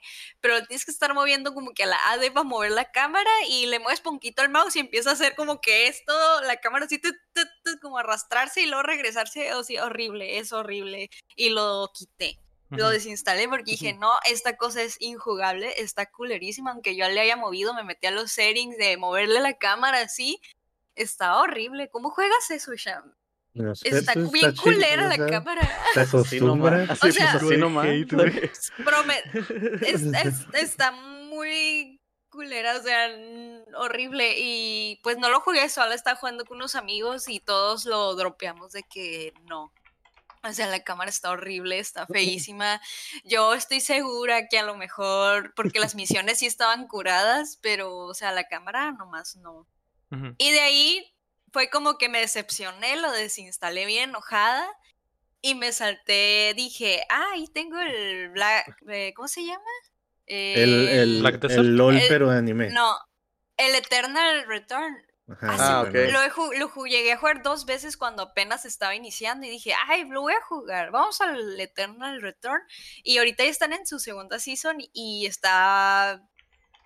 pero tienes que estar moviendo como que a la AD para mover la cámara y le mueves poquito al mouse y empieza a hacer como que esto, la cámara así, tu, tu, tu, como arrastrarse y luego regresarse, o sea, horrible, es horrible. Y lo quité. Lo desinstalé porque dije, no, esta cosa es injugable, está culerísima, aunque yo le haya movido, me metí a los settings de moverle la cámara así, está horrible. ¿Cómo juegas eso, Sham? Está bien está chido, culera o la sea, cámara. Nomás. acostumbra. Así, O sea- pues, así nomás. Es- es- está muy culera, o sea, horrible. Y pues no lo jugué solo, estaba jugando con unos amigos y todos lo dropeamos de que no. O sea, la cámara está horrible, está feísima. Yo estoy segura que a lo mejor, porque las misiones sí estaban curadas, pero, o sea, la cámara nomás no. Ujú. Y de ahí fue como que me decepcioné, lo desinstalé bien enojada y me salté, dije, ah, ahí tengo el Black, eh, ¿cómo se llama? El, el, Black Desert. el LOL, El- pero de anime. No, el Eternal Return. Ajá, Ah, sí, Ah. Lo, lo ju- llegué a jugar dos veces cuando apenas estaba iniciando y dije, ay, lo voy a jugar, vamos al Eternal Return. Y ahorita ya están en su segunda season y está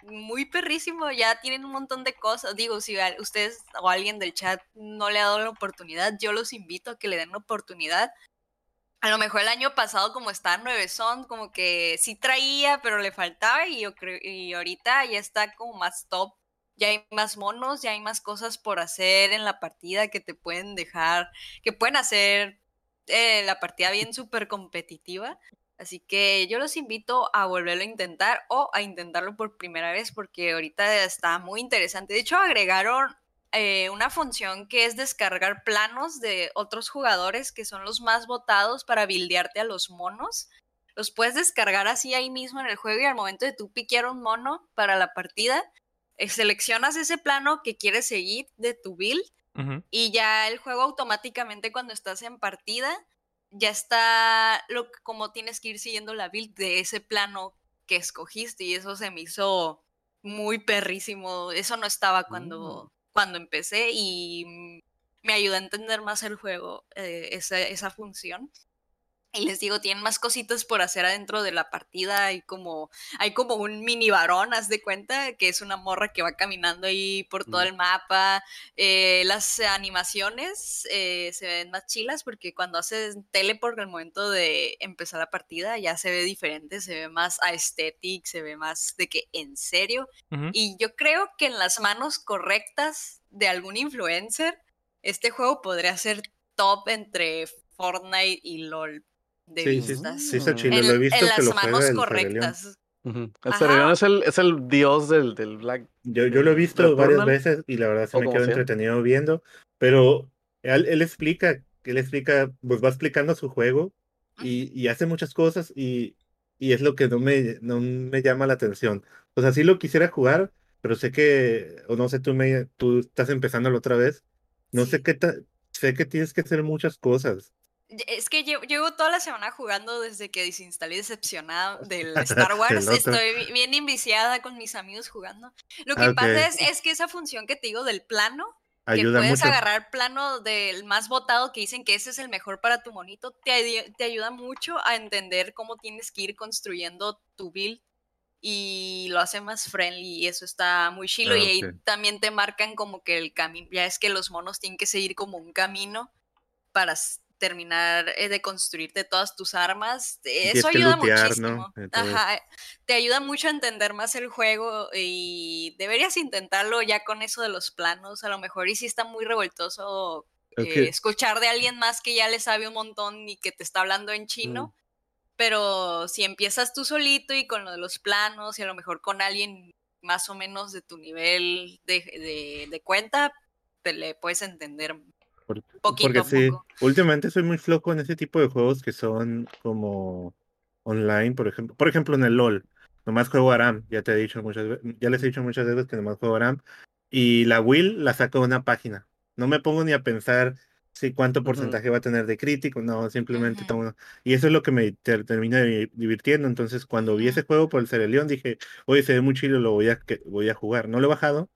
muy perrísimo, ya tienen un montón de cosas. Digo, si a- ustedes o alguien del chat no le ha dado la oportunidad, yo los invito a que le den la oportunidad. A lo mejor el año pasado, como está nueve son, como que sí traía, pero le faltaba y yo creo, y ahorita ya está como más top. Ya hay más monos, ya hay más cosas por hacer en la partida que te pueden dejar, que pueden hacer eh, la partida bien súper competitiva. Así que yo los invito a volverlo a intentar o a intentarlo por primera vez porque ahorita está muy interesante. De hecho, agregaron eh, una función que es descargar planos de otros jugadores que son los más votados para buildearte a los monos. Los puedes descargar así ahí mismo en el juego y al momento de tú piquear un mono para la partida, eh, seleccionas ese plano que quieres seguir de tu build y ya el juego automáticamente cuando estás en partida ya está lo que- como tienes que ir siguiendo la build de ese plano que escogiste y eso se me hizo muy perrísimo. Eso no estaba cuando, cuando empecé y mm, me ayuda a entender más el juego, eh, esa, esa función. Y les digo, tienen más cositas por hacer adentro de la partida. Hay como, hay como un mini varón, haz de cuenta, que es una morra que va caminando ahí por todo el mapa. Eh, las animaciones eh, se ven más chilas porque cuando haces teleport al momento de empezar la partida ya se ve diferente, se ve más aesthetic, se ve más de que en serio. Y yo creo que en las manos correctas de algún influencer, este juego podría ser top entre Fortnite y LOL de Sí, sí, vistas. sí está Mm. chido. Lo he visto en que las lo juega manos el Ferelión. correctas. El Ajá. Cerrión es el, es el dios del, del Black. Yo, yo lo he visto varias veces y la verdad se o me quedo sea. entretenido viendo, pero él, él explica, él explica, pues va explicando su juego y, y hace muchas cosas y, y es lo que no me, no me llama la atención. O sea, sí lo quisiera jugar, pero sé que, o no sé, tú, me, tú estás empezándolo otra vez, no sé Sí. qué ta- sé que tienes que hacer muchas cosas. Es que llevo, llevo toda la semana jugando desde que desinstalé decepcionada del Star Wars. Estoy bi- bien enviciada con mis amigos jugando. Lo que Ah, pasa es, es que esa función que te digo del plano, que Ayuda puedes mucho. agarrar plano del más votado que dicen que ese es el mejor para tu monito, te, te ayuda mucho a entender cómo tienes que ir construyendo tu build y lo hace más friendly y eso está muy chilo Ah, y ahí ok. también te marcan como que el camino, ya es que los monos tienen que seguir como un camino para terminar eh, de construirte todas tus armas. eh, Eso ayuda lootear, muchísimo. eh, te ayuda mucho a entender más el juego y deberías intentarlo ya con eso de los planos. A lo mejor y si está muy revoltoso eh, escuchar de alguien más que ya le sabe un montón y que te está hablando en chino. Pero si empiezas tú solito y con lo de los planos y a lo mejor con alguien más o menos de tu nivel de, de- de cuenta, te le puedes entender Por- poquito Porque sí, poco. últimamente soy muy flojo en ese tipo de juegos que son como online, por ejemplo. Por ejemplo, en el LOL, nomás juego Aram, ya te he dicho muchas ya les he dicho muchas veces que nomás juego Aram. Y la Will la saco de una página. No me pongo ni a pensar si cuánto porcentaje va a tener de crítico, no, simplemente tomo. Y eso es lo que me ter- termina di- divirtiendo. Entonces, cuando vi ese juego por el Cereleón, dije, oye, se ve muy chido, lo voy a, que, voy a jugar. No lo he bajado,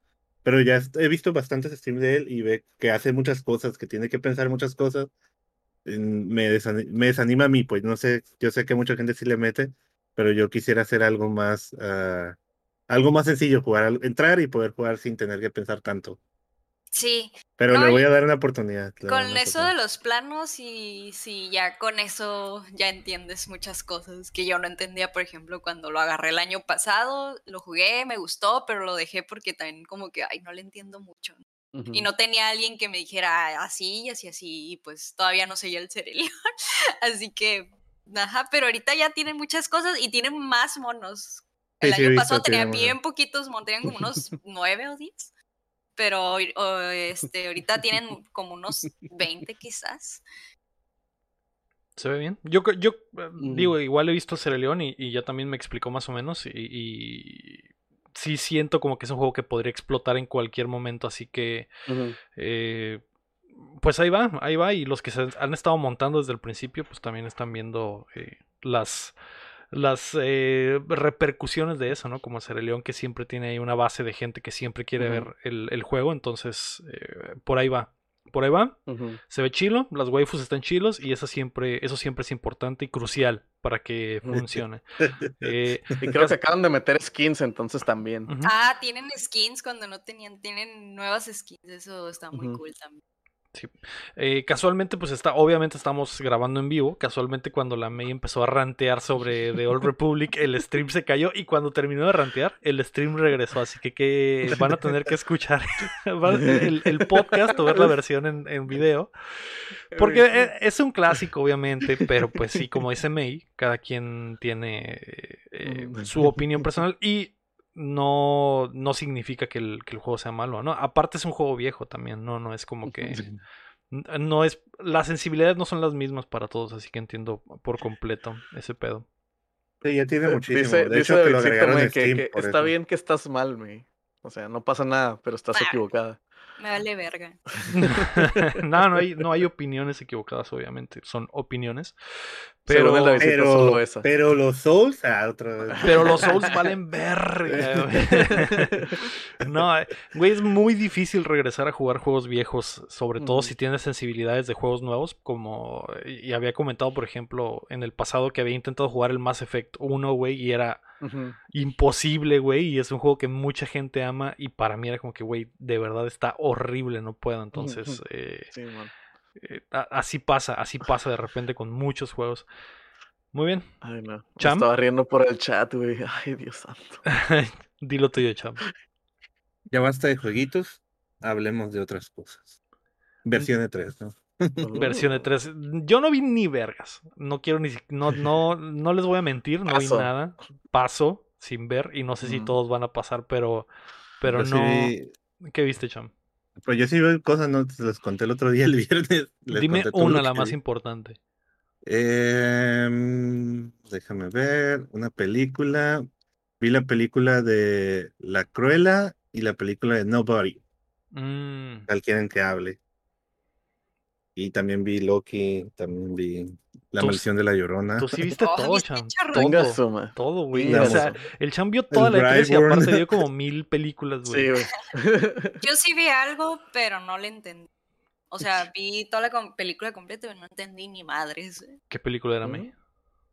pero ya he visto bastantes streams de él y ve que hace muchas cosas, que tiene que pensar muchas cosas. Me, desani- me desanima a mí, pues no sé, yo sé que mucha gente sí le mete, pero yo quisiera hacer algo más, ah, algo más sencillo, jugar, entrar y poder jugar sin tener que pensar tanto. Sí, Pero No, le y- voy a dar una oportunidad. con una eso de los planos y sí, ya con eso ya entiendes muchas cosas que yo no entendía, por ejemplo, cuando lo agarré el año pasado, lo jugué, me gustó, pero lo dejé porque también como que, ay, no le entiendo mucho. Y Ujú. no tenía alguien que me dijera "Ah, así y así, así, y pues todavía no seguía el Cerelión. Así que, ajá, pero ahorita ya tienen muchas cosas y tienen más monos. El sí, año pasado tenía monos. bien poquitos monos, tenían como unos nueve o diez. Pero o, este, ahorita tienen como unos 20 quizás. ¿Se ve bien? Yo, yo Mm. digo, igual he visto Cereleón y, y ya también me explicó más o menos. Y, y sí siento como que es un juego que podría explotar en cualquier momento, así que eh, pues ahí va, ahí va. Y los que se han estado montando desde el principio, pues también están viendo eh, las, las eh, repercusiones de eso, ¿no? Como León que siempre tiene ahí una base de gente que siempre quiere ver el, el juego. Entonces, eh, por ahí va. Por ahí va. Se ve chilo, las waifus están chilos y eso siempre, eso siempre es importante y crucial para que funcione. Eh, Y creo que acaban de meter skins entonces también. Ah, tienen skins cuando no tenían, tienen nuevas skins, eso está muy cool también. Eh, casualmente, pues está, obviamente estamos grabando en vivo. Casualmente, cuando la May empezó a rantear sobre The Old Republic, el stream se cayó. Y cuando terminó de rantear, el stream regresó. Así que, que van a tener que escuchar el, el podcast o ver la versión en, en video. Porque e- es un clásico, obviamente. Pero pues sí, como dice May, cada quien tiene eh, su opinión personal. Y no, no significa que el, que el juego sea malo, ¿no? Aparte es un juego viejo también, no, no es como que no es las sensibilidades no son las mismas para todos, así que entiendo por completo ese pedo. Sí, ya tiene Eh, muchísimo. Dice, de dice que lo Davidcito, agregaron güey, en que, Steam. que por está eso. bien que estás mal, güey. O sea, no pasa nada, pero estás Ah. equivocada. Me vale verga. no, no hay, no hay opiniones equivocadas, obviamente, son opiniones. Pero, Pero, solo esa. pero los Souls, ah, otra vez. pero los Souls valen verga, güey. No, güey, es muy difícil regresar a jugar juegos viejos, sobre todo si tienes sensibilidades de juegos nuevos, como y había comentado, por ejemplo, en el pasado que había intentado jugar el Mass Effect 1, güey, y era Imposible, güey, y es un juego que mucha gente ama y para mí era como que, güey, de verdad está horrible, no puedo, entonces eh, Sí, eh, así pasa, así pasa de repente con muchos juegos. Muy bien, Ay, no. Me ¿Cham? estaba riendo por el chat, güey. Ay, Dios santo. dilo tuyo, cham. Ya basta de jueguitos, hablemos de otras cosas. Versión de 3, ¿no? Versión de 3. Yo no vi ni vergas. No quiero ni no, no, no les voy a mentir, no Paso. vi nada. Paso sin ver y no sé si todos van a pasar, pero, pero Yo sí no. vi- ¿Qué viste, cham? Pues yo sí veo cosas, no se les conté el otro día, el viernes. les Dime una, la más vi. importante. Em, déjame ver, una película. Vi la película de La Cruela y la película de Nobody, Mm, tal quieren que hable. Y también vi Loki, también vi La Tú- Maldición de la Llorona. Tú sí viste Oh, todo, ¿viste cham. Todo. suma. Todo, güey. O sea, el cham vio toda la E3 y aparte vio como mil películas, güey. Sí, güey. Yo sí vi algo, pero no le entendí. O sea, vi toda la com- película completa, pero no entendí ni madres. ¿Qué película era. May?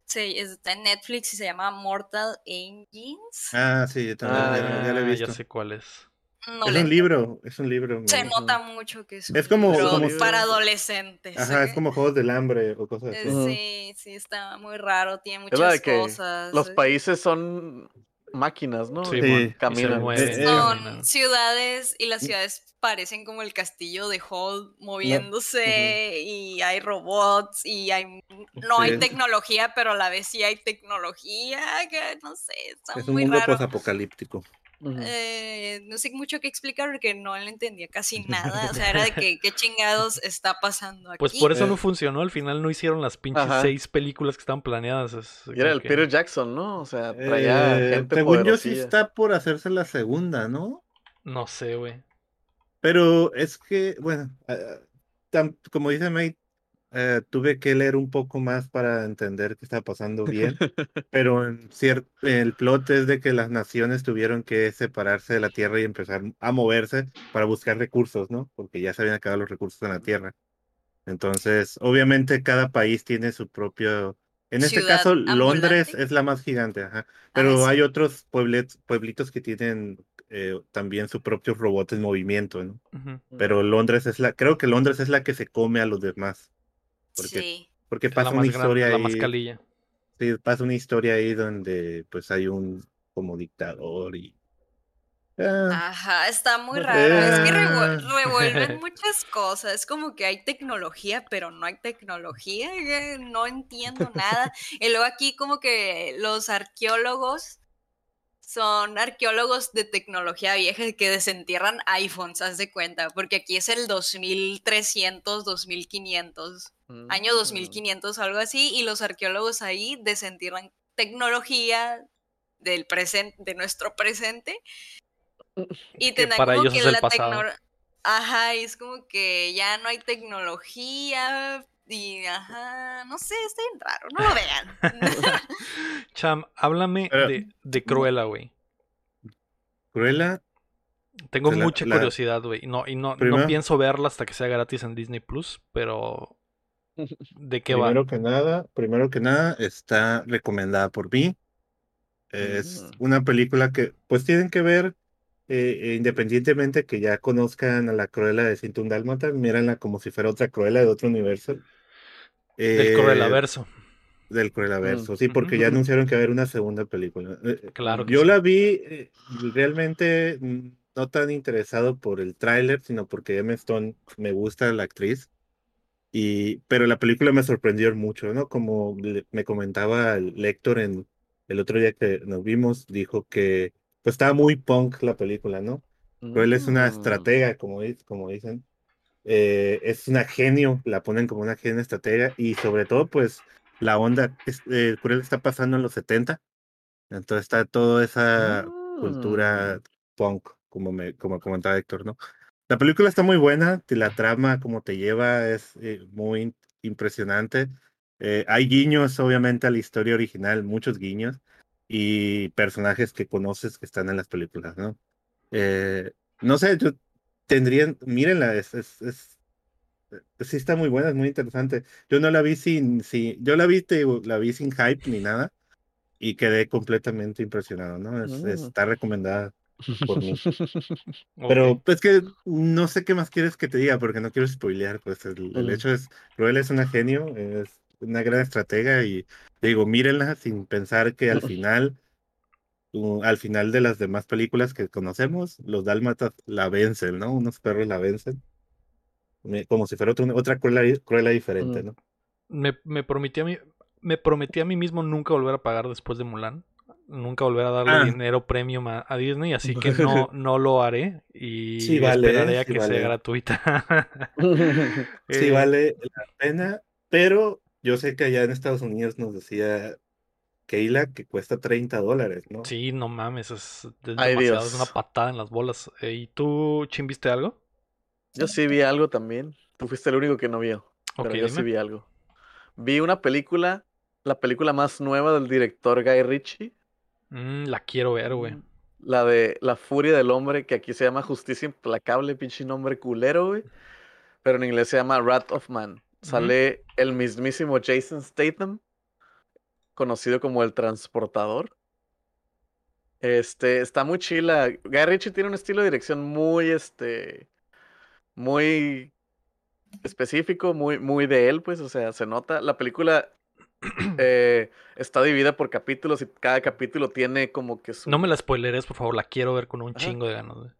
Sí, está en Netflix y se llama Mortal Engines. Ah, sí, yo también ya, ya la he Ah, visto. ya sé cuál es. No es un libro, es un libro. Se nota mucho que es un Es como- libro como- para adolescentes. Ajá, es ¿eh? como Juegos del Hambre o cosas Eh, así. Sí, sí, está muy raro, tiene muchas que cosas. los eh. países son máquinas, ¿no? Sí, Sí. caminan. Eh, eh, Son ciudades y las ciudades parecen como el castillo de Hall moviéndose y hay robots y hay no hay tecnología, pero a la vez sí hay tecnología, que no sé, está Es un muy mundo raro. Eh, no sé mucho qué explicar porque no le entendía casi nada. O sea, era de que qué chingados está pasando aquí. Pues por eso Eh. no funcionó. Al final no hicieron las pinches Ajá. seis películas que estaban planeadas. es Y era el que- Peter Jackson, ¿no? O sea, traía Eh, gente según yo sí está por hacerse la segunda, ¿no? No sé, güey. Pero es que, bueno, tam- como dice May, eh, tuve que leer un poco más para entender qué estaba pasando bien, pero en el plot es de que las naciones tuvieron que separarse de la Tierra y empezar a moverse para buscar recursos, ¿no? Porque ya se habían acabado los recursos en la Tierra. Entonces, obviamente cada país tiene su propio... En este Ciudad caso, Londres es la más gigante, ajá. Pero sí. hay otros pueblet- pueblitos que tienen eh, también su propio robot en movimiento, ¿no? Pero Londres es la, creo que Londres es la que se come a los demás. Porque, Sí. porque pasa una historia ahí. sí, pasa una historia ahí donde pues hay un como dictador y. Ah, Ajá, está muy raro. Es que revuel- revuelven muchas cosas. Es como que hay tecnología, pero no hay tecnología. eh, No entiendo nada. Y luego aquí como que los arqueólogos son arqueólogos de tecnología vieja que desentierran iPhones, haz de cuenta. Porque aquí es el 2300, 2500, año Mm. 2500, algo así. Y los arqueólogos ahí desentierran tecnología del presente, de nuestro presente. Y tendrá para como ellos que es el la pasado. Ajá, y es como que ya no hay tecnología. Y ajá, no sé, está bien raro, no lo vean. Cham, háblame Pero- de, de Cruella, güey. Cruella, Tengo la- mucha la- curiosidad, güey. No, y no, no pienso verla hasta que sea gratis en Disney Plus, pero ¿de qué primero va? que nada, primero que nada, está recomendada por mí. Es Mm. una película que, pues, tienen que ver, eh, independientemente que ya conozcan a la Cruella de 101 Dálmatas, mírenla como si fuera otra Cruella de otro universo. Del Eh, Cruellaverso. Del Cruellaverso, Mm. sí, porque ya anunciaron que va a haber una segunda película. Eh, eh, Claro que Yo sí. la vi realmente mm, no tan interesado por el tráiler, sino porque Emma Stone me gusta la actriz. Y, pero la película me sorprendió mucho, ¿no? Como le- me comentaba el Lector en el otro día que nos vimos, dijo que pues estaba muy punk la película, ¿no? Cruella es una Mm. estratega, como, como dicen. Eh, es una genio, la ponen como una genio estratega y sobre todo, pues, la onda, es, eh, Cruella está pasando en los 70, entonces está toda esa cultura Mm. punk, como, me, como comentaba Héctor, ¿no? La película está muy buena, la trama, como te lleva, es eh, muy impresionante. Eh, hay guiños, obviamente, a la historia original, muchos guiños, y personajes que conoces que están en las películas, ¿no? Eh, no sé, yo tendrían, mírenla, es, es, es- eh, sí está muy buena, es muy interesante. Yo no la vi sin, sin yo la vi, te la vi sin hype ni nada, y quedé completamente impresionado, ¿no? Es- Mm. está recomendada por mí. Pero es que no sé qué más quieres que te diga, porque no quiero spoilear, pues el, el Mm. hecho es, es una genio, es una gran estratega y digo, mírenla sin pensar que al final, al final de las demás películas que conocemos, los dálmatas la vencen, ¿no? Unos perros la vencen. Me- Como si fuera otro- otra Cruella, Cruella diferente, Mm. ¿no? me, me prometí a mí, me prometí a mí mismo nunca volver a pagar después de Mulan. Nunca volver a darle Ah. dinero premium a, a Disney, así que no, no lo haré y Sí vale, esperaré a sí que vale. sea gratuita. Sí, Eh, vale la pena, pero yo sé que allá en Estados Unidos nos decía Keila que cuesta 30 dólares, ¿no? Sí, no mames, es, es Ay, demasiado, Dios. es una patada en las bolas. Eh, ¿Y tú, Chim, viste algo? Yo sí vi algo también. Tú fuiste el único que no vio. Pero Ok, yo sí vi algo. Vi una película, la película más nueva del director Guy Ritchie. Mm, la quiero ver, güey. La de La Furia del Hombre, que aquí se llama Justicia Implacable, pinche nombre culero, güey. Pero en inglés se llama Wrath of Man. Sale el mismísimo Jason Statham, conocido como el transportador. Este, está muy chila. Guy Ritchie tiene un estilo de dirección muy, este, muy específico, muy, muy de él, pues, o sea, se nota. La película eh, está dividida por capítulos y cada capítulo tiene como que su... No me la spoileres, por favor, la quiero ver con un Ajá. chingo de ganas. güey.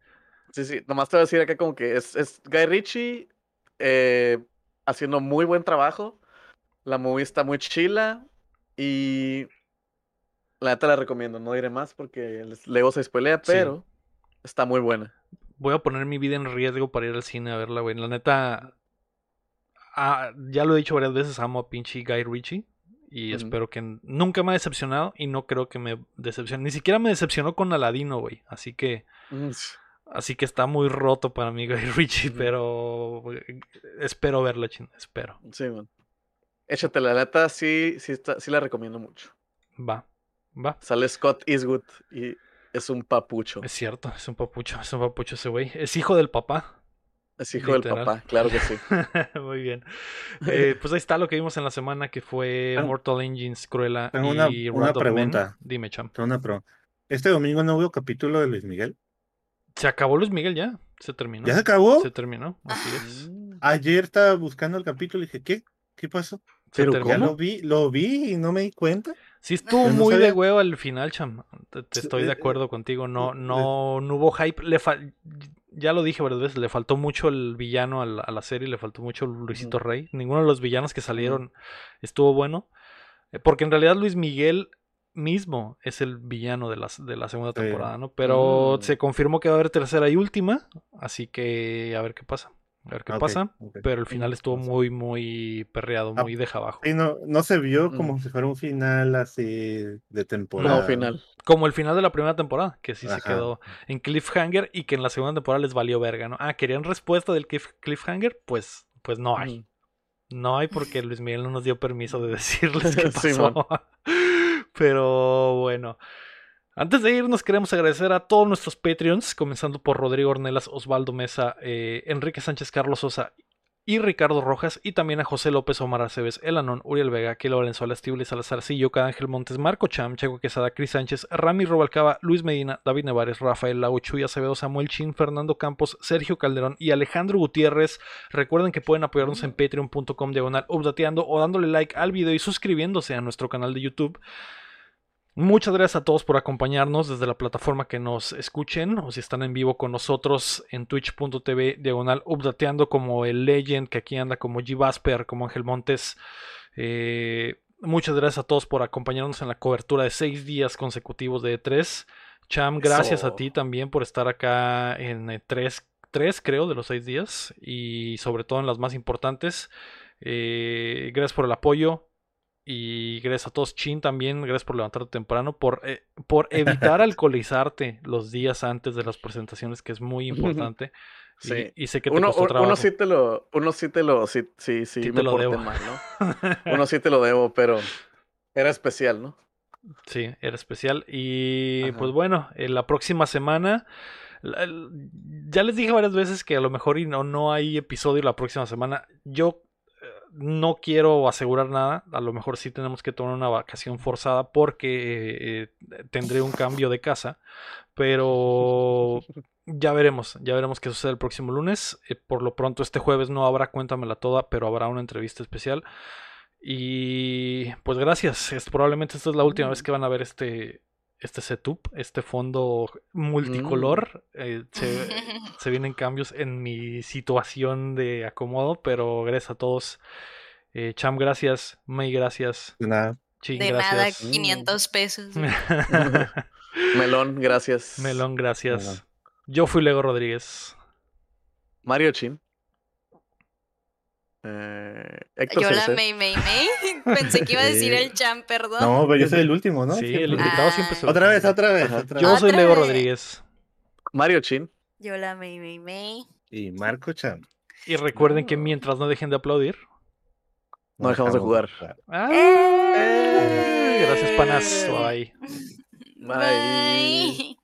Sí, sí, nomás te voy a decir acá como que es, es Guy Ritchie eh, haciendo muy buen trabajo. La movie está muy chila y la neta la recomiendo. No diré más porque luego se spoilea, Sí. pero está muy buena. Voy a poner mi vida en riesgo para ir al cine a verla, güey. La neta, ah, ya lo he dicho varias veces, amo a pinche Guy Ritchie. Y espero que nunca me ha decepcionado y no creo que me decepcione. Ni siquiera me decepcionó con Aladino, güey. Así que, Mm, así que está muy roto para mí Guy Ritchie, pero eh, espero verla, chin, espero. Sí, man. Échate la neta, sí, sí, está, sí la recomiendo mucho. Va, va. Sale Scott Eastwood y es un papucho. Es cierto, es un papucho, es un papucho ese güey. Es hijo del papá. Es hijo del papá, claro que sí. Muy bien. Eh, pues ahí está lo que vimos en la semana que fue Tengo- Mortal Engines, Cruella tengo una- y una Men. pregunta. Dime, champ. Una pro. Este domingo no hubo capítulo de Luis Miguel. Se acabó Luis Miguel ya. Se terminó. ¿Ya se acabó? Se terminó, así es. Mm. Ayer estaba buscando el capítulo y dije, ¿qué? ¿Qué pasó? ¿Pero. Ya lo vi, lo vi y no me di cuenta. Sí estuvo no muy de huevo al final, cham. Te, estoy de eh, acuerdo contigo. No, eh, no, no hubo hype. Le ya lo dije varias veces, le faltó mucho el villano a la, a la serie, le faltó mucho Luisito. Rey. Ninguno de los villanos que salieron estuvo bueno. Eh, Porque en realidad Luis Miguel mismo es el villano de la, de la segunda temporada, ¿no? Pero Mm. se confirmó que va a haber tercera y última, así que a ver qué pasa. A ver qué Ok, pasa. Pero el final estuvo muy, muy perreado, Ah, muy deja abajo. Sí, no, no se vio como Mm. si fuera un final así de temporada. No, final. Como el final de la primera temporada, que sí se quedó en cliffhanger y que en la segunda temporada les valió verga, ¿no? Ah, ¿querían respuesta del cliff- cliffhanger? Pues, pues no hay. Ujú. No hay porque Luis Miguel no nos dio permiso de decirles qué pasó. Pero bueno. Antes de irnos, queremos agradecer a todos nuestros Patreons, comenzando por Rodrigo Ornelas, Osvaldo Mesa, eh, Enrique Sánchez Carlos Sosa y Ricardo Rojas, y también a José López, Omar Aceves, Elanón, Uriel Vega, Kilo Valenzuela, Stibli Salazarcillo, Cada Ángel Montes, Marco Cham, Checo Quesada, Cris Sánchez, Rami Robalcaba, Luis Medina, David Nevares, Rafael Lau, Chuy Acevedo, Samuel Chin, Fernando Campos, Sergio Calderón y Alejandro Gutiérrez. Recuerden que pueden apoyarnos en patreon.com diagonal updateando o dándole like al video y suscribiéndose a nuestro canal de YouTube. Muchas gracias a todos por acompañarnos desde la plataforma que nos escuchen o si están en vivo con nosotros en twitch.tv diagonal updateando como el Legend que aquí anda como G. Vasper, como Ángel Montes. Eh, muchas gracias a todos por acompañarnos en la cobertura de seis días consecutivos de E3. Cham, gracias a ti también por estar acá en E tres, tres creo de los seis días y sobre todo en las más importantes. Eh, gracias por el apoyo. Y gracias a todos, Chin también, gracias por levantarte temprano, por, eh, por evitar alcoholizarte los días antes de las presentaciones, que es muy importante. Sí. Y, sé que te Uno, costó trabajo. uno sí te lo, uno sí te lo, sí, sí, sí, Sí te me lo debo. mal, ¿no? Uno sí te lo debo, pero era especial, ¿no? Sí, era especial. Y Ajá. pues bueno, en la próxima semana. Ya les dije varias veces que a lo mejor y no, no hay episodio la próxima semana. Yo eh, no quiero asegurar nada. A lo mejor sí tenemos que tomar una vacación forzada porque eh, tendré un cambio de casa. Pero ya veremos, ya veremos qué sucede el próximo lunes. Eh, por lo pronto este jueves no habrá Cuéntamela Toda, pero habrá una entrevista especial. Y pues gracias. Es, probablemente esta es la última vez que van a ver este, este setup, este fondo multicolor. Eh, se, se vienen cambios en mi situación de acomodo, pero gracias a todos. Eh, Cham, gracias. May, gracias. De nada. Chin, De nada, gracias. 500 pesos. Melón, gracias. Melón, gracias. Melón. Yo fui Lego Rodríguez. Mario Chin. Eh, Héctor Yo la. May May May. Pensé que iba a decir el Cham, perdón. No, pero yo soy el último, ¿no? Sí, Siempre. el invitado siempre se Otra vez, otra vez, Ajá. otra Yo soy Lego. Rodríguez. Mario Chin. Yo la May May May. Y Marco Chan. Y recuerden que Ah. mientras no dejen de aplaudir. No dejamos de jugar. ¡Ah! ¡Eh! Gracias, panas. Bye. Bye. Bye.